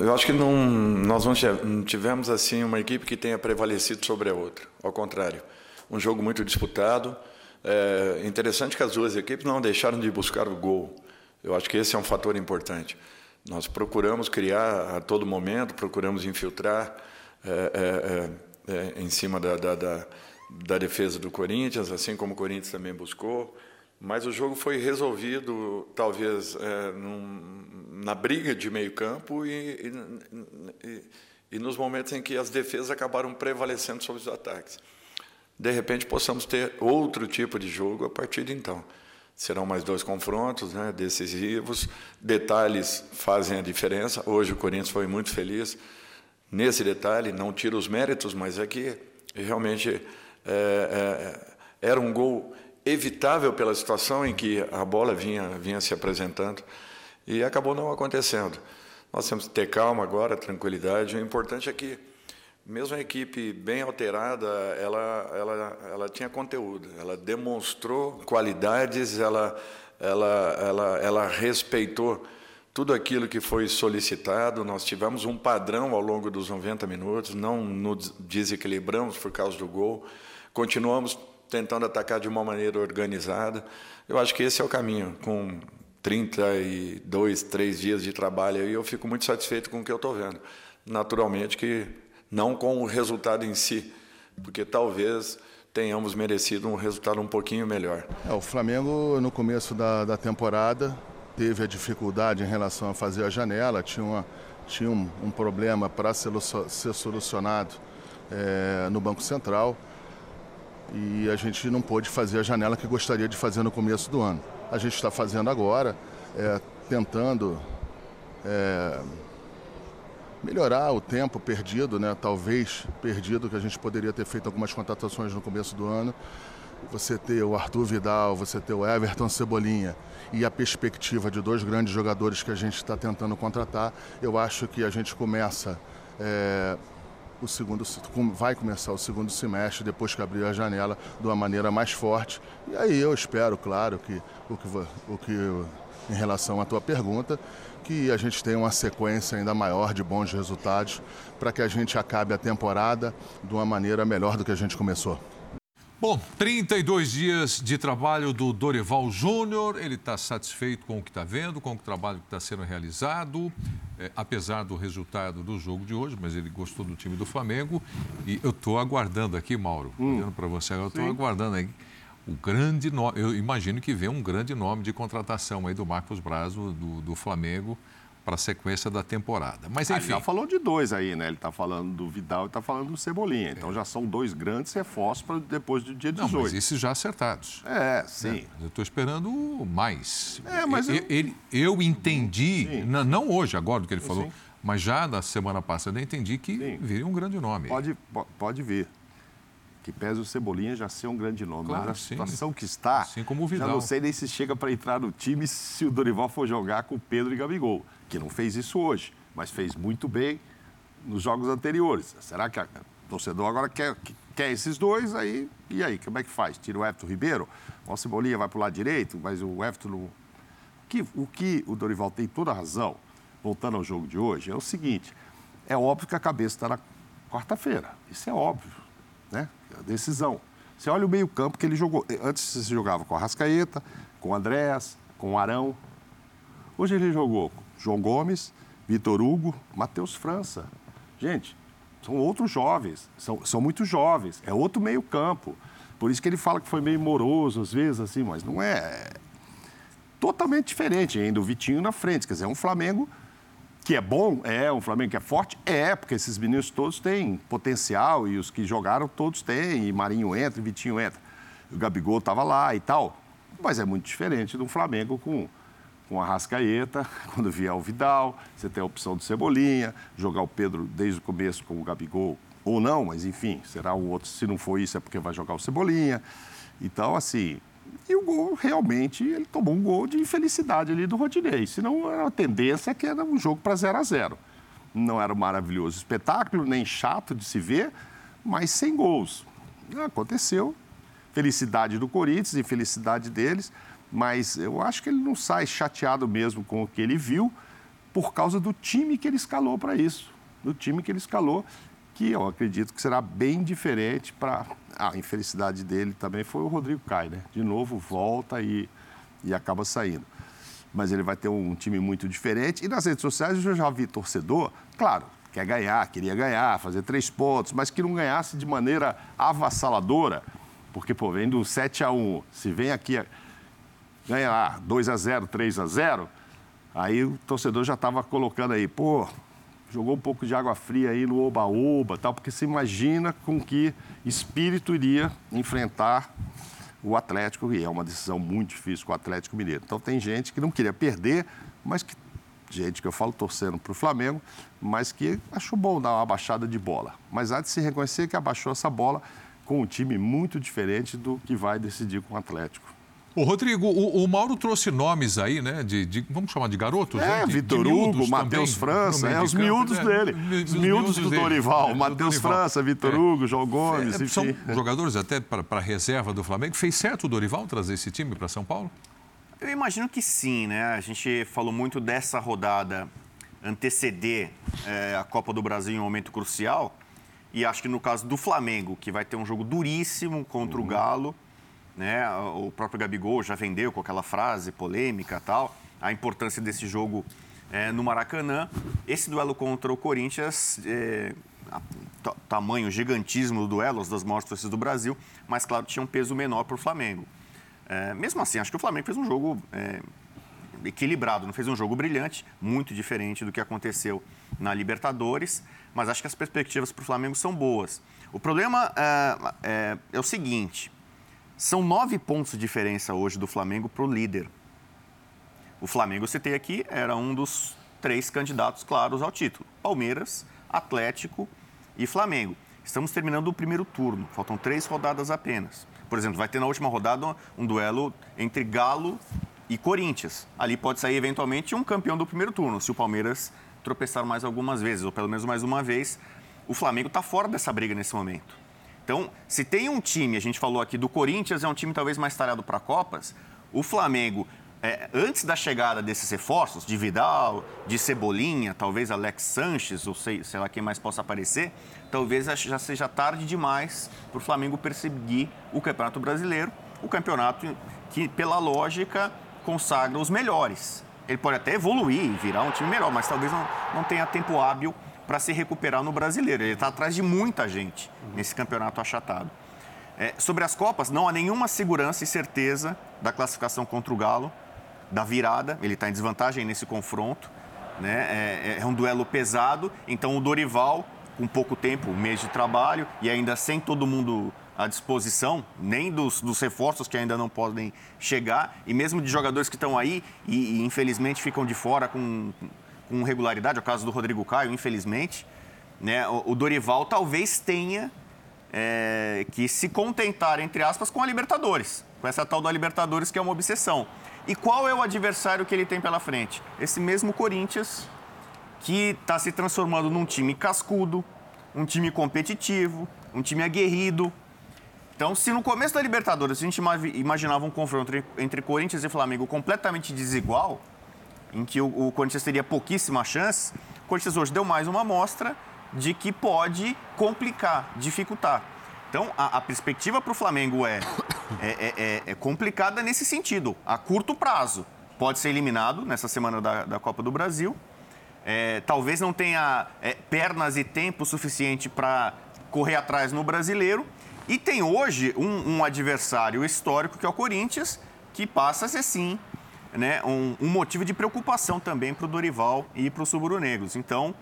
Eu acho que não, nós não tivemos assim uma equipe que tenha prevalecido sobre a outra. Ao contrário, um jogo muito disputado. É interessante que as duas equipes não deixaram de buscar o gol. Eu acho que esse é um fator importante. Nós procuramos criar a todo momento, procuramos infiltrar é, é, é, em cima da, da, da, da defesa do Corinthians, assim como o Corinthians também buscou. Mas o jogo foi resolvido, talvez, é, num, na briga de meio campo e, e, e, e, nos momentos em que as defesas acabaram prevalecendo sobre os ataques. De repente, possamos ter outro tipo de jogo a partir de então. Serão mais dois confrontos né, decisivos, detalhes fazem a diferença. Hoje o Corinthians foi muito feliz nesse detalhe, não tira os méritos, mas é que realmente é, é, era um gol evitável pela situação em que a bola vinha, vinha se apresentando e acabou não acontecendo. Nós temos que ter calma agora, tranquilidade. O importante é que, mesmo a equipe bem alterada, ela, ela, ela tinha conteúdo, ela demonstrou qualidades, ela, ela, ela, ela respeitou tudo aquilo que foi solicitado. Nós tivemos um padrão ao longo dos 90 minutos, não nos desequilibramos por causa do gol, continuamos tentando atacar de uma maneira organizada. Eu acho que esse é o caminho. Com 32, 3 dias de trabalho eu fico muito satisfeito com o que eu estou vendo. Naturalmente que não com o resultado em si, porque talvez tenhamos merecido um resultado um pouquinho melhor. É, o Flamengo, no começo da, da temporada, teve a dificuldade em relação a fazer a janela, tinha, uma, tinha um, um problema para ser, ser, solucionado é, no Banco Central e a gente não pôde fazer a janela que gostaria de fazer no começo do ano. A gente está fazendo agora, é, tentando é, melhorar o tempo perdido, né? talvez perdido, que a gente poderia ter feito algumas contratações no começo do ano. Você ter o Arthur Vidal, você ter o Everton Cebolinha e a perspectiva de dois grandes jogadores que a gente está tentando contratar, eu acho que a gente começa é, o segundo vai começar o segundo semestre depois que abrir a janela de uma maneira mais forte. E aí eu espero, claro, que o que, o que em relação à tua pergunta, que a gente tenha uma sequência ainda maior de bons resultados para que a gente acabe a temporada de uma maneira melhor do que a gente começou. Bom, 32 dias de trabalho do Dorival Júnior. Ele está satisfeito com o que está vendo, com o trabalho que está sendo realizado, é, apesar do resultado do jogo de hoje, mas ele gostou do time do Flamengo. E eu estou aguardando aqui, Mauro, hum. olhando para você eu estou aguardando aí o grande nome. Eu imagino que vem um grande nome de contratação aí do Marcos Brazo, do, do Flamengo para a sequência da temporada. Mas enfim. Ele já falou de dois aí, né? Ele está falando do Vidal e está falando do Cebolinha. Então é. já são dois grandes reforços para depois do dia 18. Não, mas esses já acertados. É, sim. É, eu estou esperando mais. É, mas eu, eu, eu entendi, não, não, hoje, agora do que ele falou, sim. mas já na semana passada eu entendi que sim. viria um grande nome. Pode, pode vir. Que pese o Cebolinha já ser um grande nome. Claro, mas a situação que está, assim como o Vidal. já não sei nem se chega para entrar no time se o Dorival for jogar com Pedro e Gabigol que não fez isso hoje, mas fez muito bem nos jogos anteriores. Será que o torcedor agora quer, quer esses dois? Aí, e aí, como é que faz? Tira o Everton Ribeiro? O Cebolinha vai para o lado direito, mas o Everton não... O que, o que o Dorival tem toda a razão, voltando ao jogo de hoje, é o seguinte, é óbvio que a cabeça está na quarta-feira. Isso é óbvio, né? É a decisão. Você olha o meio-campo que ele jogou. Antes você jogava com a Rascaeta, com o Andréas, com o Arão. Hoje ele jogou João Gomes, Vitor Hugo, Matheus França. Gente, são outros jovens, são, são muito jovens, é outro meio-campo. Por isso que ele fala que foi meio moroso às vezes, assim, mas não é. Totalmente diferente ainda, o Vitinho na frente. Quer dizer, é um Flamengo que é bom, é, um Flamengo que é forte, é, porque esses meninos todos têm potencial e os que jogaram todos têm, e Marinho entra, e Vitinho entra. O Gabigol estava lá e tal. Mas é muito diferente do Flamengo com com a Rascaeta, (laughs) quando vier o Vidal, você tem a opção do Cebolinha, jogar o Pedro desde o começo com o Gabigol, ou não, mas enfim, será um outro, se não for isso é porque vai jogar o Cebolinha. Então, assim, e o gol, realmente, ele tomou um gol de infelicidade ali do Rodinei. Senão, a tendência é que era um jogo para 0 a 0 Não era um maravilhoso espetáculo, nem chato de se ver, mas sem gols. Aconteceu. Felicidade do Corinthians, infelicidade deles mas eu acho que ele não sai chateado mesmo com o que ele viu por causa do time que ele escalou para isso, do time que ele escalou, que eu acredito que será bem diferente para a infelicidade dele também foi o Rodrigo Caio, né? De novo volta e, e acaba saindo. Mas ele vai ter um time muito diferente. E nas redes sociais eu já vi torcedor, claro, quer ganhar, queria ganhar, fazer três pontos, mas que não ganhasse de maneira avassaladora, porque, pô, vem do 7 a 1 se vem aqui ganha lá 2 a 0 3 a 0 aí o torcedor já estava colocando aí, pô, jogou um pouco de água fria aí no oba-oba, tal, porque se imagina com que espírito iria enfrentar o Atlético, e é uma decisão muito difícil com o Atlético Mineiro. Então tem gente que não queria perder, mas que gente que eu falo torcendo para o Flamengo, mas que achou bom dar uma baixada de bola. Mas há de se reconhecer que abaixou essa bola com um time muito diferente do que vai decidir com o Atlético. Ô, Rodrigo, o, o, Mauro trouxe nomes aí, né? De, de, vamos chamar de garotos? É, né? de, Vitor Hugo, Matheus França, é, os miúdos é, dele. Os, miúdos do dele, Dorival. É, Matheus França, Vitor é. Hugo, João Gomes, é, São jogadores até para a reserva do Flamengo. Fez certo o Dorival trazer esse time para São Paulo? Eu imagino que sim, né? A gente falou muito dessa rodada anteceder é, a Copa do Brasil em um momento crucial. E acho que no caso do Flamengo, que vai ter um jogo duríssimo contra uhum. o Galo, né? O próprio Gabigol já vendeu com aquela frase polêmica tal, a importância desse jogo é, no Maracanã. Esse duelo contra o Corinthians, é, tamanho, gigantismo do duelo, as das maiores torcidas do Brasil, mas claro, tinha um peso menor para o Flamengo. É, mesmo assim, acho que o Flamengo fez um jogo é, equilibrado, não fez um jogo brilhante, muito diferente do que aconteceu na Libertadores, mas acho que as perspectivas para o Flamengo são boas. O problema é, é, é o seguinte: são nove pontos de diferença hoje do Flamengo para o líder. O Flamengo, citei aqui, era um dos três candidatos claros ao título: Palmeiras, Atlético e Flamengo. Estamos terminando o primeiro turno, faltam três rodadas apenas. Por exemplo, vai ter na última rodada um duelo entre Galo e Corinthians. Ali pode sair eventualmente um campeão do primeiro turno, se o Palmeiras tropeçar mais algumas vezes, ou pelo menos mais uma vez. O Flamengo está fora dessa briga nesse momento. Então, se tem um time, a gente falou aqui do Corinthians, é um time talvez mais talhado para Copas, o Flamengo, é, antes da chegada desses reforços, de Vidal, de Cebolinha, talvez Alex Sanches, ou sei, sei lá quem mais possa aparecer, talvez já seja tarde demais para o Flamengo perseguir o Campeonato Brasileiro, o campeonato que, pela lógica, consagra os melhores. Ele pode até evoluir e virar um time melhor, mas talvez não, não tenha tempo hábil para se recuperar no brasileiro. Ele está atrás de muita gente nesse campeonato achatado. É, sobre as Copas, não há nenhuma segurança e certeza da classificação contra o Galo, da virada. Ele está em desvantagem nesse confronto. Né? É, é, um duelo pesado. Então, o Dorival, com pouco tempo, um mês de trabalho e ainda sem todo mundo à disposição, nem dos, dos, reforços que ainda não podem chegar, e mesmo de jogadores que estão aí e, e infelizmente ficam de fora com, com regularidade, é o caso do Rodrigo Caio, infelizmente. Né? O, Dorival talvez tenha é, que se contentar, entre aspas, com a Libertadores, com essa tal da Libertadores que é uma obsessão. E qual é o adversário que ele tem pela frente? Esse mesmo Corinthians, que está se transformando num time cascudo, um time competitivo, um time aguerrido, então, se no começo da Libertadores a gente imaginava um confronto entre Corinthians e Flamengo completamente desigual, em que o, o Corinthians teria pouquíssima chance, o Corinthians hoje deu mais uma amostra de que pode complicar, dificultar. Então, a, a perspectiva para o Flamengo é, (coughs) é, é, é, é, complicada nesse sentido. A curto prazo, pode ser eliminado nessa semana da, da Copa do Brasil. É, talvez não tenha é, pernas e tempo suficiente para correr atrás no brasileiro e tem hoje um, um adversário histórico, que é o Corinthians, que passa a ser, sim, né, um, um motivo de preocupação também para o Dorival e para os subro-negros. Então,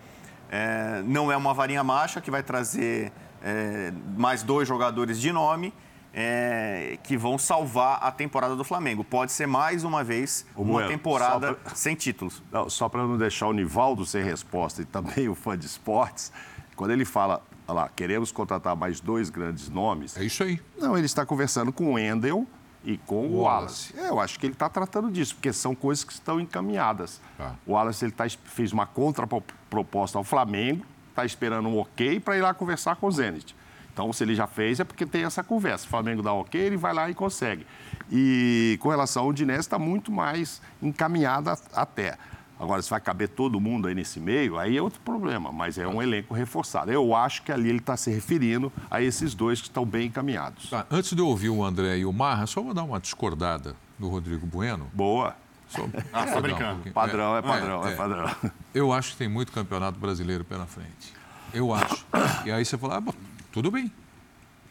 é, não é uma varinha mágica que vai trazer é, mais dois jogadores de nome é, que vão salvar a temporada do Flamengo. Pode ser mais uma vez uma bueno, temporada pra... sem títulos. Não, só para não deixar o Nivaldo sem resposta e também o fã de esportes, quando ele fala Olha lá, queremos contratar mais dois grandes nomes. É isso aí. Não, ele está conversando com o Endel e com o Wallace. Wallace. É, eu acho que ele está tratando disso, porque são coisas que estão encaminhadas. Tá. O Wallace ele tá, fez uma contraproposta ao Flamengo, está esperando um ok para ir lá conversar com o Zenit. Então, se ele já fez, é porque tem essa conversa. O Flamengo dá ok, ele vai lá e consegue. E com relação ao Udinese, está muito mais encaminhada até. Agora, se vai caber todo mundo aí nesse meio, aí é outro problema, mas é um elenco reforçado. Eu acho que ali ele está se referindo a esses dois que estão bem encaminhados. Tá, antes de eu ouvir o André e o Marra, só vou dar uma discordada do Rodrigo Bueno. Boa. Só... Ah, tá brincando. Um padrão é, é padrão, é, é, é, padrão. Eu acho que tem muito campeonato brasileiro pela frente. Eu acho. E aí você fala, ah, bom, tudo bem.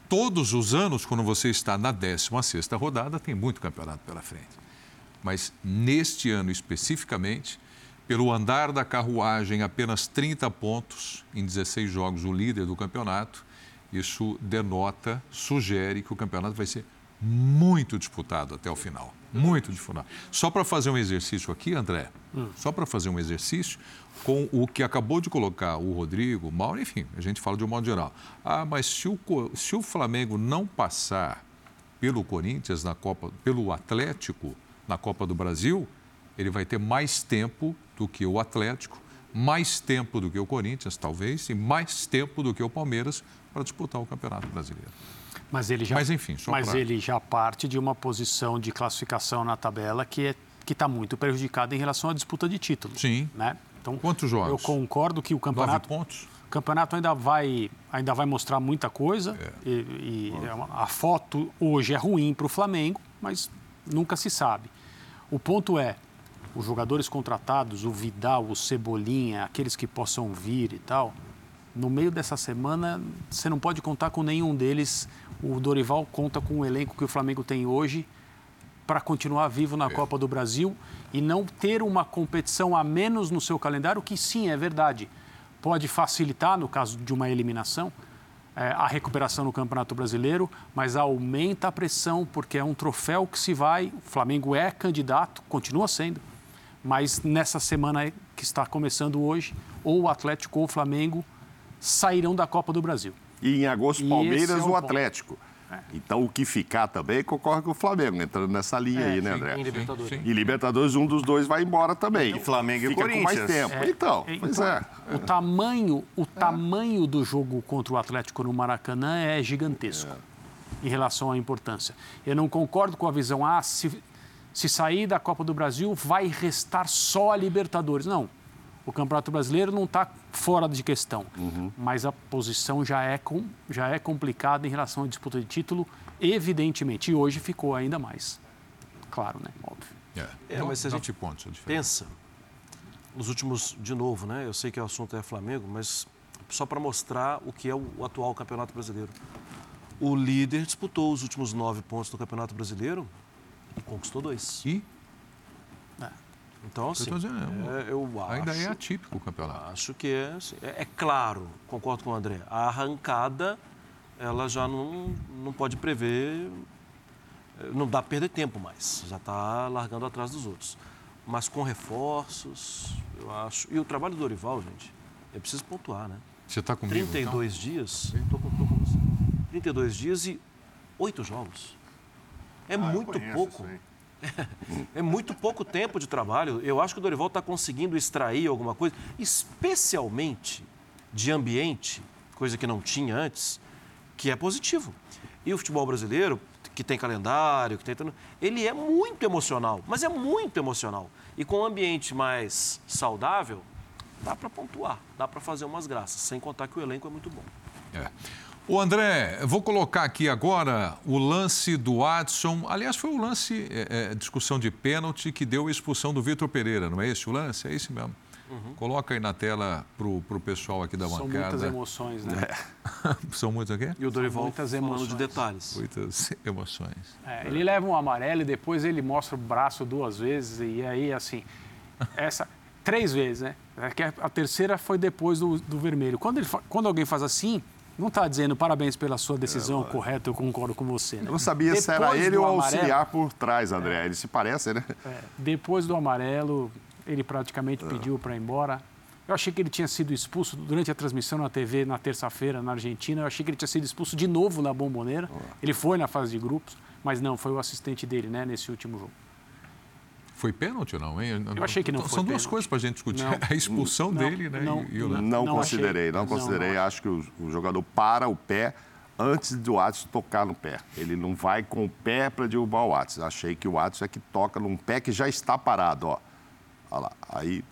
Todos os anos, quando você está na 16ª rodada, tem muito campeonato pela frente. Mas neste ano especificamente, pelo andar da carruagem, apenas 30 pontos em 16 jogos, o líder do campeonato. Isso denota, sugere que o campeonato vai ser muito disputado até o final. Muito disputado. Só para fazer um exercício aqui, André, hum. só para fazer um exercício, com o que acabou de colocar o Rodrigo, o Mauro, enfim, a gente fala de um modo geral. Ah, mas se o, se o Flamengo não passar pelo Corinthians na Copa, pelo Atlético na Copa do Brasil, ele vai ter mais tempo do que o Atlético, mais tempo do que o Corinthians, talvez, e mais tempo do que o Palmeiras para disputar o Campeonato Brasileiro. Mas ele já, mas, enfim, mas pra... ele já parte de uma posição de classificação na tabela que é, está muito prejudicada em relação à disputa de título. Sim. Né? Então, Quantos jogos? Eu concordo que o campeonato. Nove pontos? O campeonato ainda vai, ainda vai mostrar muita coisa. É. E, e a foto hoje é ruim para o Flamengo, mas nunca se sabe. O ponto é, os jogadores contratados, o Vidal, o Cebolinha, aqueles que possam vir e tal, no meio dessa semana você não pode contar com nenhum deles. O Dorival conta com o elenco que o Flamengo tem hoje para continuar vivo na é. Copa do Brasil e não ter uma competição a menos no seu calendário, que sim, é verdade, pode facilitar, no caso de uma eliminação, é, a recuperação no Campeonato Brasileiro, mas aumenta a pressão, porque é um troféu que se vai. O Flamengo é candidato, continua sendo, mas nessa semana que está começando hoje, ou o Atlético ou o Flamengo sairão da Copa do Brasil. E em agosto, Palmeiras é ou Atlético. É. Então, o que ficar também concorre com o Flamengo, entrando nessa linha é, aí, né, André? Em Libertadores. Sim, sim. E Libertadores, um dos dois vai embora também. E Flamengo e o Corinthians. com mais tempo. É, então, pois então, é. O tamanho, o tamanho do jogo contra o Atlético no Maracanã é gigantesco é. em relação à importância. Eu não concordo com a visão, ah, se, se sair da Copa do Brasil, vai restar só a Libertadores. Não o Campeonato Brasileiro não está fora de questão, uhum. mas a posição já é, com, já é complicada em relação à disputa de título, evidentemente. E hoje ficou ainda mais. Claro, né? Óbvio. É, é mas se a gente pontos, é pensa, nos últimos, de novo, né? Eu sei que o assunto é Flamengo, mas só para mostrar o que é o, o atual Campeonato Brasileiro. O líder disputou os últimos nove pontos do Campeonato Brasileiro e conquistou dois. E? Então, assim, eu dizendo, é, eu acho, ainda é atípico o campeonato. Acho que é, assim, é, é, claro, concordo com o André, a arrancada, ela já não, não pode prever, não dá para perder tempo mais, já está largando atrás dos outros. Mas com reforços, eu acho. E o trabalho do Dorival, gente, é preciso pontuar, né? Você está comigo? 32 então? dias, estou com, com você. 32 dias e oito jogos. É ah, muito pouco. (laughs) É muito pouco tempo de trabalho. Eu acho que o Dorival está conseguindo extrair alguma coisa, especialmente de ambiente, coisa que não tinha antes, que é positivo. E o futebol brasileiro, que tem calendário, que tem. Ele é muito emocional, mas é muito emocional. E com um ambiente mais saudável, dá para pontuar, dá para fazer umas graças, sem contar que o elenco é muito bom. É. O André, vou colocar aqui agora o lance do Adson. Aliás, foi o lance, é, é, discussão de pênalti, que deu a expulsão do Vitor Pereira, não é esse o lance? É esse mesmo. Uhum. Coloca aí na tela para o pessoal aqui da São bancada. São muitas emoções, né? É. (laughs) São muitas o quê? E o Dorival muitas emoções. de detalhes. Muitas (laughs) emoções. É, ele leva um amarelo e depois ele mostra o braço duas vezes e aí, assim, essa... Três vezes, né? É a terceira foi depois do, do vermelho. Quando, ele, quando alguém faz assim, não está dizendo parabéns pela sua decisão é, correta, eu concordo com você. Né? Eu não sabia depois se era ele ou o auxiliar por trás, André. É, ele se parece, né? É, depois do amarelo, ele praticamente é. pediu para ir embora. Eu achei que ele tinha sido expulso durante a transmissão na TV na terça-feira na Argentina. Eu achei que ele tinha sido expulso de novo na Bomboneira. Ele foi na fase de grupos, mas não, foi o assistente dele, né, nesse último jogo. Foi pênalti ou não, hein? Eu achei que não São foi duas coisas para a gente discutir. Não, (laughs) a expulsão não, dele, né? Não, e, o... não, não, considerei, não considerei. Acho que o, o, jogador para o pé antes do Watson tocar no pé. Ele não vai com o pé para derrubar o Watson. Achei que o Watson é que toca num pé que já está parado, ó. Olha lá, aí...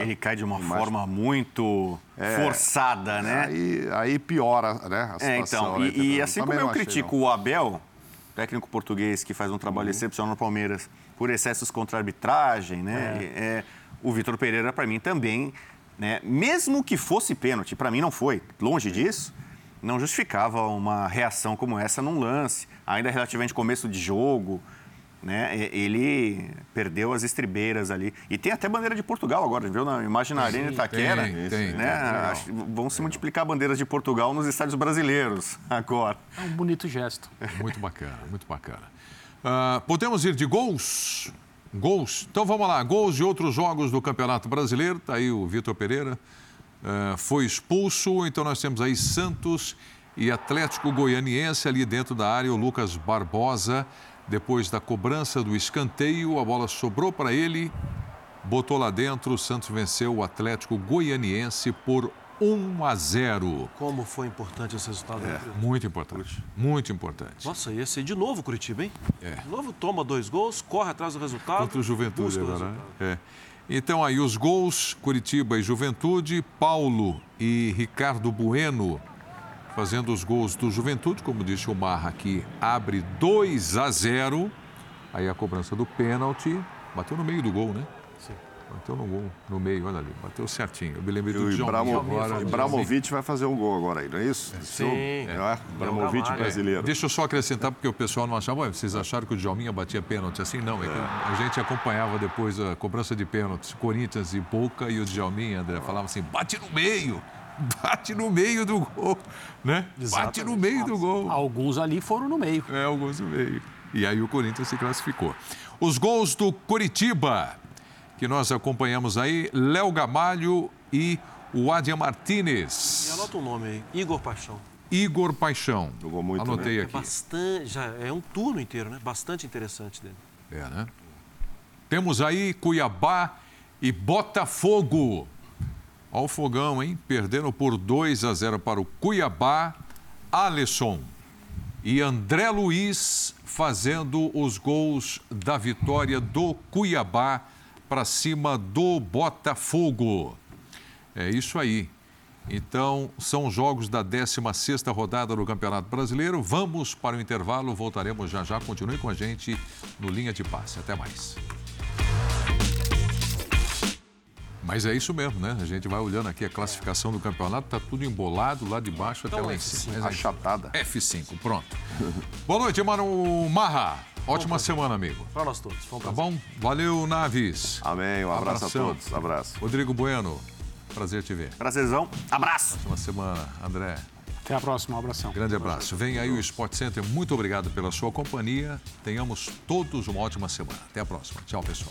Ele cai de uma forma muito é, forçada, né? Aí, aí piora né, a situação. É, então, né? e, e assim como eu critico o Abel, técnico português que faz um trabalho uhum. excepcional no Palmeiras, por excessos contra a arbitragem, né? É. É, o Vitor Pereira, para mim, também, né? mesmo que fosse pênalti, para mim não foi, longe disso, não justificava uma reação como essa num lance, ainda relativamente começo de jogo. Né? Ele perdeu as estribeiras ali. E tem até bandeira de Portugal agora, viu? Na imagem na Arena Itaquera. Tem, tem, né? Acho- Vão se multiplicar bandeiras de Portugal nos estádios brasileiros (laughs) agora. É um bonito gesto. Muito bacana, muito bacana. Ah, podemos ir de gols? Gols? Então vamos lá, gols de outros jogos do Campeonato Brasileiro. Está aí o Vitor Pereira. Ah, foi expulso, então nós temos aí Santos e Atlético Goianiense ali dentro da área. O Lucas Barbosa, depois da cobrança do escanteio, a bola sobrou para ele, botou lá dentro. O Santos venceu o Atlético Goianiense por 1 a 0. Como foi importante esse resultado. Preto? Muito importante, muito importante. Nossa, ia ser de novo Curitiba, hein? É. De novo toma dois gols, corre atrás do resultado. Contra o Juventude agora, né? É. Então aí os gols, Curitiba e Juventude, Paulo e Ricardo Bueno fazendo os gols do Juventude, como disse o Marra aqui, abre 2 a 0. Aí a cobrança do pênalti, bateu no meio do gol, né? Sim. Bateu no gol, no meio, olha ali, bateu certinho. Eu me lembrei do O Djalminha Ibramo- agora. Ibramovic vai fazer um gol agora aí, não é isso? Sim. É, Ibramovic É, brasileiro. Deixa eu só acrescentar, porque o pessoal não achava, "Ué, vocês acharam que o Djalminha batia pênalti assim? Não, é que a gente acompanhava depois a cobrança de pênaltis, Corinthians e Boca, e o Djalminha, André, falava assim, bate no meio, (laughs) bate no meio do gol, né? Bate no meio do gol. Alguns ali foram no meio. É, alguns no meio. E aí o Corinthians se classificou. Os gols do Coritiba, que nós acompanhamos aí, Léo Gamalho e o Adian E Martinez. anota o nome aí, Igor Paixão. Igor Paixão. Jogou muito, Anotei É aqui. bastante, já é um turno inteiro, né? Bastante interessante dele. É, né? Temos aí Cuiabá e Botafogo. Olha o fogão, hein? Perdendo por 2 a 0 para o Cuiabá. Alisson e André Luiz fazendo os gols da vitória do Cuiabá para cima do Botafogo. É isso aí. Então, são jogos da 16ª rodada do Campeonato Brasileiro. Vamos para o intervalo, voltaremos já já. Continue com a gente no Linha de Passe. Até mais. Mas é isso mesmo, né? A gente vai olhando aqui a classificação do campeonato, tá tudo embolado lá de baixo até Então, lá em F5, cima. Mas é isso. Achatada. F5, pronto. Boa noite, mano Marra. Ótima semana, amigo. Para nós todos. Um Tá bom? Valeu, Naves. Amém. Um abraço Abração. a todos. Abraço. Rodrigo Bueno, prazer te ver. Prazerzão. Abraço. Ótima semana, André. Até a próxima, um abração. Grande abraço. Vem aí o Sport Center. Muito obrigado pela sua companhia. Tenhamos todos uma ótima semana. Até a próxima. Tchau, pessoal.